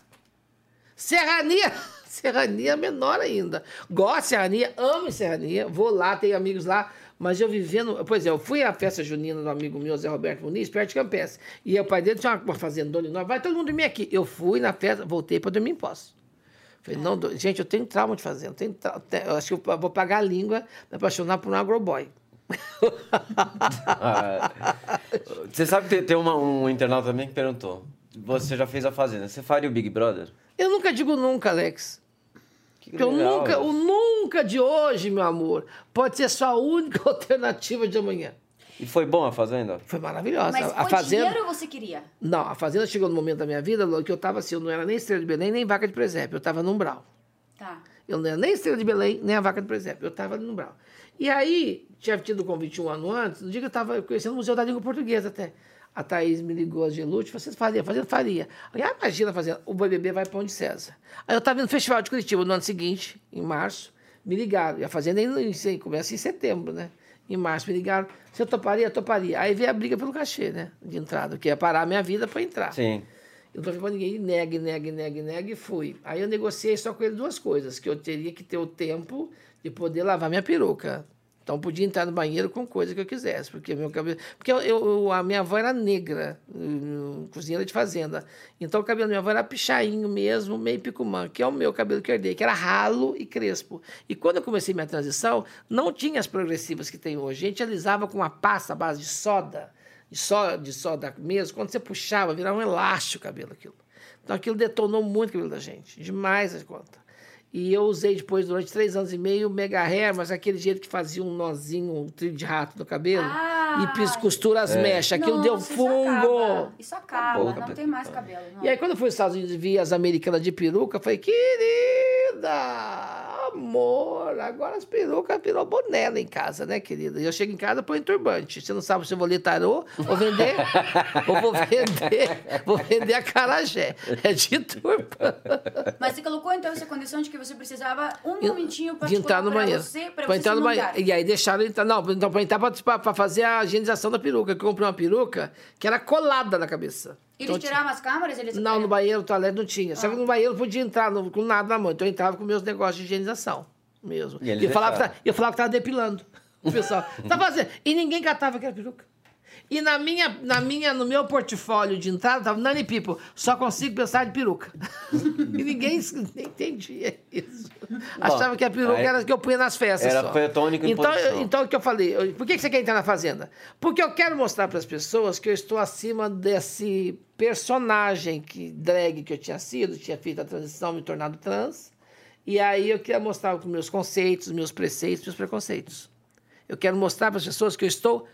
S3: Serrania. <laughs> Serrania é menor ainda. Gosto de serrania, amo serrania. Vou lá, tenho amigos lá. Mas eu vivendo. Pois é, eu fui à festa junina do amigo meu, Zé Roberto Muniz, perto de Campestre. E o pai dele tinha uma fazendona enorme. Vai todo mundo dormir aqui. Eu fui na festa, voltei para dormir em posse. Falei, não, gente, eu tenho trauma de fazenda. Tenho tra- Eu acho que eu vou pagar a língua, me apaixonar por um agroboy.
S1: Ah, você sabe que tem, uma- um internauta também que perguntou: você já fez a Fazenda, você faria o Big Brother?
S3: Eu nunca digo nunca, Alex.
S1: Que
S3: Porque eu
S1: legal.
S3: nunca, o nunca de hoje, meu amor, pode ser sua única <laughs> alternativa de amanhã.
S1: E foi bom a Fazenda?
S3: Foi maravilhosa.
S2: Mas
S3: a, a fazenda.
S2: dinheiro ou você queria?
S3: Não, a fazenda chegou no momento da minha vida, Lô, que eu tava assim, eu não era nem estrela de Belém, nem vaca de presépio, eu tava no umbral.
S2: Tá.
S3: Eu não era nem estrela de Belém, nem a vaca de presépio, eu tava no umbral. E aí, tinha tido o convite um ano antes, no dia que eu tava conhecendo o Museu da Língua Portuguesa até. A Thaís me ligou, a Gelute, vocês fariam, fazendo, faria. Aí, ah, imagina fazendo, o BBB vai para onde César. Aí eu estava no Festival de Curitiba no ano seguinte, em março, me ligaram. E a Fazenda ainda começa em setembro, né? Em março me ligaram, você toparia? Toparia. Aí veio a briga pelo cachê, né? De entrada, que ia parar a minha vida para entrar.
S1: Sim.
S3: Eu não falei pra ninguém, nega, nega, nega, nega, e fui. Aí eu negociei só com ele duas coisas, que eu teria que ter o tempo de poder lavar minha peruca. Então podia entrar no banheiro com coisa que eu quisesse, porque meu cabelo, porque eu, eu- a minha avó era negra, cozinheira de fazenda. Então o cabelo da minha avó era pichainho mesmo, meio picumã, que é o meu cabelo que eu herdei, que era ralo e crespo. E quando eu comecei minha transição, não tinha as progressivas que tem hoje. A gente alisava com uma pasta à base de soda, de soda, de soda mesmo, quando você puxava, virava um elástico o cabelo aquilo. Então aquilo detonou muito o cabelo da gente, demais a conta. E eu usei depois, durante três anos e meio, o mega hair, mas aquele jeito que fazia um nozinho, um trilho de rato no cabelo,
S2: Ah,
S3: e pis- costura as mechas, aquilo deu
S2: Nossa,
S3: fungo.
S2: Isso acaba, isso acaba não
S1: cabelo.
S2: tem mais cabelo. não.
S3: E aí, quando eu fui aos Estados Unidos e vi as americanas de peruca, eu falei, querida, amor, agora as perucas virou boné lá em casa, né, querida? E eu chego em casa, põe turbante. Você não sabe se eu vou ler tarô ou vender, <laughs> ou vou vender, vou vender a carajé. É de turbante.
S2: Mas você colocou então essa condição de que você precisava um momentinho para
S3: de entrar no banheiro.
S2: você, para
S3: Pra entrar no banheiro. E aí deixaram entrar. Não, então pra entrar pra fazer a higienização da peruca. Eu comprei uma peruca que era colada na cabeça.
S2: Eles
S3: Então,
S2: tiravam as câmeras? Eles...
S3: Não, no banheiro, no toalete não tinha. Só que no banheiro eu podia entrar no- com nada na mão. Então eu entrava com meus negócios de higienização mesmo.
S1: E
S3: E eu falava, que tá- eu falava que tava depilando. <laughs> O pessoal, tá fazendo. E ninguém catava aquela peruca. E na minha, na minha, no meu portfólio de entrada, tava Nani People, só consigo pensar de peruca. <laughs> e ninguém nem entendia isso. Achava que a peruca era que eu punha nas festas.
S1: Era fetônico em
S3: então, eu- então, o que eu falei? eu- Por que você quer entrar na Fazenda? Porque eu quero mostrar para as pessoas que eu estou acima desse personagem que drag que eu tinha sido, tinha feito a transição, me tornado trans. E aí eu queria mostrar com meus conceitos, meus preceitos, meus preconceitos. Eu quero mostrar para as pessoas que eu estou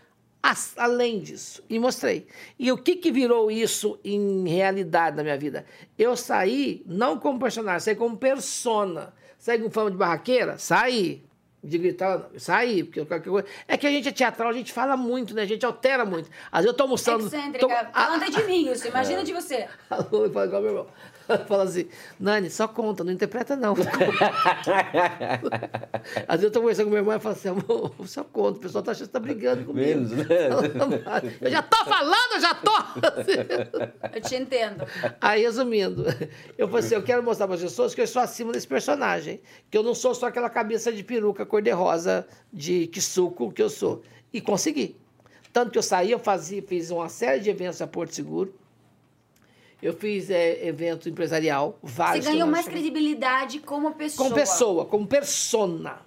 S3: além disso. E mostrei. E o que, que virou isso em realidade na minha vida? Eu saí não como personagem, saí como persona. Saí com fama de barraqueira? Saí. De gritar, não, saí. Porque qualquer coisa- É que a gente é teatral, a gente fala muito, né? A gente altera muito. Às vezes eu tô almoçando.
S2: Excêntrica.
S3: tô-
S2: é de mim isso. Imagina <laughs> de você.
S3: Alô, fala igual meu irmão. <laughs> Fala assim, Nani, só conta, não interpreta não. <laughs> Às vezes eu tô conversando com meu irmão e falo assim, amor, só conta, o pessoal tá achando que você tá brigando comigo.
S1: Menos, né? <laughs>
S3: Eu já tô falando, eu já tô!
S2: Eu te entendo.
S3: Aí, resumindo, eu falei assim, eu quero mostrar para as pessoas que eu estou acima desse personagem, que eu não sou só aquela cabeça de peruca cor-de-rosa de suco que eu sou. E consegui. Tanto que eu saí, eu fazia, fiz uma série de eventos a Porto Seguro. Eu fiz é, evento empresarial,
S2: Você
S3: vários. eu
S2: ganhou mais credibilidade como pessoa.
S3: Como pessoa, como persona.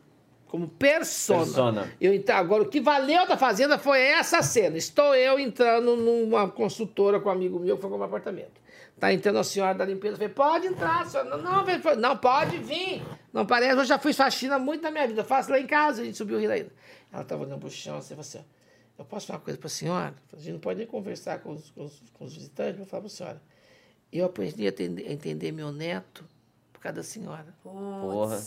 S3: Como persona.
S1: Persona.
S3: Eu, então, agora, o que valeu da Fazenda foi essa cena. Estou eu entrando numa consultora com um amigo meu que foi comprar apartamento. Tá entrando a senhora da limpeza. Eu falei, pode entrar, senhora. Não, não. Falei, não, pode vir. Não parece, eu já fiz faxina muito na minha vida. Eu faço lá em casa, a gente subiu o rio ainda. Ela tava olhando pro chão, assim, assim, ó. Eu posso falar uma coisa pra senhora? A gente não pode nem conversar com os, com os, com os visitantes, eu vou falar pra senhora. Eu aprendi a entender, a entender meu neto por causa da senhora.
S1: Porra.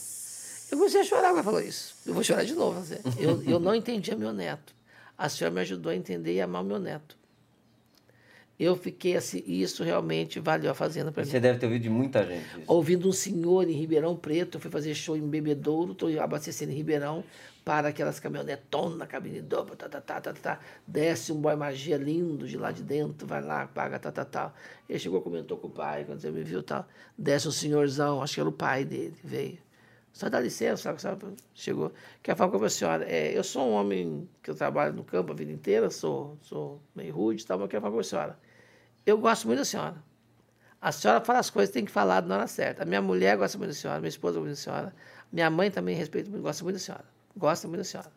S3: Eu comecei a chorar quando ela falou isso. Eu vou chorar de novo. Zé. Eu, eu não entendia meu neto. A senhora me ajudou a entender e amar meu neto. Eu fiquei assim, isso realmente valeu a fazenda para mim.
S1: Você deve ter ouvido de muita gente. isso.
S3: Ouvindo um senhor em Ribeirão Preto, eu fui fazer show em Bebedouro, estou abastecendo em Ribeirão, para aquelas caminhonetonas na cabine dobra, tá, tá, tá, tá, tá, desce um boy magia lindo de lá de dentro, vai lá, paga, tá, tá, tá. Ele chegou, comentou com o pai, quando você me viu, tal. Desce um senhorzão, acho que era o pai dele, veio. Só dá licença, sabe, sabe? Chegou. Quer falar com a senhora? É, eu sou um homem que eu trabalho no campo a vida inteira, sou, sou meio rude e tal, mas quero falar com a senhora. Eu gosto muito da senhora. A senhora fala as coisas, tem que falar na hora certa. A minha mulher gosta muito da senhora, minha esposa gosta muito da senhora. Minha mãe também respeita muito, gosta muito da senhora. Gosta muito da senhora.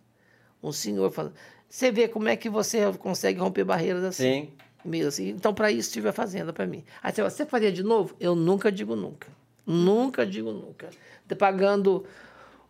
S3: Um senhor falando. Você vê como é que você consegue romper barreiras assim.
S1: Sim.
S3: Mesmo assim. Então, para isso, tive a fazenda para mim. Aí você fala, você faria de novo? Eu nunca digo nunca. Nunca digo nunca. Tá pagando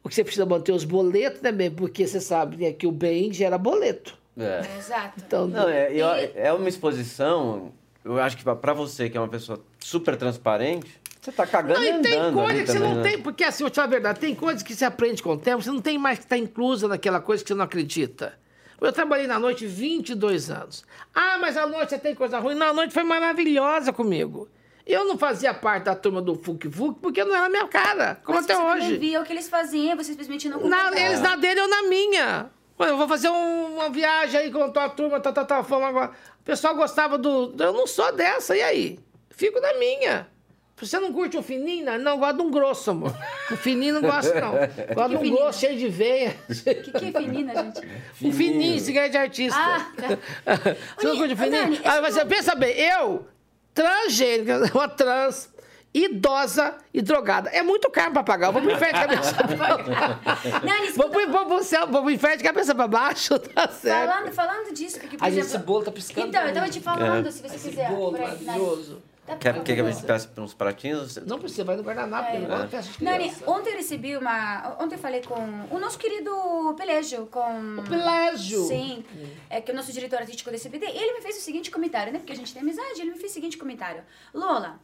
S3: o que você precisa manter os boletos também, porque você sabe né, que o bem gera boleto.
S1: É.
S2: Exato.
S3: Então,
S1: Não, é, eu-
S2: E-
S1: é uma exposição. Eu acho que pra você, que é uma pessoa super transparente, você tá cagando
S3: Não,
S1: e
S3: tem
S1: andando
S3: coisa que você
S1: também,
S3: não
S1: né?
S3: tem, porque assim, eu vou te falar a verdade, tem coisas que você aprende com o tempo, você não tem mais que estar inclusa naquela coisa que você não acredita. Eu trabalhei na noite 22 anos. Ah, mas a noite você tem coisa ruim. Não, a noite foi maravilhosa comigo. Eu não fazia parte da turma do Fuk Fuk porque não era minha cara, como
S2: Mas
S3: até
S2: você
S3: hoje.
S2: também via o que eles faziam, você simplesmente não
S3: Na, eles na dele, eu na minha. Eu vou fazer um- uma viagem aí com a tua turma, tá, tá, tá, fomos agora. O pessoal gostava do. Eu não sou dessa, e aí? Fico na minha. Você não curte um fininho? Não, Não, gosto de um grosso, amor. Um fininho não gosto, não. <laughs> Gosto de um
S2: fininho?
S3: grosso cheio de veia.
S2: O que, que é menina, gente?
S3: Um fininho, cigarro de artista.
S2: Ah, <laughs> tá.
S3: Você não curte
S2: Ô,
S3: fininho?
S2: Dani,
S3: Ah,
S2: esse
S3: mas você pensa bem, eu, transgênica, <laughs> uma trans, idosa e drogada. É muito caro pra pagar. Eu vou pro inferno de cabeça pra baixo. Vou pro, vou pro céu, vou pro inferno de cabeça pra baixo, tá certo.
S2: falando, falando disso, porque, por
S3: Ai,
S2: exemplo...
S3: esse bolo tá piscando
S2: Então, eu tava te falando, se você quiser.
S3: Bolo maravilhoso.
S2: Tá
S1: Quer, que a gente peça uns pratinhos?
S3: Não precisa, vai no guardanapo,
S2: É.
S3: é. de
S2: Nani, ontem eu recebi uma. Ontem eu falei com o nosso querido Pelégio, com.
S3: Pelégio.
S2: Sim. É que é o nosso diretor artístico da CBD. Ele me fez o seguinte comentário, né? Porque a gente tem amizade. Ele me fez o seguinte comentário: Lola,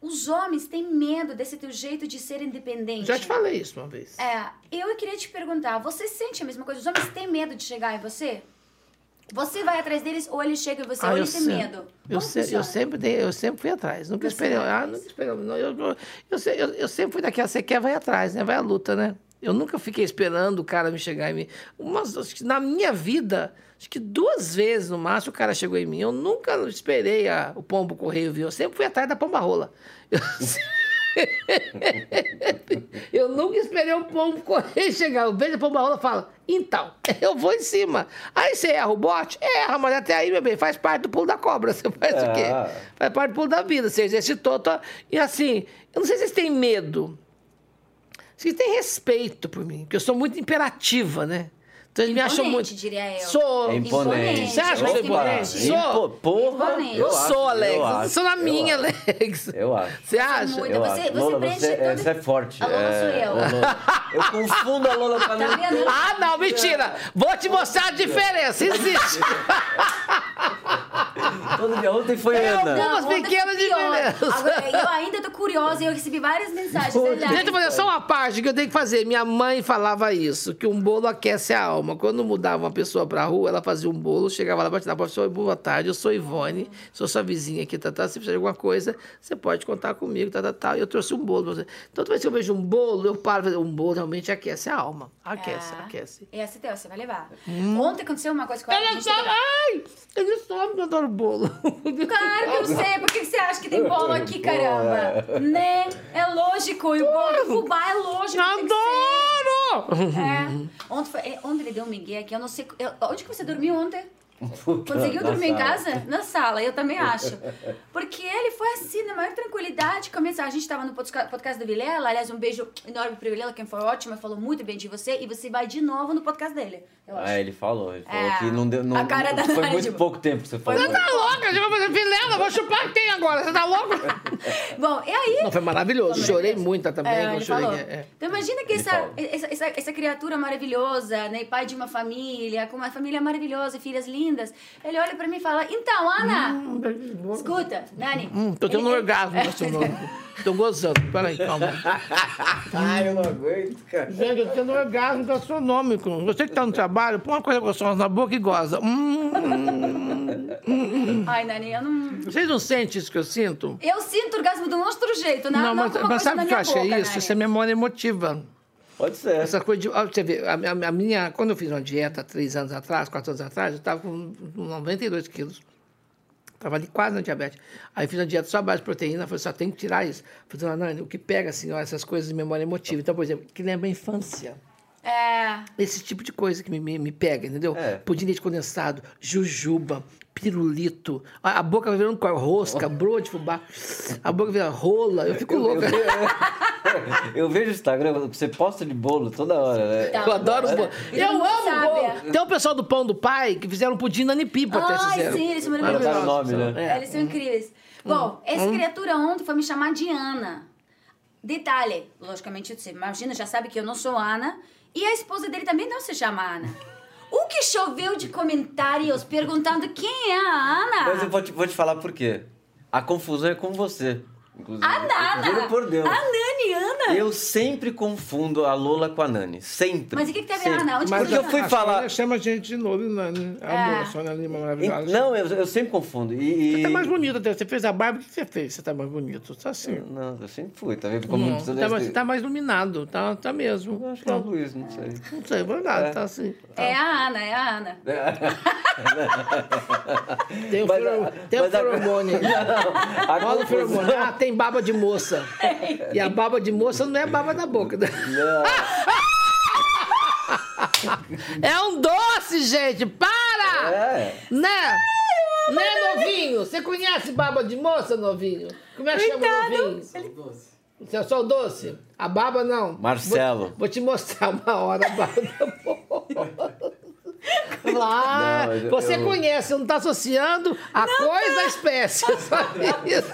S2: os homens têm medo desse teu jeito de ser independente.
S3: Já te falei isso uma vez.
S2: É, eu queria te perguntar: você sente a mesma coisa? Os homens têm medo de chegar em você? Você vai atrás deles ou eles chegam em você ou
S3: Ah, eu
S2: eles têm
S3: sempre-
S2: medo?
S3: Eu, se- eu sempre dei, eu sempre fui atrás. Nunca
S2: Você
S3: esperei. Ah, nunca esperei. Não, eu, eu, eu, eu- sempre fui daquela, você quer, vai atrás, né? Vai à luta, né? Eu nunca fiquei esperando o cara me chegar em mim. Umas, acho que na minha vida, acho que duas vezes no máximo o cara chegou em mim. Eu nunca esperei a- o pombo correio vir. Eu sempre fui atrás da pomba rola. Eu, <laughs> <laughs> eu nunca esperei o pombo correio chegar. Eu vejo a pomba rola e falo, então, <laughs> eu vou em cima. Aí você erra o bote? Erra, mas até aí, meu bem, faz parte do pulo da cobra. <laughs> Você faz o quê?
S1: É.
S3: Faz parte do pulo da vida. Você exercitou. Tá? E assim, eu não sei se vocês têm medo. Vocês têm respeito por mim, porque eu sou muito imperativa, né? Então eles me acham muito.
S2: diria eu.
S3: Sou.
S1: É imponente.
S3: Você acha que eu sou imponente? Sou.
S1: Porra,
S2: Imponente.
S3: Eu, sou, Alex.
S1: Eu, acho,
S3: sou na
S1: eu
S3: minha,
S1: acho.
S3: Alex.
S1: Eu acho.
S3: Você acha?
S2: muito.
S1: Eu
S2: Você-
S1: acho.
S2: você
S1: Lola,
S2: preenche
S1: você,
S2: todo-
S1: você é forte.
S2: A Lola
S1: é,
S2: sou eu.
S1: Lola. Eu confundo a Lola com a
S2: Tá
S1: Lola.
S2: vendo?
S3: Ah, não, mentira. Vou te mostrar a diferença. Existe. <laughs>
S1: Todo dia. Ontem foi Ana.
S3: Não. Umas
S2: ontem
S3: pequenas
S2: foi pior.
S3: diferenças.
S2: Agora, eu ainda tô curiosa e eu recebi várias mensagens.
S3: Deixa eu fazer só uma parte que eu tenho que fazer. Minha mãe falava isso, que um bolo aquece a alma. Quando mudava uma pessoa pra rua, ela fazia um bolo, chegava lá, batia na porta, boa tarde, eu sou Ivone, sou sua vizinha aqui, tá, tá, se precisar de alguma coisa, você pode contar comigo, tá, tá, tá. E eu trouxe um bolo pra você. Então, toda vez que eu vejo um bolo, eu paro, e falo, um bolo realmente aquece a alma. Aquece,
S2: É.
S3: aquece.
S2: Essa teu, você vai levar.
S3: Hum.
S2: Ontem aconteceu uma coisa com ela. a
S3: Ela
S2: gente
S3: sabe, ai, ele sabe que eu adoro bolo. <laughs>
S2: Claro que eu sei, por que você acha que tem bolo aqui, caramba? Né? É lógico, e o bolo do fubá é lógico.
S3: Adoro!
S2: É. Ontem, foi, é, ontem ele deu um migué aqui, eu não sei... eu- onde que você dormiu ontem? <laughs> Conseguiu dormir em casa? Na sala, eu também acho. Porque ele foi assim, na maior tranquilidade. Começou, a gente estava no podca- podcast do Vilela. Aliás, um beijo enorme pro Vilela, quem foi ótimo, falou muito bem de você. E você vai de novo no podcast dele, eu acho.
S1: Ah, ele falou. Ele falou
S2: É,
S1: que não deu. Não,
S2: a cara da
S1: foi muito
S2: tipo,
S1: pouco tempo que você falou.
S3: Você tá louca? Você vai fazer Vilela, vou chupar quem agora? Você tá louco? <laughs>
S2: Bom, e aí...
S3: Não, foi maravilhoso. Chorei muito também.
S2: É,
S3: chorei.
S2: falou.
S3: é.
S2: Então imagina que essa, essa, essa, essa criatura maravilhosa, né, pai de uma família, com uma família maravilhosa, filhas lindas, ele olha pra mim e fala, então, Ana, escuta, Nani.
S3: Hum, tô tendo um
S2: ele-
S3: orgasmo <laughs> nesse nome. Tô gozando. Peraí, calma.
S1: Ai, eu não aguento, cara.
S3: Gente, eu tô tendo um orgasmo gastronômico. Você que tá no trabalho, põe uma coisa gostosa na boca e goza. Hum, hum.
S2: Ai, Nani, eu não...
S3: Vocês não sentem isso que eu sinto?
S2: Eu sinto orgasmo de um outro jeito, não,
S3: Não,
S2: não,
S3: mas, mas sabe o que eu
S2: boca,
S3: isso?
S2: Nani.
S3: Isso é memória emotiva.
S1: Pode ser.
S3: Essa coisa de. ó, Você vê, a, a- a minha. Quando eu fiz uma dieta três anos atrás, quatro anos atrás, eu estava com 92 quilos. Estava ali quase na diabetes. Aí fiz uma dieta só base de proteína, falei, só tem que tirar isso. Falei, dona Nani, o que pega, assim, ó, essas coisas de memória emotiva. Então, por exemplo, que lembra a infância.
S2: É...
S3: Esse tipo de coisa que me, me, me pega, entendeu?
S1: É.
S3: Pudim de leite condensado, jujuba, pirulito. A, a boca vai virando qual? Rosca, broa de fubá. A boca vira rola. Eu fico
S1: Eu,
S3: louca. <laughs>
S1: eu vejo o Instagram, você posta de bolo toda hora, né?
S2: Tá.
S3: Eu adoro bolo.
S2: Todo
S3: Eu amo
S2: sabe,
S3: bolo. Tem o pessoal do Pão do Pai que fizeram pudim Pipa até
S2: Ai,
S3: fizeram.
S2: sim, eles são maravilhosos.
S1: nome, né?
S3: É.
S2: Eles são incríveis. Bom, essa criatura ontem foi me chamar de Ana. Detalhe, logicamente, você imagina, já sabe que eu não sou Ana. E a esposa dele também não se chama Ana. O que choveu de comentários perguntando quem é a Ana?
S1: Mas eu vou te, vou te falar por quê. A confusão é com você, inclusive.
S2: A Nana!
S1: Juro por Deus.
S2: A Nani, Ana!
S1: Eu sempre confundo a Lola com a Nani. Sempre.
S2: Mas o que que tem a ver,
S1: Sempre.
S2: Ana? Onde
S1: Porque
S2: que
S1: eu
S2: você
S1: fui
S3: a
S1: falar.
S3: Chama a gente de novo, Nani.
S2: É.
S3: Amor, Sônia Lima maravilhosa.
S1: Não, eu, eu sempre confundo. E, e-
S3: Tá mais bonita até. Você fez a barba, o que você fez? Você tá mais bonito. Tá assim.
S1: Não, eu sempre fui, tá vendo? Como
S3: Não,
S1: precisa
S3: tá, você tá mais iluminado. Tá, tá mesmo.
S1: Eu acho que é a luz, não sei.
S3: Não sei, é verdade. Tá assim.
S2: É a Ana, é a Ana.
S3: Tem o,
S1: Mas
S3: fero-
S1: a-
S3: tem o
S1: mas a-
S3: feromônio.
S1: A
S3: Rola o
S1: confusão-
S3: feromônio. Ah, tem baba de moça. E a baba de moça não é baba da boca. né?
S1: Não. <laughs>
S3: É um doce, gente! Para!
S1: É.
S3: Né? Né, novinho? Você conhece baba de moça, novinho? Como é que chama novinho? Você é só o doce? A baba não.
S1: Marcelo.
S3: Vou, vou te mostrar uma hora a baba da moça. <laughs> Lá,
S1: Não,
S3: você
S1: eu-
S3: conhece, não está associando a coisa à espécie. <laughs> Só isso.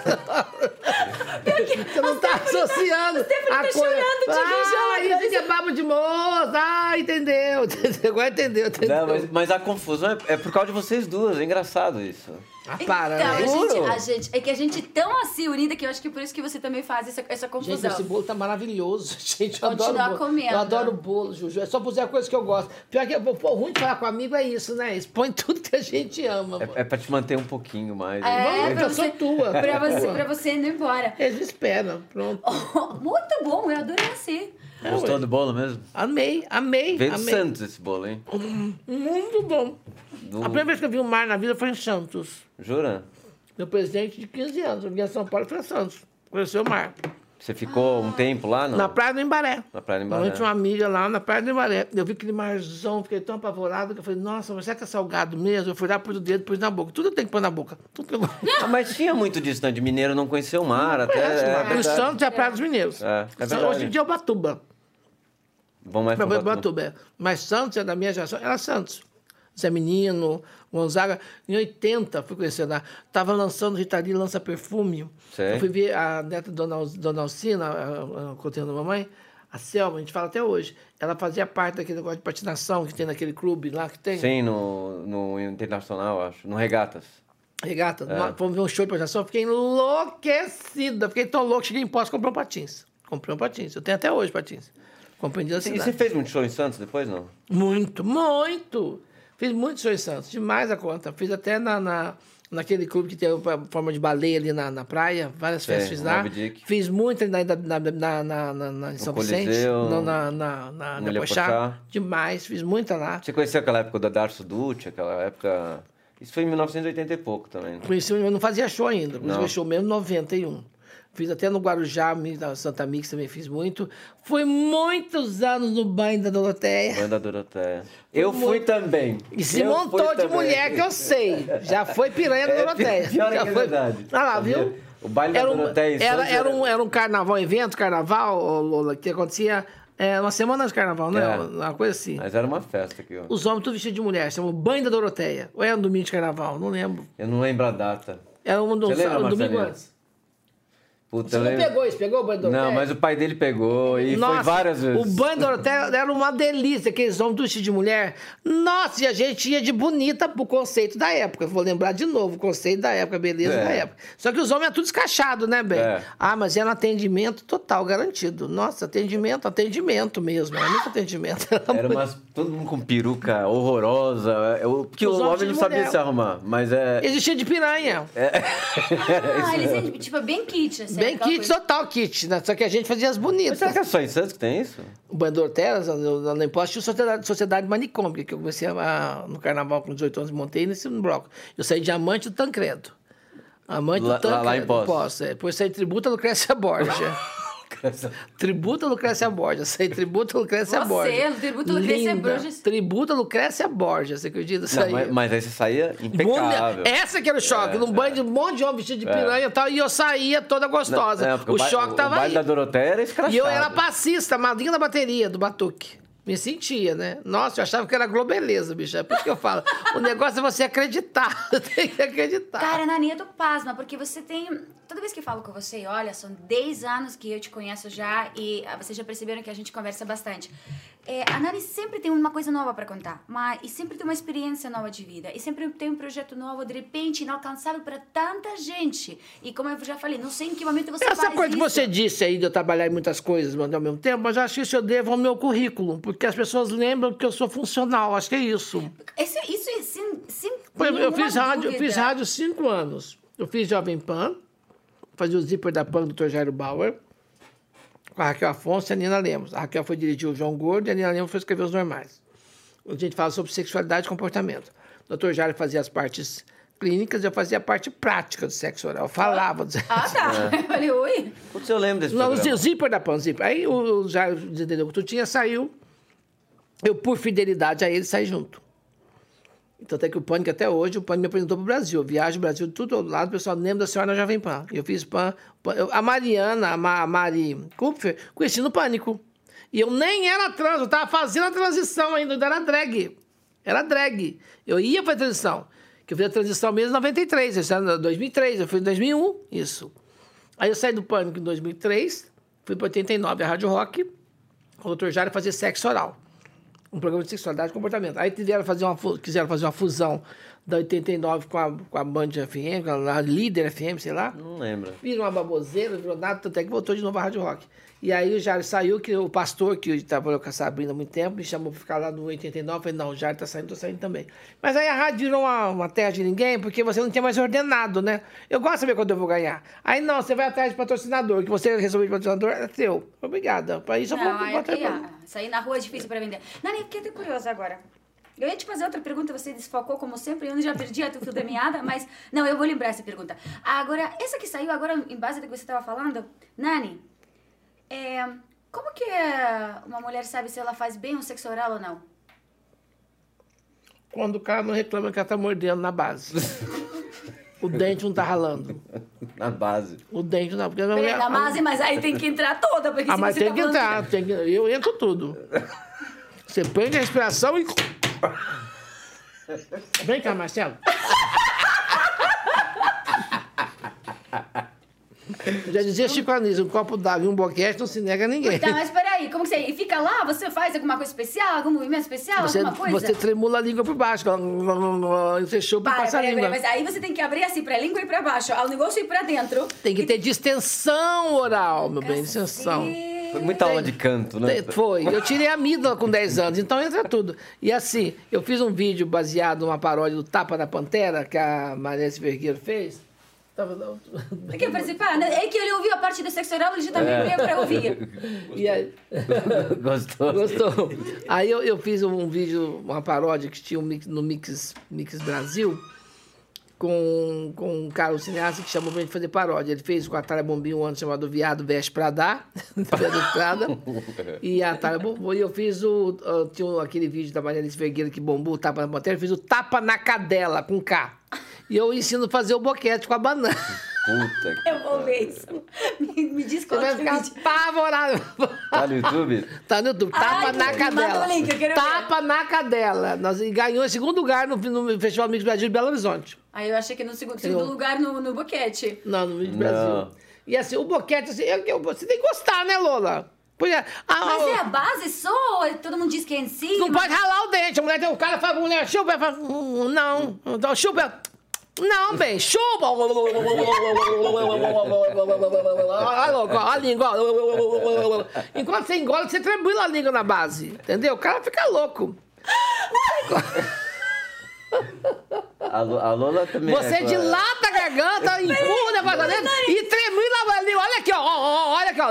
S3: Você não está associando
S2: Stephanie
S3: a
S2: tá
S3: coisa.
S2: chorando de
S3: ah,
S2: mas-
S3: isso que é baba de moça. Ah, entendeu. entendeu. <laughs> Agora entendeu. entendeu.
S1: Não, mas, mas a confusão é, é por causa de vocês duas. É engraçado isso.
S3: Ah, para,
S2: então,
S3: né?
S2: a gente, a gente, é que a gente é tão assim unida que eu acho que por isso que você também faz essa, essa
S3: Gente,
S2: confusão.
S3: esse bolo tá maravilhoso. <laughs> Gente, eu
S2: Continua
S3: adoro bolo.
S2: comendo.
S3: Eu adoro bolo, Juju. É só fazer a coisa que eu gosto. Pior que o ruim de falar com amigo é isso, né? Expõe <laughs> tudo que a gente ama.
S1: É, é pra te manter um pouquinho mais.
S2: É,
S3: Vamos,
S2: pra
S3: eu sou
S2: você,
S3: tua.
S2: pra <laughs> você,
S3: Tua.
S2: pra você ir embora.
S3: Eles esperam. Pronto.
S2: Muito bom, eu adorei assim.
S1: Gostou do bolo mesmo?
S3: Amei, amei.
S1: Veio de
S3: amei.
S1: Santos esse bolo, hein?
S3: Muito bom.
S1: Do-
S3: A primeira vez que eu vi o mar na vida foi em Santos.
S1: Jura?
S3: Meu presente de 15 anos. Eu vim a São Paulo e fui a Santos. Conheceu o mar.
S1: Você ficou um tempo lá? Não?
S3: Na Praia do Embaré.
S1: Na Praia do
S3: Eu
S1: Embaré.
S3: tinha uma amiga lá na Praia do Embaré. Eu vi aquele marzão, fiquei tão apavorado que eu falei, nossa, mas será que é salgado mesmo? Eu fui lá, pus o dedo, pus na boca. Tudo eu tenho que pôr na boca. Eu <laughs>
S1: Ah, mas tinha muito disso, né? De mineiro não conhecer o mar. Até,
S3: conheço,
S1: é,
S3: mar. o
S1: verdade.
S3: Santos é a Praia dos Mineiros.
S1: É, é.
S3: Hoje em dia é Ubatuba.
S1: Vão mais
S3: Pra
S1: pra
S3: Ubatuba. é. Mas Santos é da minha geração. Era Santos. Zé Menino, Gonzaga. Em 80, fui conhecer lá. Tava lançando Rita Lee, lança perfume.
S1: Sei.
S3: Eu fui ver a neta Dona, Dona Alcina, a, a, contando da mamãe, a Selma, a gente fala até hoje. Ela fazia parte daquele negócio de patinação que tem naquele clube lá que tem.
S1: Sim, no, no Internacional, acho. No Regatas.
S3: Regata,
S1: É.
S3: fomos ver um show de patinação, fiquei enlouquecida. Fiquei tão louco, cheguei em posse e comprei um patins. Comprei um patins. Eu tenho até hoje patins. Comprei dia da
S1: E você fez muito show em Santos depois, não?
S3: Muito, muito. Fiz muito show em Santos, demais a conta. Fiz até na, na, naquele clube que tem a forma de baleia ali na, na praia, várias
S1: Sei,
S3: festas fiz lá. Fiz muito na, na, na, na, na, na- em São Vicente,
S1: Coliseu,
S3: no, na, na, na, na Pochá. Demais, fiz muita lá.
S1: Você conheceu aquela época da Darcio Ducci, aquela época... Isso foi em 1980 e pouco também. né?
S3: Conheci, eu não fazia show ainda, inclusive show mesmo em 91. Fiz até no Guarujá, da Santa Mix também fiz muito. Fui muitos anos no banho da Doroteia.
S1: Banho da Doroteia. Eu fui
S3: muito-
S1: também.
S3: E se
S1: Eu
S3: montou
S1: fui
S3: de
S1: também.
S3: mulher, que eu sei. Já foi piranha da
S1: É,
S3: Doroteia.
S1: pior é
S3: Já
S1: que é
S3: foi...
S1: verdade.
S3: Ah lá, viu?
S1: O baile da
S3: era um,
S1: Doroteia
S3: era, era, um,
S1: era-
S3: um carnaval, um evento, carnaval, Lola, que acontecia é, uma semana de carnaval, né?
S1: É.
S3: Uma coisa assim.
S1: Mas era uma festa aqui, ó.
S3: Os homens tudo vestidos de mulher, chama o banho da Doroteia. Ou era um domingo de carnaval, não lembro.
S1: Eu não lembro a data.
S3: Era um, um,
S1: Você lembra,
S3: um domingo antes.
S1: Puta,
S3: Você não
S1: lembro.
S3: pegou isso? Pegou o banho Doroteia?
S1: Não, mas o pai dele pegou e
S3: Nossa,
S1: foi várias vezes.
S3: O banho Doroteia era uma delícia, aqueles homens vestidos de mulher. Nossa, e a gente ia de bonita pro conceito da época. Vou lembrar de novo o conceito da época, a beleza
S1: É.
S3: da época. Só que os homens é tudo escachado, né, bem?
S1: É.
S3: Ah, mas era atendimento total, garantido. Nossa, atendimento, atendimento mesmo. Era muito atendimento. <laughs>
S1: Era umas, todo mundo com peruca horrorosa. Eu, porque
S3: Os
S1: o
S3: homens
S1: homem não sabia
S3: mulher.
S1: se arrumar. Mas é.
S3: Existia de piranha.
S2: Ah, eles <laughs> tipo, bem kit, assim.
S3: Bem
S2: aquela
S3: kit,
S2: coisa.
S3: total kit, né? Só que a gente fazia as
S1: Mas
S3: bonitas.
S1: será que é só em Santos que tem isso?
S3: O Bandor Terras, eu não posso tinha sociedade, sociedade manicômica, que eu comecei a- no carnaval com 18 anos, montei nesse bloco. Eu saí diamante do Tancredo. Amante
S1: Lá-
S3: do Tancredo.
S1: lá em Poços.
S3: Poços, é. Depois saí tributa Lucrécia <laughs> <laughs> Borgia. tributa Lucrécia Borgia. Saí tributa Lucrécia
S2: Você,
S3: Borgia.
S2: tributa Lucrécia
S3: Linda.
S2: Borgia.
S3: Tributa Lucrécia Borgia, você acredita?
S1: Não, mas, mas aí você saía impecável.
S3: Essa que era o choque,
S1: É,
S3: num banho de um monte de homem vestido de
S1: É.
S3: piranha e tal, e eu saía toda gostosa.
S1: Não, porque
S3: o,
S1: ba-
S3: choque tava
S1: O baile
S3: aí.
S1: da Doroteia era escrachado.
S3: E eu era passista, madrinha da bateria, do batuque. Me sentia, né? Nossa, eu achava que era globeleza, bicho. É por isso que eu falo. o negócio é você acreditar. <laughs> Tem que acreditar.
S2: Cara, Nani, eu tô pasma, porque você tem. Toda vez que eu falo com você, olha, são 10 anos que eu te conheço já e ah, vocês já perceberam que a gente conversa bastante. É, a Nani sempre tem uma coisa nova pra contar, mas, e sempre tem uma experiência nova de vida, e sempre tem um projeto novo, de repente, inalcançável pra tanta gente. E como eu já falei, não sei em que momento você
S3: Essa coisa que
S2: isso.
S3: você disse aí de eu trabalhar em muitas coisas mas ao mesmo tempo, mas eu acho que isso eu devo ao meu currículo, porque as pessoas lembram que eu sou funcional. Acho que é isso.
S2: Isso, isso é
S3: Por exemplo, eu
S2: nenhuma
S3: fiz rádio, eu fiz rádio cinco anos. Eu fiz Jovem Pan, fazia o zíper da Pan do Dr. Jairo Bauer, com a Raquel Afonso e a Nina Lemos. A Raquel foi dirigir o João Gordo e a Nina Lemos foi escrever os normais. A gente fala sobre sexualidade e comportamento. O Dr. Jairo fazia as partes clínicas, eu fazia a parte prática do sexo oral. Eu falava. do sexo
S2: Ah, tá.
S3: É.
S2: Eu falei, oi.
S1: Putz, eu lembro desse
S3: não,
S1: programa.
S3: o zíper da Pan, zíper. Aí o, o Jairo entendeu que tu tinha, saiu. Eu, por fidelidade a ele, saí junto. Então, até que o Pânico, até hoje, o Pânico me apresentou para o Brasil. Eu viajo Brasil tudo ao lado, o pessoal lembra da senhora na Jovem Pan. Eu fiz Pan. Pan- eu- a Mariana, a, Ma, a Mari Kupfer, conheci no Pânico. E eu nem era trans, eu estava fazendo a transição ainda, ainda era drag. Era drag. Eu ia para a transição. Que eu fiz a transição mesmo em 93, isso era em 2003, eu fui em 2001, isso. Aí eu saí do Pânico em 2003, fui para 89, a Rádio Rock, o Dr. Jário fazer sexo oral. Um programa de sexualidade e comportamento. Aí tiveram fazer uma, quiseram fazer uma fusão da 89 com a, com a Band FM, com a Líder FM, sei lá.
S1: Não lembro.
S3: Virou uma baboseira, virou nada, tanto é que voltou de novo a Rádio Rock. E aí o Jário saiu, que o pastor, que trabalhou com a Sabrina há muito tempo, me chamou para ficar lá no 89. Falei, não, o Jário tá saindo, tô saindo também. Mas aí a rádio virou uma, uma terra de ninguém, porque você não tinha mais ordenado, né? Eu gosto de saber quando eu vou ganhar. Aí não, você vai atrás de patrocinador, que você resolveu de patrocinador, é teu. Obrigada. Para isso eu vou
S2: Não, aí, ah, sair na rua é difícil pra vender. Nani, eu fiquei até curiosa agora. Eu ia te fazer outra pergunta, você desfocou como sempre, eu já perdi o fio da meada, mas não, eu vou lembrar essa pergunta. Agora, essa que saiu agora, em base do que você estava falando, Nani, é, como que é, uma mulher sabe se ela faz bem um sexo oral ou não?
S3: Quando o cara não reclama que ela tá mordendo na base. <laughs> o dente não tá ralando.
S1: Na base.
S3: O dente não. Porque a
S2: Peraí,
S3: mulher-
S2: na base, mas aí tem que entrar toda, porque
S3: Ah,
S2: se
S3: mas
S2: você
S3: tem
S2: tá
S3: que entrar. Tem que... Eu entro tudo. Você prende a respiração e. Vem cá, Marcelo. Já dizia Chico Anísio, um copo d'água e um boquete não se nega a ninguém.
S2: Tá, mas peraí, como que você... E fica lá, você faz alguma coisa especial, algum movimento especial,
S3: Você,
S2: alguma coisa?
S3: você tremula a língua por baixo. E e
S2: Para,
S3: passa a língua.
S2: peraí, mas aí você tem que abrir assim pra língua e pra baixo, ao negócio ir pra dentro.
S3: Tem que ter distensão oral, meu bem, distensão.
S1: Foi muita aula de canto, né?
S3: Foi. Eu tirei a amígdala com 10 anos, então entra tudo. E assim, eu fiz um vídeo baseado numa paródia do Tapa da Pantera, que a Marece Vergueiro fez. Tava-
S2: Quer participar? É que ele ouviu a parte do sexo oral, ele já também
S1: É.
S2: veio pra ouvir.
S3: E aí, <laughs>
S1: Gostou?
S3: gostou. Aí eu, eu fiz um vídeo, uma paródia que tinha um mix- no Mix, Mix Brasil, com, com um cara, um cineasta que chamou pra gente fazer paródia. Ele fez com a Thalia Bombinho um ano chamado Viado Veste Pra Dar, <laughs> Viado Prada. e a Thalia bombou. E eu fiz o. uh, tinha aquele vídeo da Maria Alice Vergueira que bombou o tapa na matéria. Eu fiz o tapa na cadela, com K. E eu ensino a fazer o boquete com a banana.
S1: Puta que
S2: Eu vou ver isso. Me, me diz
S3: Você
S2: qual
S3: vai
S2: que é
S3: ficar
S2: vídeo.
S3: apavorado.
S1: Tá no YouTube?
S3: Tá no YouTube. Tapa
S2: Ai,
S3: na cadela.
S2: link, eu quero ver.
S3: Tapa na cadela. Nós, e ganhou em segundo lugar no, no Festival Amigos Brasil de Belo Horizonte.
S2: Aí eu achei que no segundo, segundo lugar no, no boquete.
S3: Não, no
S1: Não.
S3: Brasil. E assim, o boquete, assim, eu- eu- você tem que gostar, né, Lola? Pois é. Ah,
S2: Mas é a base só? Todo mundo diz que é em cima?
S3: Não pode ralar o dente. A mulher tem um cara fala, mulher, chupa. Fala, "Hum, não, então chupa. Não, bem, chupa. <laughs> Olha louco, a língua. Enquanto você engole, você tribula a língua na base. Entendeu? O cara fica louco. <laughs>
S1: A, a Lola também.
S3: Você
S1: é,
S3: dilata a garganta, empurra o negócio dentro e tremula a língua. Olha aqui, ó, ó, ó, olha aqui, ó.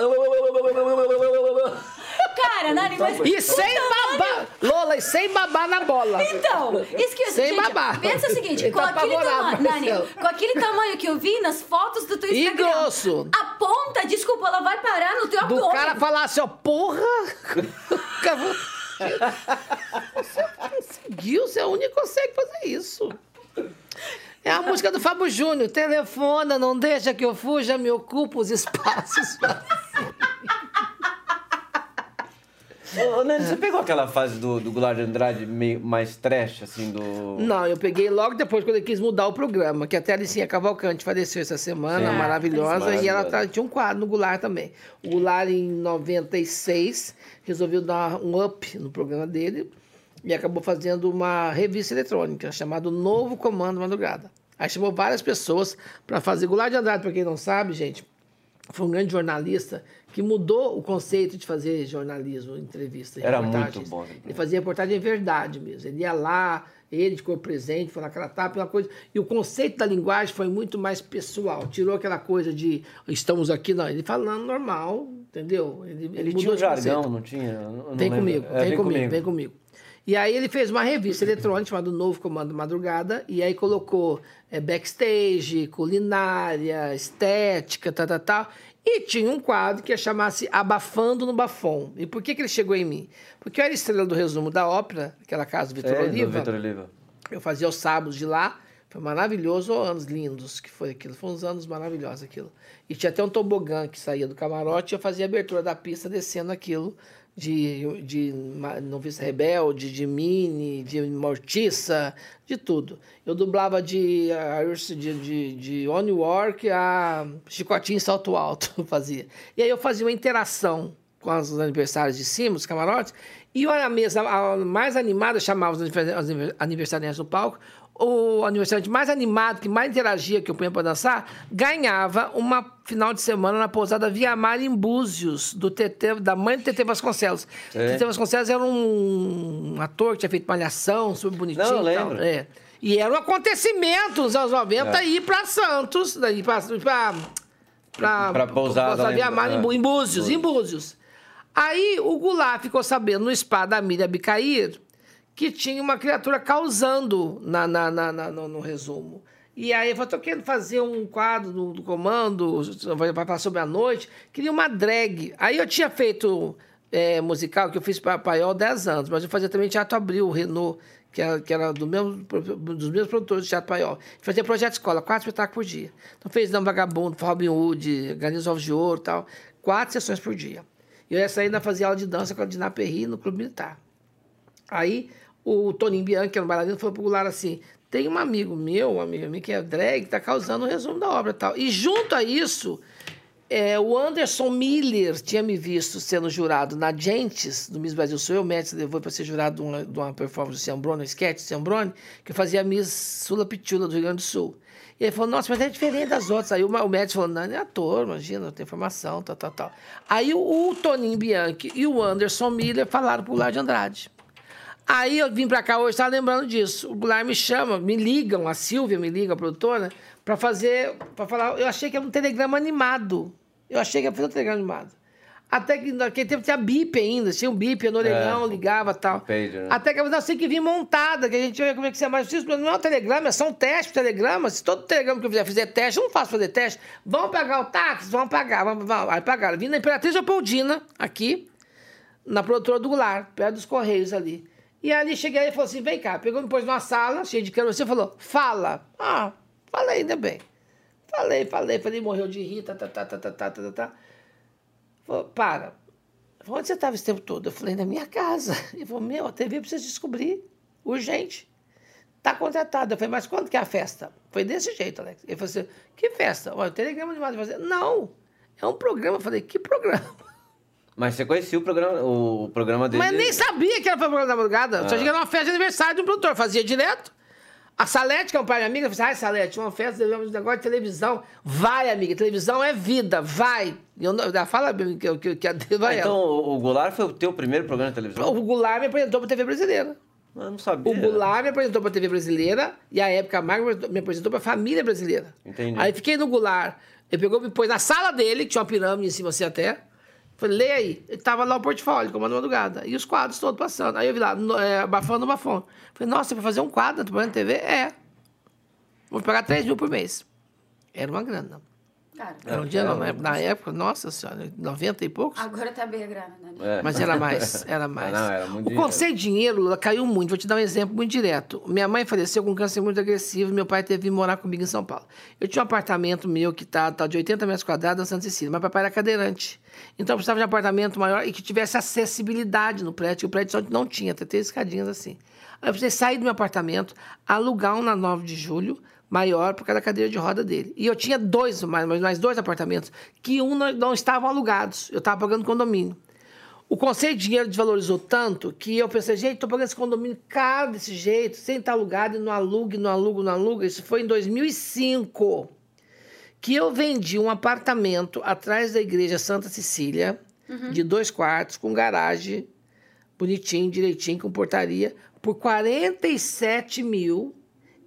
S2: Cara, Nani, mas...
S3: E sem babar. Lola, e sem babar na bola.
S2: Então, isso que eu
S3: Sem
S2: gente,
S3: babar.
S2: Pensa o seguinte, com
S3: tá
S2: aquele tamanho, Nani, com aquele tamanho que eu vi nas fotos do teu
S3: E
S2: Instagram.
S3: grosso.
S2: A ponta, desculpa, ela vai parar no teu
S3: Do
S2: abdômen.
S3: cara falar assim, ó, porra. <laughs> Você conseguiu, você é o único que consegue fazer isso. É a música do Fábio Júnior. Telefona, não deixa que eu fuja, me ocupa os espaços. <laughs>
S1: Ô, Nani, você pegou aquela fase do, do Goulart de Andrade meio mais trash, assim, do.
S3: Não, eu peguei logo depois, quando ele quis mudar o programa, que até a Alicinha Cavalcante faleceu essa semana,
S1: Sim.
S3: maravilhosa, e ela tá- tinha um quadro no Goulart também. O Goulart, em 96, resolveu dar um up no programa dele e acabou fazendo uma revista eletrônica chamada Novo Comando Madrugada. Aí chamou várias pessoas para fazer. Goulart de Andrade, para quem não sabe, gente, foi um grande jornalista que mudou o conceito de fazer jornalismo, entrevista,
S1: Era muito bom.
S3: Ele fazia reportagem em verdade mesmo. Ele ia lá, ele de corpo presente, foi naquela tapa, uma coisa. E o conceito da linguagem foi muito mais pessoal. Tirou aquela coisa de estamos aqui, não. Ele falando normal, entendeu? Ele,
S1: Ele
S3: mudou
S1: tinha um jargão, não tinha? Não
S3: Vem comigo,
S1: É,
S3: vem, comigo, vem comigo. E aí ele fez uma revista eletrônica chamada Novo Comando Madrugada, e aí colocou é, backstage, culinária, estética, tal, tal, tal. E tinha um quadro que ia chamar-se Abafando no Bafom. E por que, que ele chegou em mim? Porque eu era estrela do resumo da ópera, aquela casa do Vitor
S1: É, do
S3: Oliva.
S1: Vitor Oliva.
S3: Eu fazia os sábados de lá. Foi maravilhoso, oh, anos lindos que foi aquilo. Foi uns anos maravilhosos aquilo. E tinha até um tobogã que saía do camarote e eu fazia a abertura da pista descendo aquilo de, de Noviça Rebelde, de Mini, de Mortiça, de tudo. Eu dublava de, de, de, de Work a Chicotinho Salto Alto, <laughs> fazia. E aí eu fazia uma interação com os aniversários de cima, os camarotes, e a mesa a mais animada chamava os aniversa- os aniversariantes no palco. O aniversariante mais animado, que mais interagia, que eu punha para dançar, ganhava uma final de semana na pousada Via Mar em Búzios, do TT, da mãe do TT Vasconcelos.
S1: É.
S3: TT Vasconcelos era um, ator que tinha feito malhação, super bonitinho.
S1: Não, eu lembro.
S3: É. E era um acontecimento nos anos 90
S1: É.
S3: ir para Santos, daí para Pra
S1: pousada em-
S3: Via Mar em, em Búzios, em Búzios. Aí o Goulart ficou sabendo no spa da Miriam Bicair que tinha uma criatura causando na, na, na- na- no, no resumo. E aí falou, tô querendo fazer um quadro do, do comando, vai falar sobre a noite. Queria uma drag. Aí eu tinha feito é, musical, que eu fiz para Paiol 10 anos, mas eu fazia também Teatro Abril, Renault, que era, que era do mesmo, dos meus produtores de Teatro Paiol. Fazia projeto escola, quatro espetáculos por dia. Então fez Não Vagabundo, Robin Hood, Organismo Ovos de Ouro tal. Quatro sessões por dia. E eu essa ainda fazia aula de dança com a Dina Perry no Clube Militar. Aí o Toninho Bianchi, que era um bailarino, falou pro Goulart assim: tem um amigo meu, um amigo meu que é drag, que tá causando o resumo da obra e tal. E junto a isso, é, o Anderson Miller tinha me visto sendo jurado na Gentes, do Miss Brasil Sou Eu, o Médici levou para ser jurado de uma, de uma performance do Ciambrone, um sketch do Ciambrone, que eu fazia a Miss Sula Pitula do Rio Grande do Sul. E ele falou, nossa, mas é diferente das outras. Aí o, o médico falou, não, ele é ator, imagina, tem formação, tal, tal, tal. Aí o, o Toninho Bianchi e o Anderson Miller falaram pro Goulart de Andrade. Aí eu vim pra cá hoje, estava lembrando disso. O Goulart me chama, me ligam, a Silvia me liga, a produtora, pra fazer, pra falar. Eu achei que era um telegrama animado. Eu achei que ia fazer um telegrama animado. Até que naquele tempo tinha bip ainda, tinha um bip no orelhão,
S1: É.
S3: ligava e tal.
S1: Pager, né?
S3: Até que eu falei, que vir montada, que a gente ver como é que você é mais isso, não é um telegrama, é só um teste pro telegrama. Se todo telegrama que eu fizer fizer teste, eu não faço fazer teste. Vão pagar o táxi? Vão pagar, vão, vão. Aí pagaram. Vim na Imperatriz Leopoldina, aqui, na produtora do Goulart, perto dos Correios ali. E ali cheguei e falou assim: vem cá, pegou, me pôs numa sala, cheia de cano, você falou, fala. Ah, falei, ainda bem. Falei, falei, falei, morreu de rir, tá, tá, tá, tá, tá, tá, tá, tá. Falou, para. Falou, onde você estava esse tempo todo? Eu falei, na minha casa. Ele falou, meu, a TV precisa descobrir, urgente. Tá contratado. Eu falei, mas quando que é a festa? Foi desse jeito, Alex. Ele falou assim, que festa? Olha, o telegrama de madrugada. Não, é um programa. Eu falei, que programa?
S1: Mas você conhecia o programa, o programa dele?
S3: Mas nem sabia que era programa da madrugada. Só
S1: Ah.
S3: cheguei numa festa de aniversário de um produtor, fazia direto. A Salete, que é um pai e amiga, falou assim, ai, Salete, uma festa, de negócio de televisão. Vai, amiga, televisão é vida, vai. Eu, não- ela fala que, que, que a vai
S1: Então,
S3: ela.
S1: o o Goulart foi o teu primeiro programa de televisão?
S3: O Goulart me apresentou para TV brasileira.
S1: Eu não sabia.
S3: O Goulart me apresentou para a TV brasileira e a época a Marga me apresentou para a família brasileira.
S1: Entendi.
S3: Aí fiquei no Goulart. Ele pegou, me pôs na sala dele, que tinha uma pirâmide em cima assim até. Falei, lê aí. Ele tava lá o portfólio, comando madrugada. E os quadros todos passando. Aí eu vi lá, é, abafando o bafão. Falei, nossa, pra fazer um quadro, tô na TV? É. Vou pagar 3 mil por mês. Era uma grana.
S2: Cara,
S3: Era um dia, não, na época- na época, nossa senhora, 90 e poucos.
S2: agora tá bem a grana, né?
S1: É.
S3: Mas era mais, <laughs> era mais.
S1: Não, era muito
S3: o
S1: dinheiro.
S3: conceito de dinheiro Lula, caiu muito. Vou te dar um exemplo muito direto. Minha mãe faleceu com câncer muito agressivo. Meu pai teve que morar comigo em São Paulo. Eu tinha um apartamento meu que tá, tá de 80 metros quadrados na Santa Cecília. Mas papai era cadeirante. Então eu precisava de um apartamento maior e que tivesse acessibilidade no prédio. que O prédio só não tinha, até três escadinhas assim. Aí eu precisei sair do meu apartamento, alugar um na 9 de julho, maior por causa da cadeira de roda dele. E eu tinha dois, mais, mais dois apartamentos, que um não, não estavam alugados. Eu estava pagando condomínio. O conceito de dinheiro desvalorizou tanto que eu pensei, gente, estou pagando esse condomínio caro desse jeito, sem estar alugado, e não alugue, não alugo, não aluga. Isso foi em 2005 que eu vendi um apartamento atrás da igreja Santa Cecília, de dois quartos, com garagem, bonitinho, direitinho, com portaria, por 47 mil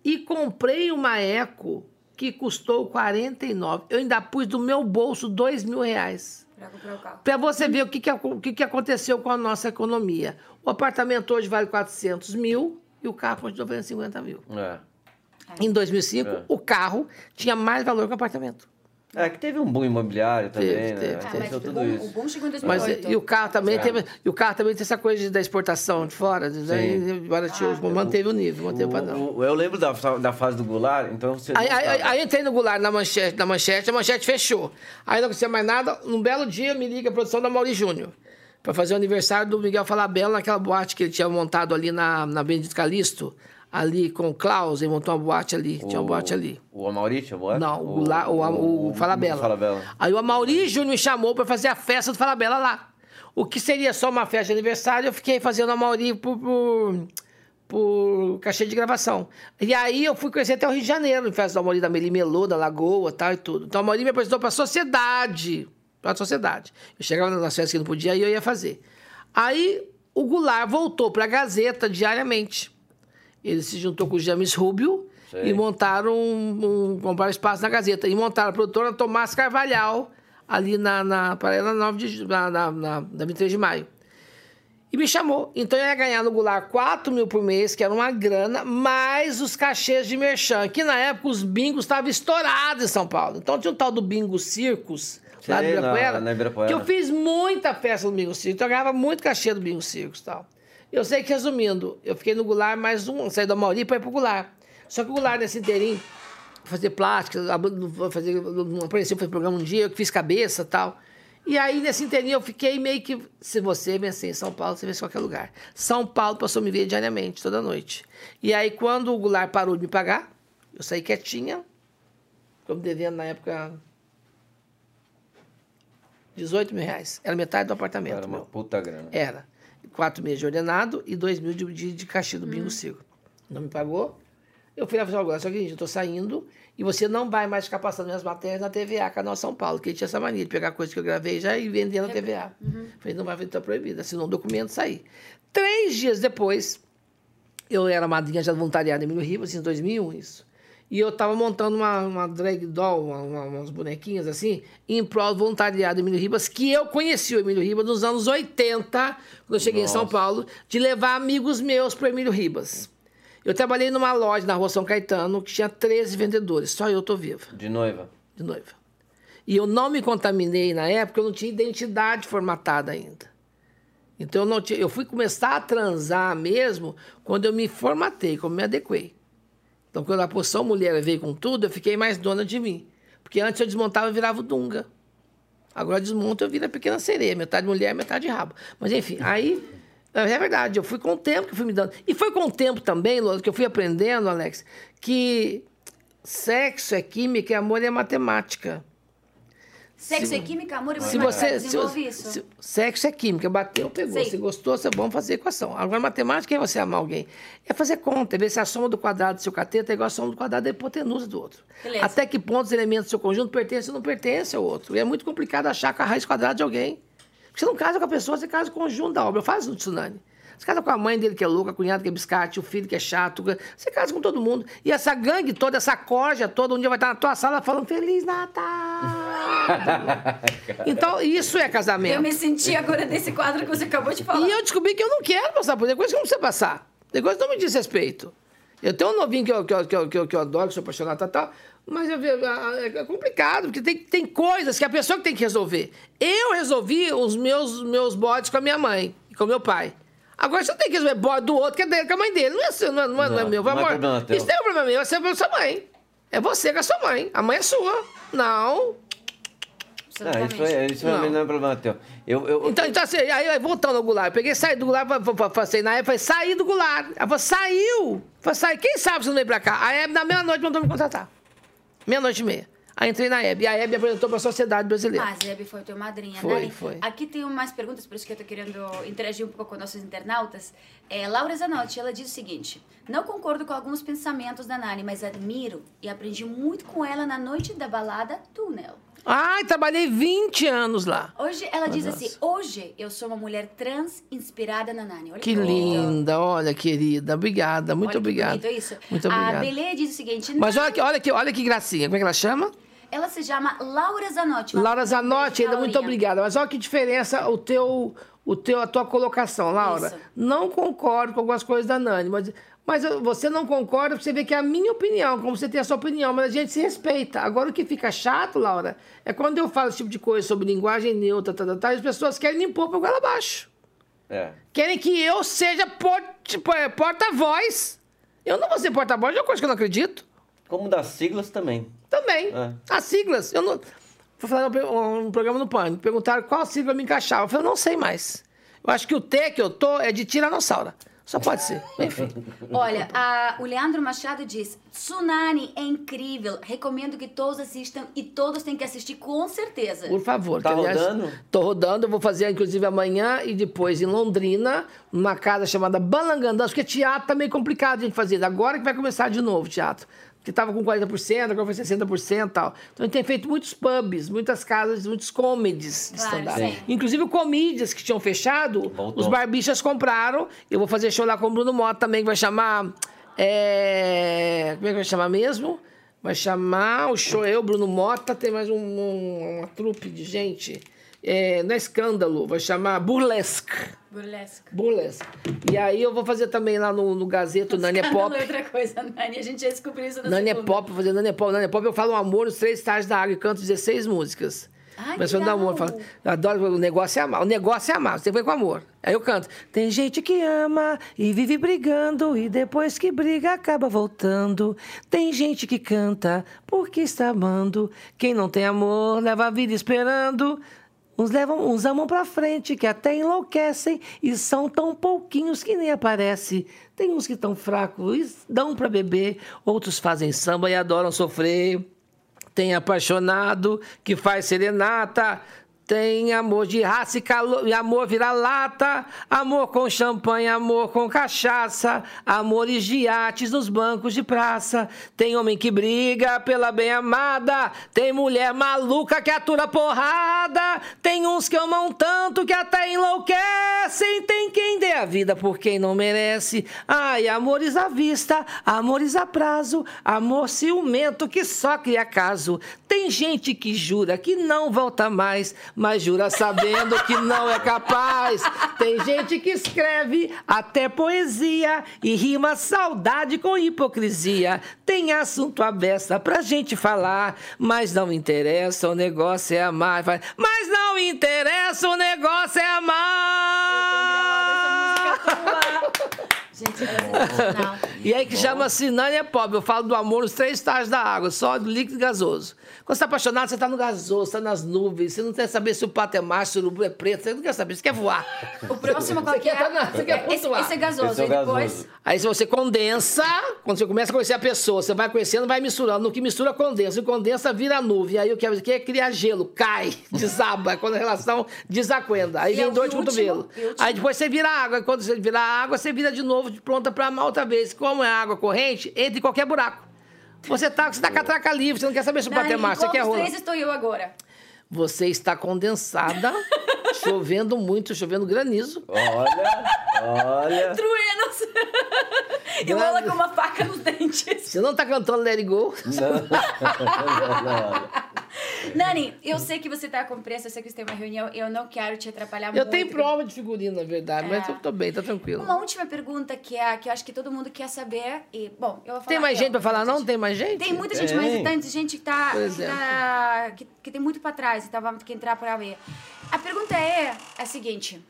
S3: e comprei uma Eco que custou 49. Eu ainda pus do meu bolso 2 mil reais.
S2: Pra comprar o carro.
S3: Para você ver o, que, que, o que, que aconteceu com a nossa economia. O apartamento hoje vale 400 mil e o carro continua valendo 50 mil.
S1: É.
S3: Em 2005,
S1: É.
S3: o carro tinha mais valor que o apartamento.
S1: É que teve um boom imobiliário também,
S3: Teve,
S1: né?
S3: teve,
S2: Ah,
S3: teve.
S2: mas
S1: Aconteceu
S2: o
S1: tudo
S2: bom, o
S1: isso.
S2: bom chegou em
S3: Mas
S2: 2008.
S3: e o carro também
S1: É.
S3: teve, e o carro também tem essa coisa de- da exportação de fora?
S1: Sim.
S3: barateou, manteve o nível, manteve o padrão.
S1: O- o- eu lembro da, da fase do Goulart, então você.
S3: Aí, aí, aí, aí entrei no Goulart na manchete, na manchete, a manchete fechou. Aí não acontecia mais nada. Num belo dia, me liga a produção da Mauri Júnior. Pra fazer o aniversário do Miguel Falabella naquela boate que ele tinha montado ali na, na Benedito Calixto, ali com o Klaus, ele montou uma boate ali. Tinha uma boate ali.
S1: O Amaury tinha boate?
S3: Não, o, Goulart, o, o, o Falabella.
S1: O Falabella.
S3: Aí o Amauri Júnior me chamou para fazer a festa do Falabella lá. O que seria só uma festa de aniversário, eu fiquei fazendo a Amauri por, por, por cachê de gravação. E aí eu fui conhecer até o Rio de Janeiro, em festa do Amauri da Meli Melô, da Lagoa tal e tudo. Então o Amauri me apresentou para a sociedade. Para a sociedade. Eu chegava nas festas que não podia e eu ia fazer. Aí o Goulart voltou para a Gazeta diariamente. Ele se juntou com o James Rubio
S1: Sei.
S3: e montaram um, um, compraram espaço na Gazeta. E montaram a produtora Tomás Carvalhal, ali na, na, paralela 9 de, na, na, na, na 23 de maio. E me chamou. Então eu ia ganhar no Goulart 4 mil por mês, que era uma grana, mais os cachês de merchan, que na época os bingos estavam estourados em São Paulo. Então tinha um tal do Bingo Circus, lá do
S1: Sei, na-
S3: Ibirapuera,
S1: na Ibirapuera.
S3: que eu fiz muita festa no Bingo Circus, então eu ganhava muito cachê do Bingo Circus e tal. Eu sei que, resumindo, eu fiquei no Goulart mais um, saí da Mauri para ir pro Goulart. Só que o Goulart, nesse inteirinho, fazer plástica, fazer, não apareceu, fazer programa um dia, eu que fiz cabeça e tal. E aí, nesse inteirinho, eu fiquei meio que... Se você vencer em São Paulo, você vence em qualquer lugar. São Paulo passou a me ver diariamente, toda noite. E aí, quando o Goulart parou de me pagar, eu saí quietinha, como devendo na época... 18 mil reais. Era metade do apartamento.
S1: Era uma
S3: meu.
S1: puta grana.
S3: Era. Quatro meses de ordenado e dois mil de, de, de do Bingo Circo. Não me pagou. Eu fui lá fazer agora, só que, gente, eu tô saindo e você não vai mais ficar passando minhas matérias na TVA, Canal São Paulo, que tinha essa mania de pegar coisa que eu gravei já e vender na TVA. Falei, não vai fazer, tá proibido. Assinou um documento sair. Três dias depois, eu era madrinha já voluntariada em Emílio Ribas, em 2001 isso. E eu tava montando uma, uma drag doll, uma, uma, umas bonequinhas assim, em prol do voluntariado do Emílio Ribas, que eu conheci o Emílio Ribas nos anos 80, quando eu cheguei
S1: Nossa.
S3: em São Paulo, de levar amigos meus pro Emílio Ribas. Eu trabalhei numa loja na rua São Caetano que tinha 13 vendedores, só eu tô viva
S1: De noiva.
S3: de noiva. E eu não me contaminei na época, eu não tinha identidade formatada ainda. Então eu, não tinha, eu fui começar a transar mesmo quando eu me formatei, quando eu me adequei. Então quando a posição mulher veio com tudo, eu fiquei mais dona de mim. Porque antes eu desmontava e virava o Dunga. Agora eu desmonto e eu viro a pequena sereia, metade mulher, metade rabo. Mas enfim, aí é verdade, eu fui com o tempo que fui me dando. E foi com o tempo também, Lola, que eu fui aprendendo, Alex, que sexo é química e amor é matemática.
S2: Sexo é química, amor e
S3: Se você. Se,
S2: isso.
S3: se- sexo é química, bateu, pegou.
S2: Sei.
S3: Se gostou, você vamos fazer equação. Agora, matemática é você amar alguém. É fazer conta, é ver se a soma do quadrado do seu cateto é igual a soma do quadrado da hipotenusa do outro.
S2: Beleza.
S3: Até que ponto os elementos do seu conjunto pertencem ou não pertencem ao outro. E é muito complicado achar com a raiz quadrada de alguém. Porque você não casa com a pessoa, você casa com o conjunto da obra. Faz no tsunami. Você casa com a mãe dele que é louca, a cunhada que é biscate, o filho que é chato. Você casa com todo mundo. E essa gangue toda, essa corja toda, um dia vai estar na tua sala falando Feliz Natal! <laughs> então, isso é casamento.
S2: Eu me senti agora nesse quadro que você acabou de falar.
S3: E eu descobri que eu não quero passar por coisa que não precisa passar. Tem coisa que não me diz respeito. Eu tenho um novinho que eu, que eu, que eu, que eu, que eu adoro, que sou apaixonado, tal, tal, mas eu, eu- é complicado, porque tem, tem coisas que a pessoa que tem que resolver. Eu resolvi os meus, meus bodes com a minha mãe e com o meu pai. Agora você tem que resolver bode do outro, que é dele, com a mãe dele. Não é, seu, não é, não é, não é meu,
S1: não é problema teu.
S3: Isso não é problema meu, é a sua mãe. É você com a sua mãe. A mãe é sua. Não.
S1: Não, isso, é, isso
S3: Não.
S1: não é problema teu. Eu, eu,
S3: Então, então assim, aí, aí, voltando ao Goulart, eu peguei, saí do Goulart, passei na época, falei, saí do Goulart. Ela falou, saiu. Falei, sai, quem sabe você não veio pra cá? A Hebe, na meia-noite, mandou me contratar. Meia-noite e meia. Aí entrei na Hebe, e a Hebe apresentou pra sociedade brasileira.
S2: Ah, Zebe foi tua madrinha.
S3: Foi,
S2: Nani,
S3: foi.
S2: Aqui tem umas perguntas, por isso que eu tô querendo interagir um pouco com nossos internautas. É, Laura Zanotti, ela diz o seguinte: Não concordo com alguns pensamentos da Nani, mas admiro e aprendi muito com ela na noite da balada Túnel.
S3: Ai, trabalhei 20 anos lá.
S2: Hoje, ela diz assim: Hoje eu sou uma mulher trans inspirada na Nani. Olha
S3: Que
S2: bonito.
S3: linda, olha, querida. Obrigada, muito
S2: Olha que
S3: obrigado.
S2: bonito isso.
S3: Muito
S2: A
S3: obrigado.
S2: Belê diz o seguinte:
S3: Mas
S2: "Não."
S3: olha que, olha que, olha que gracinha. Como é que ela chama?
S2: Ela se chama Laura Zanotti.
S3: Laura Zanotti, ainda muito obrigada. Mas olha que diferença o teu, o teu, a tua colocação, Laura.
S2: Isso.
S3: Não concordo com algumas coisas da Nani, mas, mas você não concorda você vê que é a minha opinião, como você tem a sua opinião, mas a gente se respeita. Agora o que fica chato, Laura, é quando eu falo esse tipo de coisa sobre linguagem neutra, tá, tá, tá, as pessoas querem me impor por goela abaixo.
S1: é.
S3: Querem que eu seja tipo, é, porta-voz. Eu não vou ser porta-voz de uma coisa que eu não acredito.
S1: Como das siglas também.
S3: Também.
S1: É.
S3: As siglas. Eu não. Fui falar um programa no PAN. Perguntaram qual sigla me encaixava. Eu falei, eu não sei mais. Eu acho que o T que eu tô é de Tiranossauro. Só pode ser. Enfim.
S2: Olha, a- o Leandro Machado diz: Tsunami é incrível. Recomendo que todos assistam e todos têm que assistir com certeza.
S3: Por favor.
S1: Tá
S3: que, aliás,
S1: rodando?
S3: Tô rodando. Eu vou fazer, inclusive, amanhã e depois em Londrina, numa casa chamada Balangandãs, porque teatro tá meio complicado de fazer. Agora que vai começar de novo o teatro. Porque tava com 40%, agora foi 60% e tal. Então a gente tem feito muitos pubs, muitas casas, muitos comedies de
S2: Claro,
S3: stand-up.
S2: sim.
S3: Inclusive o comedies que tinham fechado,
S1: Voltou.
S3: os barbichas compraram. Eu vou fazer show lá com o Bruno Mota também, que vai chamar. é, Como é que vai chamar mesmo? Vai chamar o show eu, Bruno Mota, tem mais um, um- uma trupe de gente. É, não é escândalo, vai chamar Burlesque.
S2: Burlesque.
S3: Burlesque. E aí eu vou fazer também lá no, no Gazeto Nani é Pop.
S2: é outra coisa, Nani. A gente já descobriu isso na
S3: Nani é. Pop, vou fazer Nani é Pop. Nani é Pop, eu falo um amor nos três estágios da água e canto 16 músicas.
S2: Ai,
S3: Mas
S2: que
S3: falando amor, falo, eu adoro, o negócio é amar. O negócio é amar, você foi com amor. Aí eu canto. Tem gente que ama e vive brigando e depois que briga acaba voltando. Tem gente que canta porque está amando. Quem não tem amor leva a vida esperando. Uns levam, uns amam pra frente, que até enlouquecem, e são tão pouquinhos que nem aparece. Tem uns que tão fracos e dão pra beber, outros fazem samba e adoram sofrer. Tem apaixonado que faz serenata. Tem amor de raça e, calor, e amor vira-lata, amor com champanhe, amor com cachaça, amores de iates nos bancos de praça. Tem homem que briga pela bem-amada, tem mulher maluca que atura porrada, tem uns que amam tanto que até enlouquecem, tem quem dê a vida por quem não merece. Ai, amores à vista, amores a prazo, amor ciumento que só cria caso. Tem gente que jura que não volta mais, mas jura sabendo que não é capaz. Tem gente que escreve até poesia e rima saudade com hipocrisia. Tem assunto aberta pra gente falar, mas não interessa, o negócio é amar. Mas não interessa, o negócio é amar.
S2: Não.
S3: E aí que chama-se é pobre. Eu falo do amor nos três estágios da água, sólido, líquido e gasoso. Quando você está apaixonado, você está no gasoso, você está nas nuvens. Você não quer saber se o pato é macho, se o urubu é preto. Você não quer saber, você quer voar.
S2: O próximo qual
S3: Você
S2: que é?
S3: quer tá na- você quer
S2: esse,
S3: flutuar.
S2: esse é gasoso.
S1: Esse é
S2: e depois.
S3: Aí se você condensa, quando você começa a conhecer a pessoa, você vai conhecendo, vai misturando. No que mistura, condensa. E condensa, vira nuvem. Aí o que é, que é criar gelo, cai, <laughs> desaba. Quando a relação desacuenda. Aí
S2: E
S3: vem
S2: o
S3: dor de cotovelo. Aí depois você vira água. E quando você vira água, você vira de novo, de pronta pra outra vez. Como é água corrente, entra em qualquer buraco. Você tá, você tá com a traca livre, você não quer saber se o
S2: Nani,
S3: macho, você quer
S2: dos
S3: rola.
S2: três estou eu agora?
S3: Você está condensada, <laughs> chovendo muito, chovendo granizo.
S1: Olha, olha.
S2: Truenos! e rola com uma faca nos dentes.
S3: Você não tá cantando Let It Go. <laughs>
S1: Não, não, não.
S2: Nani, eu sei que você tá com pressa, eu sei que você tem uma reunião, eu não quero te atrapalhar
S3: Eu
S2: muito.
S3: tenho prova de figurino, na verdade, mas
S2: É.
S3: eu tô bem, tá tranquilo.
S2: Uma última pergunta que é que eu acho que todo mundo quer saber. E, bom, eu vou falar.
S3: Tem mais
S2: eu,
S3: gente pra falar, não?
S2: gente.
S3: Tem mais gente?
S2: Tem muita gente,
S1: Tem.
S2: mas tem gente que tá.
S3: Por
S2: Que, tá que, que tem muito pra trás, então vamos ter que entrar pra ver. A pergunta é a seguinte.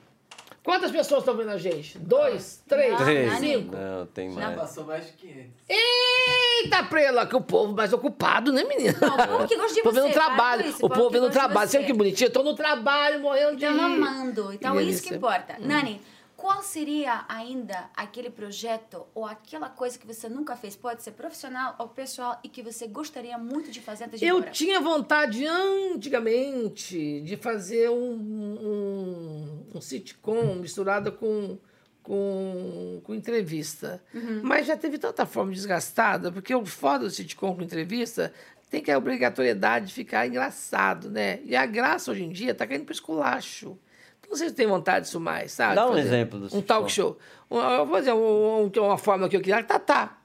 S3: Quantas pessoas estão vendo a gente? Dois? Três?
S2: Não,
S1: Três.
S2: Nani.
S3: Cinco?
S1: Não, tem mais.
S4: Passou mais de 500.
S3: Eita, prela, que o povo mais ocupado, né, menina?
S2: Não, o povo que gosta de
S3: O povo
S2: você,
S3: vendo trabalho.
S2: isso,
S3: o povo
S2: que
S3: vendo trabalho.
S2: você.
S3: Sabe que bonitinho? Eu tô no trabalho, morrendo de...
S2: Então, amando. Então,
S3: Que
S2: é isso que importa. Nani, qual seria ainda aquele projeto ou aquela coisa que você nunca fez? Pode ser profissional ou pessoal e que você gostaria muito de fazer antes de
S3: Eu tinha vontade antigamente de fazer um, um, um sitcom misturado com, com, com entrevista.
S2: Uhum.
S3: Mas já teve tanta forma desgastada, porque o foda do sitcom com entrevista tem que a obrigatoriedade de ficar engraçado, né? E a graça hoje em dia tá caindo pro esculacho. Vocês têm vontade disso mais, sabe?
S1: Dá um
S3: Fazer
S1: exemplo do
S3: Um talk show. Um- vou fazer um- um- uma forma que eu queria, tá, tá.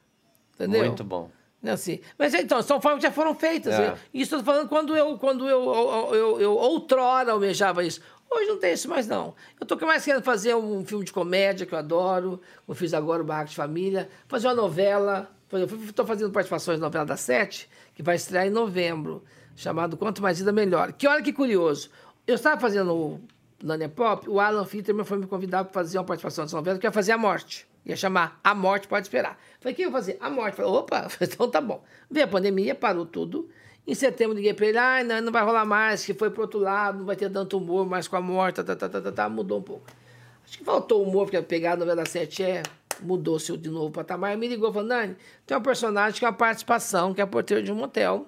S3: Entendeu?
S1: Muito bom.
S3: Né, Assim. Mas então, são formas que já foram feitas.
S1: É.
S3: Isso eu tô falando quando eu, quando eu, eu, eu, eu outrora almejava isso. Hoje não tem isso mais, não. Eu tô mais querendo fazer um filme de comédia que eu adoro. Eu fiz agora o Barraco de Família. Fazer uma novela. Estou fazendo participações na novela da Sete, que vai estrear em novembro, chamado Quanto Mais Vida Melhor. Que olha que curioso. Eu estava fazendo o Nania Pop, o Alan Fitterman foi me convidar para fazer uma participação nessa novela, que ia fazer a morte. Ia chamar A Morte Pode Esperar. Falei, o que eu vou fazer? A Morte. Falei, opa, <laughs> então tá bom. Veio a pandemia, parou tudo. Em setembro liguei para ele, ah, não, não vai rolar mais, que foi pro outro lado, não vai ter tanto humor mais com a morte, tá, tá, tá, tá, tá, tá, mudou um pouco. Acho que faltou humor, porque pegar a novela 7 é, mudou-se de novo o patamar. Me ligou, falou, Nani, tem um personagem que é uma participação, que é a porteira de um motel.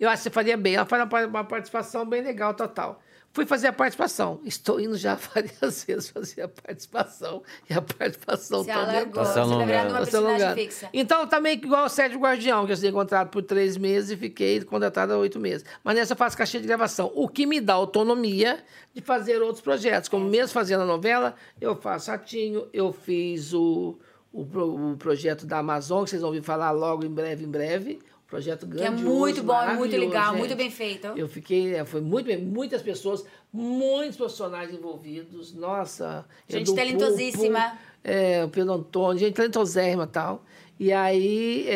S3: Eu acho que você faria bem. Ela faz uma participação bem legal, total. Fui fazer a participação. Estou indo já <laughs> várias vezes fazer a participação. E a participação
S2: Você
S3: toda
S2: alargou,
S1: Tá se alongando.
S3: Tá se
S2: personagem
S3: alongando.
S2: fixa.
S3: Então, também igual o Sérgio Guardião, que eu fui contratado por três meses e fiquei contratado há oito meses. Mas nessa eu faço cachê de gravação, o que me dá autonomia de fazer outros projetos. Como mesmo fazendo a novela, eu faço Ratinho, eu fiz o, o, o projeto da Amazon, que vocês vão ouvir falar logo em breve, em breve. Projeto
S2: Que é muito bom, é muito legal,
S3: gente.
S2: muito bem feito.
S3: Eu fiquei, é, foi muito bem, muitas pessoas, muitos profissionais envolvidos, nossa.
S2: Gente talentosíssima.
S3: É, o Pedro Antônio, gente talentosérrima e tal. E aí,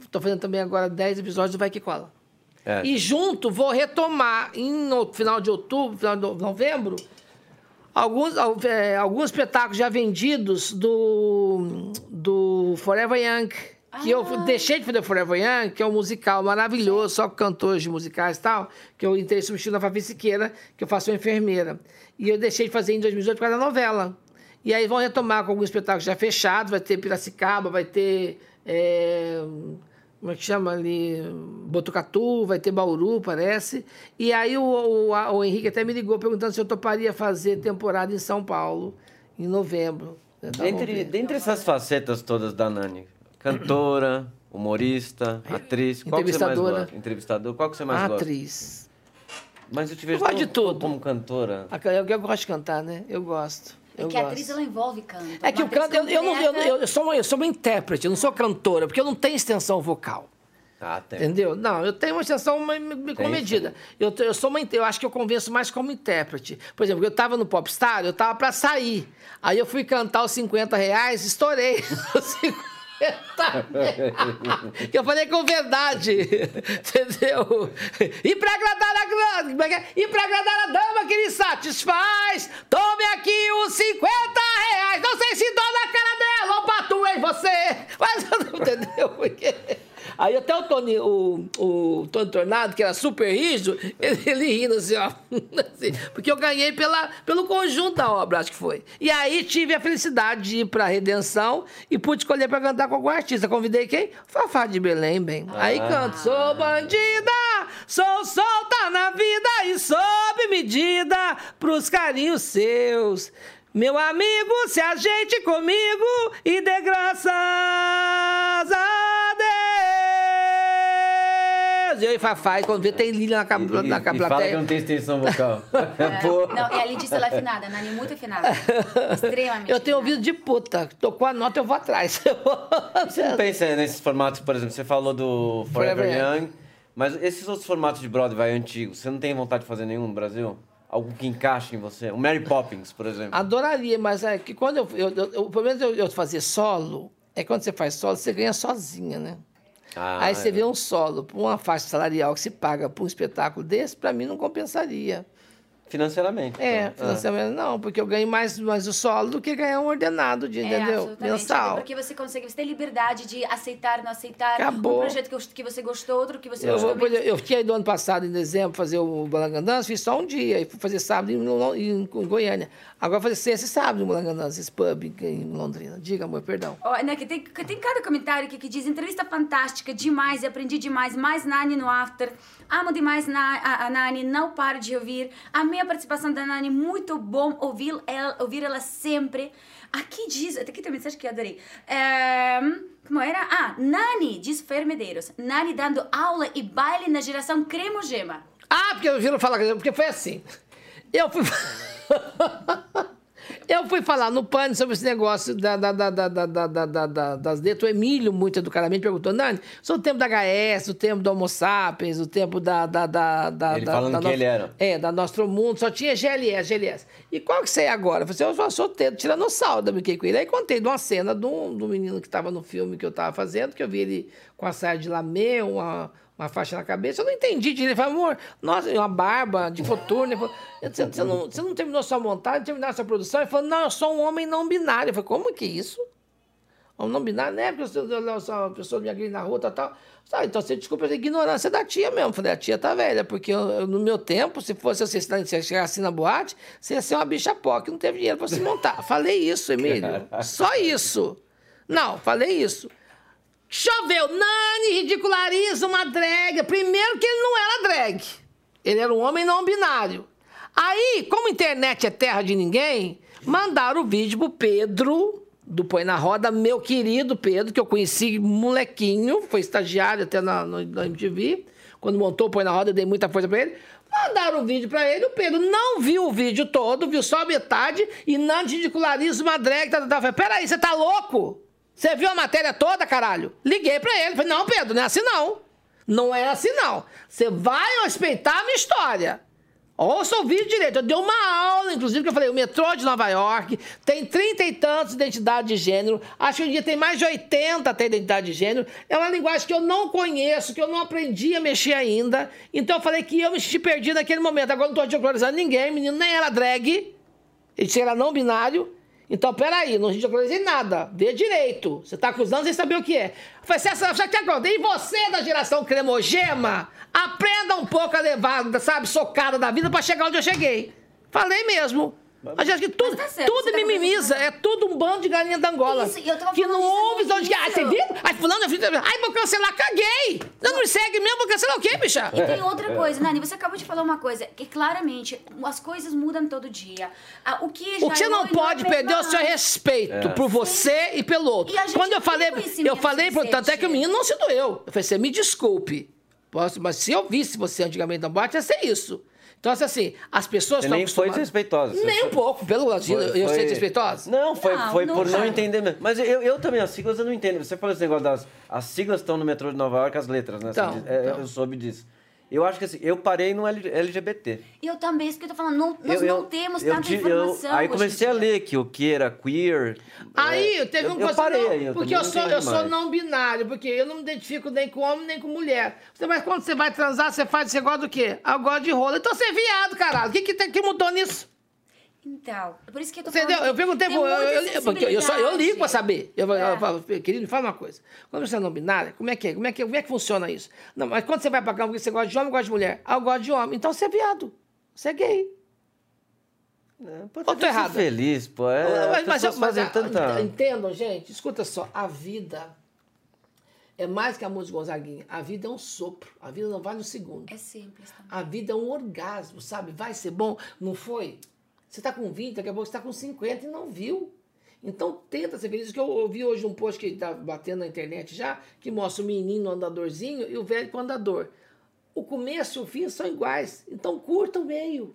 S3: estou fazendo também agora 10 episódios do Vai Que Cola.
S1: É.
S3: E junto vou retomar em no final de outubro, final de novembro, alguns, al- é, alguns espetáculos já vendidos do, do Forever Young. Que eu deixei de fazer o Forever Young, que é um musical maravilhoso, só com cantores de musicais e tal, que eu entrei substituindo a Fabi Siqueira, que eu faço uma enfermeira. E eu deixei de fazer em 2018 por causa da novela. E aí vão retomar com alguns espetáculos já fechados, vai ter Piracicaba, vai ter. é, como é que chama ali? Botucatu, vai ter Bauru, parece. E aí o, o, a- o Henrique até me ligou perguntando se eu toparia fazer temporada em São Paulo, em novembro. Então, vamos
S1: Dentre, dentre essas facetas todas da Nani, cantora, humorista, atriz, qual que você mais
S3: Entrevistadora.
S1: gosta? Entrevistador, qual que você mais gosta?
S3: Atriz.
S1: Mas eu te vejo
S3: Eu de tudo.
S1: como cantora.
S3: Eu, eu gosto de cantar, né? Eu gosto.
S2: É
S3: Eu
S2: que a
S3: gosto.
S2: atriz ela envolve canto.
S3: É que
S2: Uma
S3: o canto, eu, eu, não, eu,
S2: completa-
S3: eu, sou uma, eu sou uma intérprete, eu não sou cantora, porque eu não tenho extensão vocal.
S1: Ah, tem.
S3: Entendeu? Não, eu tenho uma extensão uma- comedida. Eu, te- eu sou uma, inte- eu acho que eu convenço mais como intérprete. Por exemplo, eu estava no Popstar, eu estava para sair. Aí eu fui cantar os 50 reais, estourei <laughs> os 50 <laughs> reais. Eu falei com verdade. <laughs> Entendeu? E para agradar a é que é? e para agradar a dama que lhe satisfaz, tome aqui os 50 reais. Não sei se dou na cara dela ou bato em você. Mas entendeu? Porque... Aí até o Tony, o, o Tony Tornado, que era super rígido, ele, ele rindo assim, ó. <laughs> assim, porque eu ganhei pela, pelo conjunto da obra, acho que foi. E aí tive a felicidade de ir pra Redenção e pude escolher pra cantar com algum artista. Convidei quem? Fafá de Belém, bem. Aí
S1: Ah.
S3: canto, sou bandida, sou solta na vida e sob medida pros carinhos seus. Meu amigo, se ajeite comigo e dê graças a Deus. Eu e Fafá, e quando vê, tem Lília na, cab-
S1: E,
S3: na
S1: e
S3: plateia.
S1: fala que não tem extensão vocal. <laughs>
S2: É.
S1: Pô.
S2: Não, e além disso, ela é afinada. A Nani é muito afinada. Extremamente.
S3: Eu tenho
S2: afinada.
S3: ouvido de puta. Tocou a nota, eu vou atrás. <laughs>
S1: Você não pensa nesses formatos, por exemplo, você falou do Forever,
S3: Forever
S1: Young, mas esses outros formatos de Broadway antigos, você não tem vontade de fazer nenhum no Brasil? Algo que encaixe em você? O Mary Poppins, por exemplo.
S3: Adoraria, mas é que quando eu. eu, eu, eu- o problema de eu, eu fazer solo é quando você faz solo, você ganha sozinha, né?
S1: Ah,
S3: Aí você
S1: é.
S3: vê um solo uma faixa salarial que se paga por um espetáculo desse, pra mim não compensaria.
S1: Financeiramente.
S3: É,
S1: então.
S3: financiamento não, porque eu ganho mais, mais o solo do que ganhar um ordenado de,
S2: É,
S3: entendeu?
S2: absolutamente.
S3: Mensal.
S2: Porque você consegue, você tem liberdade de aceitar, não aceitar.
S3: Acabou.
S2: Um projeto que, que você gostou, outro que você
S3: Eu,
S2: gostou
S3: exemplo, eu tinha ido ano passado, em dezembro, fazer o Balangandãs, fiz só um dia, e fui fazer sábado em, em, em Goiânia. Agora fazer sexta e sábado em Balangandãs, esse pub em, Londrina. Diga, amor, perdão.
S2: Ó, né, que tem, que tem cada comentário aqui que diz entrevista fantástica, demais, aprendi demais, mais Nani no After. Amo demais na, a, a Nani, não paro de ouvir. Amei a participação da Nani, muito bom ouvir ela, ouvir ela sempre. Aqui diz, aqui tem mensagem que eu adorei. É, como era? Ah, Nani, diz Fer Medeiros. Nani dando aula e baile na geração cremo gema.
S3: Ah, porque eu viro falar, porque foi assim. Eu fui. Eu fui falar no PAN sobre esse negócio da, da, da, da, da, da, da, da- da- das letras. O Emílio, muito educadamente, perguntou: Nani, sou do tempo da HS, do tempo do Homo sapiens, do tempo da. da, da, da
S1: Ele
S3: da-
S1: falando
S3: da
S1: que ele era.
S3: É, da Nostro Mundo, só tinha GLS, GLS. E qual que você é agora? Eu falei assim, eu sou teto, tiranossauro, eu brinquei com ele. Aí contei de uma cena de um, do menino que estava no filme que eu estava fazendo, que eu vi ele com a saia de lamê, uma, uma faixa na cabeça. Eu não entendi direito. Ele falou, amor, nossa, uma barba de coturno. Você, você não, você não terminou sua montagem, terminou sua produção? Ele falou, não, eu sou um homem não binário. Eu falei, como que isso? Homem não binário, né? Porque eu eu uma pessoa me agride na rua, tal, tal. Sabe, então você desculpa a ignorância da tia mesmo. Falei, a tia tá velha, porque eu- eu, no meu tempo, se fosse você, se chegasse na boate, você ia ser uma bicha pó que não teve dinheiro pra se montar. falei isso, Emílio. Só isso. Não, falei isso. Choveu, Nani ridiculariza uma drag. Primeiro que ele não era drag. Ele era um homem não binário. Aí, como a internet é terra de ninguém, mandaram o vídeo pro Pedro, do Põe na Roda, meu querido Pedro, que eu conheci molequinho, foi estagiário até na, na MTV. Quando montou o Põe na Roda, eu dei muita força pra ele. Mandaram o vídeo pra ele, o Pedro não viu o vídeo todo, viu só metade, e Nani ridiculariza uma drag. Tá, tá, tá. Peraí, você tá louco? Você viu a matéria toda, caralho? Liguei pra ele. Falei, não, Pedro, não é assim não. Não é assim não. Você vai respeitar a minha história. Ouça o vídeo direito. Eu dei uma aula, inclusive, que eu falei, o metrô de Nova York tem trinta e tantos identidades de gênero. Acho que hoje em dia tem mais de 80 até identidade de gênero. É uma linguagem que eu não conheço, que eu não aprendi a mexer ainda. Então eu falei que eu me senti perdido naquele momento. Agora não tô ridicularizando ninguém, menino nem era drag. Ele era não binário. Então, peraí, não ridicularizei nada. Vê direito. Você tá acusando sem saber o que é. Você sabe o que acontece? E você da geração cremogema, aprenda um pouco a levar, sabe, socada da vida pra chegar onde eu cheguei. Falei mesmo. A gente acha que tudo,
S2: tá certo,
S3: tudo
S2: tá
S3: mimimiza, é tudo um bando de galinha da Angola.
S2: Isso, eu tava
S3: que não ouve
S2: disso
S3: só de que, ah, você viu? Ai, fulano, ai, vou cancelar, caguei. Não, não me segue mesmo, vou cancelar o quê, bicha?
S2: E tem outra coisa, Nani, você acabou de falar uma coisa, que claramente as coisas mudam todo dia. O que, já
S3: O que você
S2: é
S3: não
S2: hoje
S3: pode
S2: é
S3: perder é o seu
S2: antes.
S3: respeito por você e pelo outro.
S2: E a gente
S3: Quando eu falei, eu falei, pro- tanto é que o menino não se doeu. Eu falei, você me desculpe. Posso, mas se eu visse você antigamente na boate, ia ser isso. Então, assim, as pessoas estão
S1: nem foi
S3: acostumadas-
S1: desrespeitosa.
S3: Nem
S1: foi-
S3: um pouco, pelo lado. Eu, eu
S1: foi-
S3: ser desrespeitosa?
S1: Não, foi,
S2: Não,
S1: foi
S2: não
S1: por não
S2: foi.
S1: entender mesmo. Mas eu, eu também, as siglas eu não entendo. Você falou esse negócio das. As siglas estão no metrô de Nova York, as letras, né?
S3: Então,
S1: é,
S3: então.
S1: Eu soube disso. Eu acho que assim, eu parei no LGBT.
S2: E eu também, isso que eu tô falando, não, nós
S1: eu,
S2: não
S1: eu-
S2: temos
S1: eu
S2: tanta
S1: eu-
S2: informação.
S1: Aí comecei a ler que o que era queer.
S3: Aí
S1: é,
S3: teve
S1: eu,
S3: um
S1: eu
S3: coisa
S1: parei
S3: não,
S1: aí, eu
S3: porque eu
S1: não
S3: sou, eu sou não binário, porque eu não me identifico nem com homem nem com mulher. Mas quando você vai transar, você faz, você gosta do quê? Ah, Eu gosto de rola. Então você é viado, caralho. O que, que, tem- que mudou nisso?
S2: Então, é por isso que eu tô
S3: Entendeu?
S2: falando.
S3: Eu perguntei. Eu, eu, eu, porque eu, só, eu ligo pra
S2: sensibilidade.
S3: saber. Eu, eu,
S2: É.
S3: falo, querido, me fala uma coisa. Quando você é não binária, como é que é? Como é que, como é que funciona isso? Não, mas quando você vai pra cama, você gosta de homem ou gosta de mulher? Ah, eu gosto de homem. Então você é viado. Você é gay.
S1: É, pô,
S3: Ou tô errado?
S1: feliz, pô. É, as pessoas fazem
S3: ah,
S1: tanta...
S3: Entendam, gente, escuta só. A vida é mais que a música Gonzaguinha. A vida é um sopro. A vida não vale um segundo.
S2: É simples também.
S3: A vida é um orgasmo, sabe? Vai ser bom. Não foi? Você tá com 20, daqui a pouco você tá com 50 e não viu. Então tenta ser feliz. Que eu ouvi hoje um post que tá batendo na internet já, que mostra o menino andadorzinho e o velho com andador. O começo e o fim são iguais. Então curta o meio.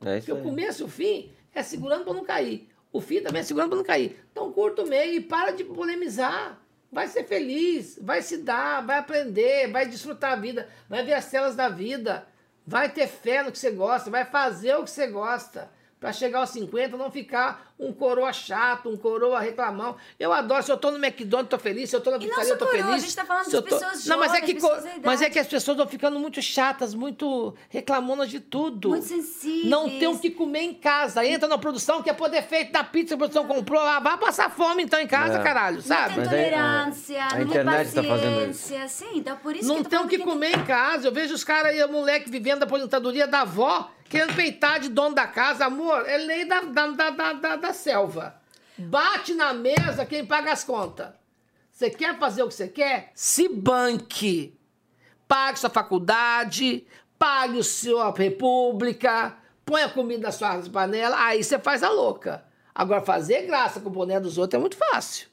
S1: É
S3: Porque o começo e o fim é segurando para não cair. O fim também é segurando para não cair. Então curta o meio e para de polemizar. Vai ser feliz, vai se dar, vai aprender, vai desfrutar a vida, vai ver as celas da vida, vai ter fé no que você gosta, vai fazer o que você gosta. Para chegar aos 50, não ficar um coroa chato, um coroa reclamão. Eu adoro, se eu tô no McDonald's, tô feliz, se eu tô na
S2: não
S3: pizzaria, eu tô
S2: coroa,
S3: feliz.
S2: a gente tá falando
S3: eu
S2: das pessoas
S3: Não, mas é
S2: jovens,
S3: que, co- mas é que as pessoas vão ficando muito chatas, muito reclamonas de tudo.
S2: Muito sensíveis.
S3: Não tem o que comer em casa. Entra na produção, quer poder feito da pizza que a produção comprou. Ah, vai passar fome então em casa,
S1: É.
S3: caralho,
S2: Não
S3: sabe?
S2: tem
S1: Mas aí,
S2: tolerância,
S1: a
S2: não tem
S1: internet tá fazendo
S2: paciência. Sim, então por isso
S3: Não
S2: que tô
S3: tem o
S2: falando
S3: que comer em casa. Eu vejo os caras aí, o moleque vivendo da aposentadoria da avó, querendo peitar de dono da casa. Amor, é lei da, da, da, da, selva. Bate na mesa quem paga as contas. Você quer fazer o que você quer? Se banque. Pague sua faculdade, pague o sua república, põe a comida nas suas panelas, aí você faz a louca. Agora, fazer graça com o boné dos outros é muito fácil.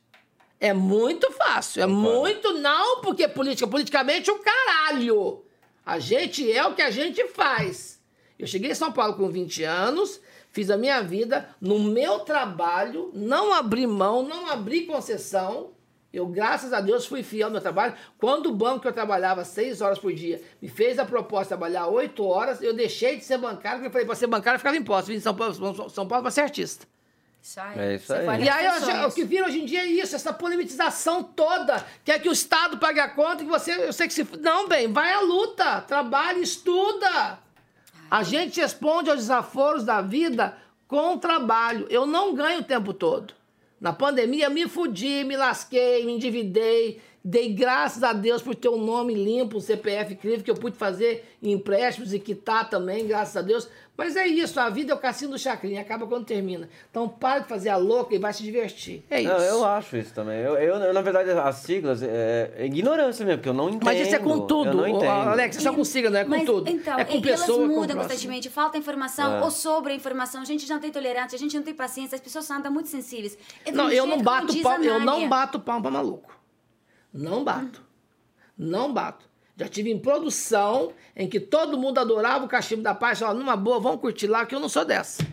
S3: É muito fácil. É muito não porque é política. Politicamente, o caralho. A gente é o que a gente faz. Eu cheguei em São Paulo com 20 anos, fiz a minha vida no meu trabalho, não abri mão, não abri concessão. Eu, graças a Deus, fui fiel ao meu trabalho. Quando o banco que eu trabalhava seis horas por dia me fez a proposta de trabalhar oito horas, eu deixei de ser bancário, porque eu falei, para ser bancário, eu ficava imposto. Vim de São Paulo, São Paulo para ser artista.
S2: Isso aí.
S1: É isso aí.
S3: E aí, hoje- o que vira hoje em dia é isso, essa politização toda. Quer que o Estado pague a conta, que você. Eu sei que se. Não, bem, vai à luta, trabalha, estuda. A gente responde aos desaforos da vida com trabalho. Eu não ganho o tempo todo. Na pandemia, me fudi, me lasquei, me endividei. Dei graças a Deus por ter um nome limpo, um CPF incrível, que eu pude fazer empréstimos e quitar também, graças a Deus. Mas é isso, a vida é o cassino do chacrinha, acaba quando termina. Então para de fazer a louca e vai se divertir. É isso.
S1: Não, eu acho isso também. Eu, eu, eu, na verdade, as siglas é, é ignorância mesmo, porque eu não entendo.
S3: Mas isso é com
S1: Eu
S3: tudo.
S1: não
S3: Ô,
S1: entendo.
S3: Alex, é só com sigla, não é com
S2: Mas,
S3: tudo.
S2: Então,
S3: é com
S2: e
S3: pessoa,
S2: elas mudam constantemente. Falta informação
S1: É.
S2: ou sobre a informação. A gente não tem tolerância, a gente não tem paciência, as pessoas andam muito sensíveis. É
S3: Não, eu não bato
S2: diz
S3: pau,
S2: a
S3: eu não bato pau pra maluco. Não bato. Não bato. Já tive em produção em que todo mundo adorava o cachimbo da paz, ó, numa boa, vamos curtir lá, que eu não sou dessa.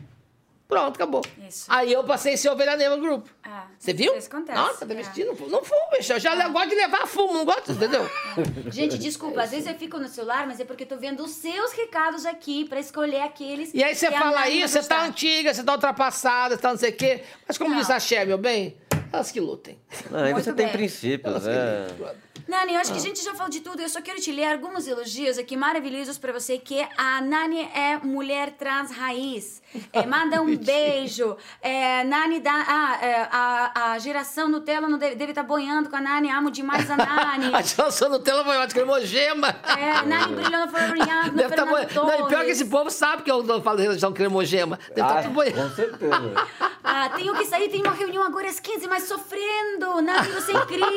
S3: Pronto, acabou.
S2: Isso.
S3: Aí eu passei a ser ovelha negra do grupo.
S2: Ah,
S3: Você viu?
S2: isso acontece,
S3: Nossa, tá
S2: é.
S3: vestindo? Não fumo, bicho. Eu já gosto de levar fumo, não gosto, entendeu? <laughs>
S2: Gente, desculpa, às vezes eu fico no celular, mas é porque eu tô vendo os seus recados aqui pra escolher aqueles.
S3: E aí você
S2: a
S3: fala isso, você tá antiga, você tá ultrapassada, você tá não sei o quê. Mas como
S2: Não.
S3: diz a Cher, meu bem, Elas que lutem.
S1: Não, você tem
S2: bem.
S1: princípios,
S3: Elas que
S1: é.
S3: lutem.
S2: Nani, eu acho que a gente já falou de tudo. Eu só quero te ler alguns elogios aqui maravilhosos pra você, que a Nani é mulher trans raiz. É, manda um <laughs> beijo. É, Nani dá... Ah, é, a, a geração Nutella não deve estar boiando com a Nani. Amo demais a Nani. <laughs>
S3: A Johnson Nutella foi ótima, cremogema.
S2: É, Nani brilhou no Fernando, no
S3: Deve tá
S2: Fernando
S3: boi- Não, e pior que esse povo sabe que eu não falo de religião cremogema. Deve estar
S1: Ah,
S3: tudo boiando.
S1: com certeza. <laughs>
S2: Ah, tenho que sair, tem uma reunião agora às 15, mas sofrendo. Nani, você é incrível.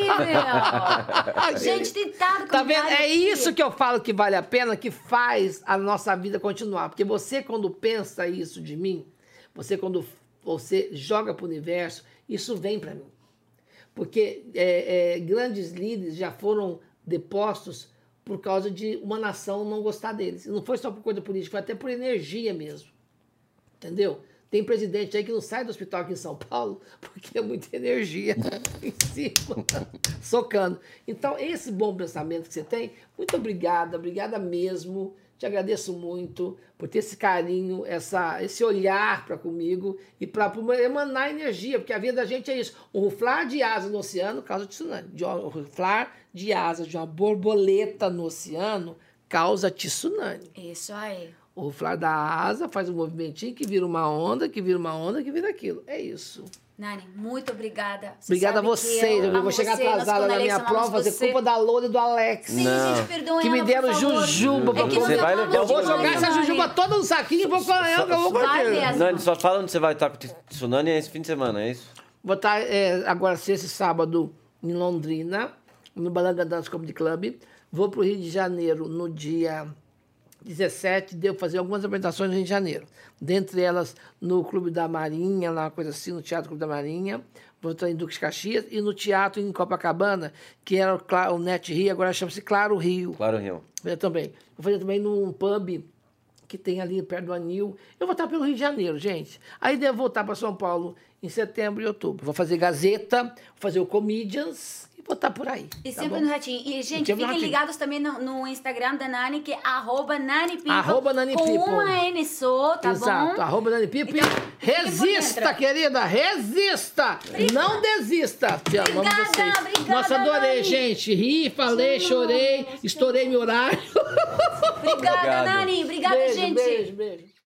S2: Gente, tem tanto
S3: Tá vendo? É
S2: aqui.
S3: isso que eu falo que vale a pena, que faz a nossa vida continuar. Porque você, quando pensa isso de mim, você, quando você joga pro universo, isso vem para mim. Porque é, é, grandes líderes já foram depostos por causa de uma nação não gostar deles. E não foi só por coisa política, foi até por energia mesmo. Entendeu? Tem presidente aí que não sai do hospital aqui em São Paulo <laughs> porque é muita energia <laughs> em cima, <laughs> socando. Então, esse bom pensamento que você tem, muito obrigada, obrigada mesmo. Te agradeço muito por ter esse carinho, essa, esse olhar para comigo e para emanar energia, porque a vida da gente é isso. Um ruflar de asa no oceano causa tsunami. De um ruflar de asas de uma borboleta no oceano causa tsunami.
S2: Isso aí.
S3: O ruflar da asa faz um movimentinho que vira uma onda, que vira uma onda, que vira aquilo. É isso.
S2: Nani, muito obrigada. Você
S3: Obrigada a vocês. Eu,
S2: amo
S3: vou chegar
S2: você,
S3: atrasada na minha prova, fazer
S2: você.
S3: culpa da Lola e do Alex.
S2: Sim,
S1: Não.
S2: gente, perdoem
S3: Que me deram jujuba pra
S2: É
S3: comer.
S2: nós
S1: Você vai levar
S3: Eu vou jogar essa jujuba toda no saquinho e vou com ela, que eu vou
S2: mesmo.
S1: Nani, só fala onde você vai estar com o tsunami esse fim de semana, é isso?
S3: Vou estar é, agora sexta e sábado em Londrina, no Balanga Dance Comedy Club. Vou para o Rio de Janeiro no dia 17, devo fazer algumas apresentações no Rio de Janeiro. Dentre elas no Clube da Marinha, lá, uma coisa assim, no Teatro Clube da Marinha. Vou estar em Duque de Caxias e no teatro em Copacabana, que era o, o Net Rio, agora chama-se Claro Rio.
S1: Claro, Rio.
S3: Eu também. Vou fazer também num pub que tem ali perto do Anil. Eu vou estar pelo Rio de Janeiro, gente. Aí devo voltar para São Paulo em setembro e outubro. Vou fazer Gazeta, vou fazer o Comedians vou estar por aí.
S2: E
S3: tá
S2: sempre
S3: bom?
S2: no Ratinho. E, gente, fiquem
S3: Ratinho.
S2: ligados também no, no Instagram da Nani, que é arroba Nani People.
S3: Arroba Nani
S2: com uma N só, tá
S3: Exato,
S2: bom?
S3: arroba Dani Pipo. E
S2: Então,
S3: resista, querida, resista! Não desista! Te amamos
S2: Obrigada,
S3: vocês.
S2: obrigada,
S3: Nossa, adorei,
S2: Nani.
S3: gente. Ri, falei, chorei, estourei meu horário.
S2: Obrigada. Nani. Obrigada,
S3: beijo,
S2: gente.
S3: beijo, beijo.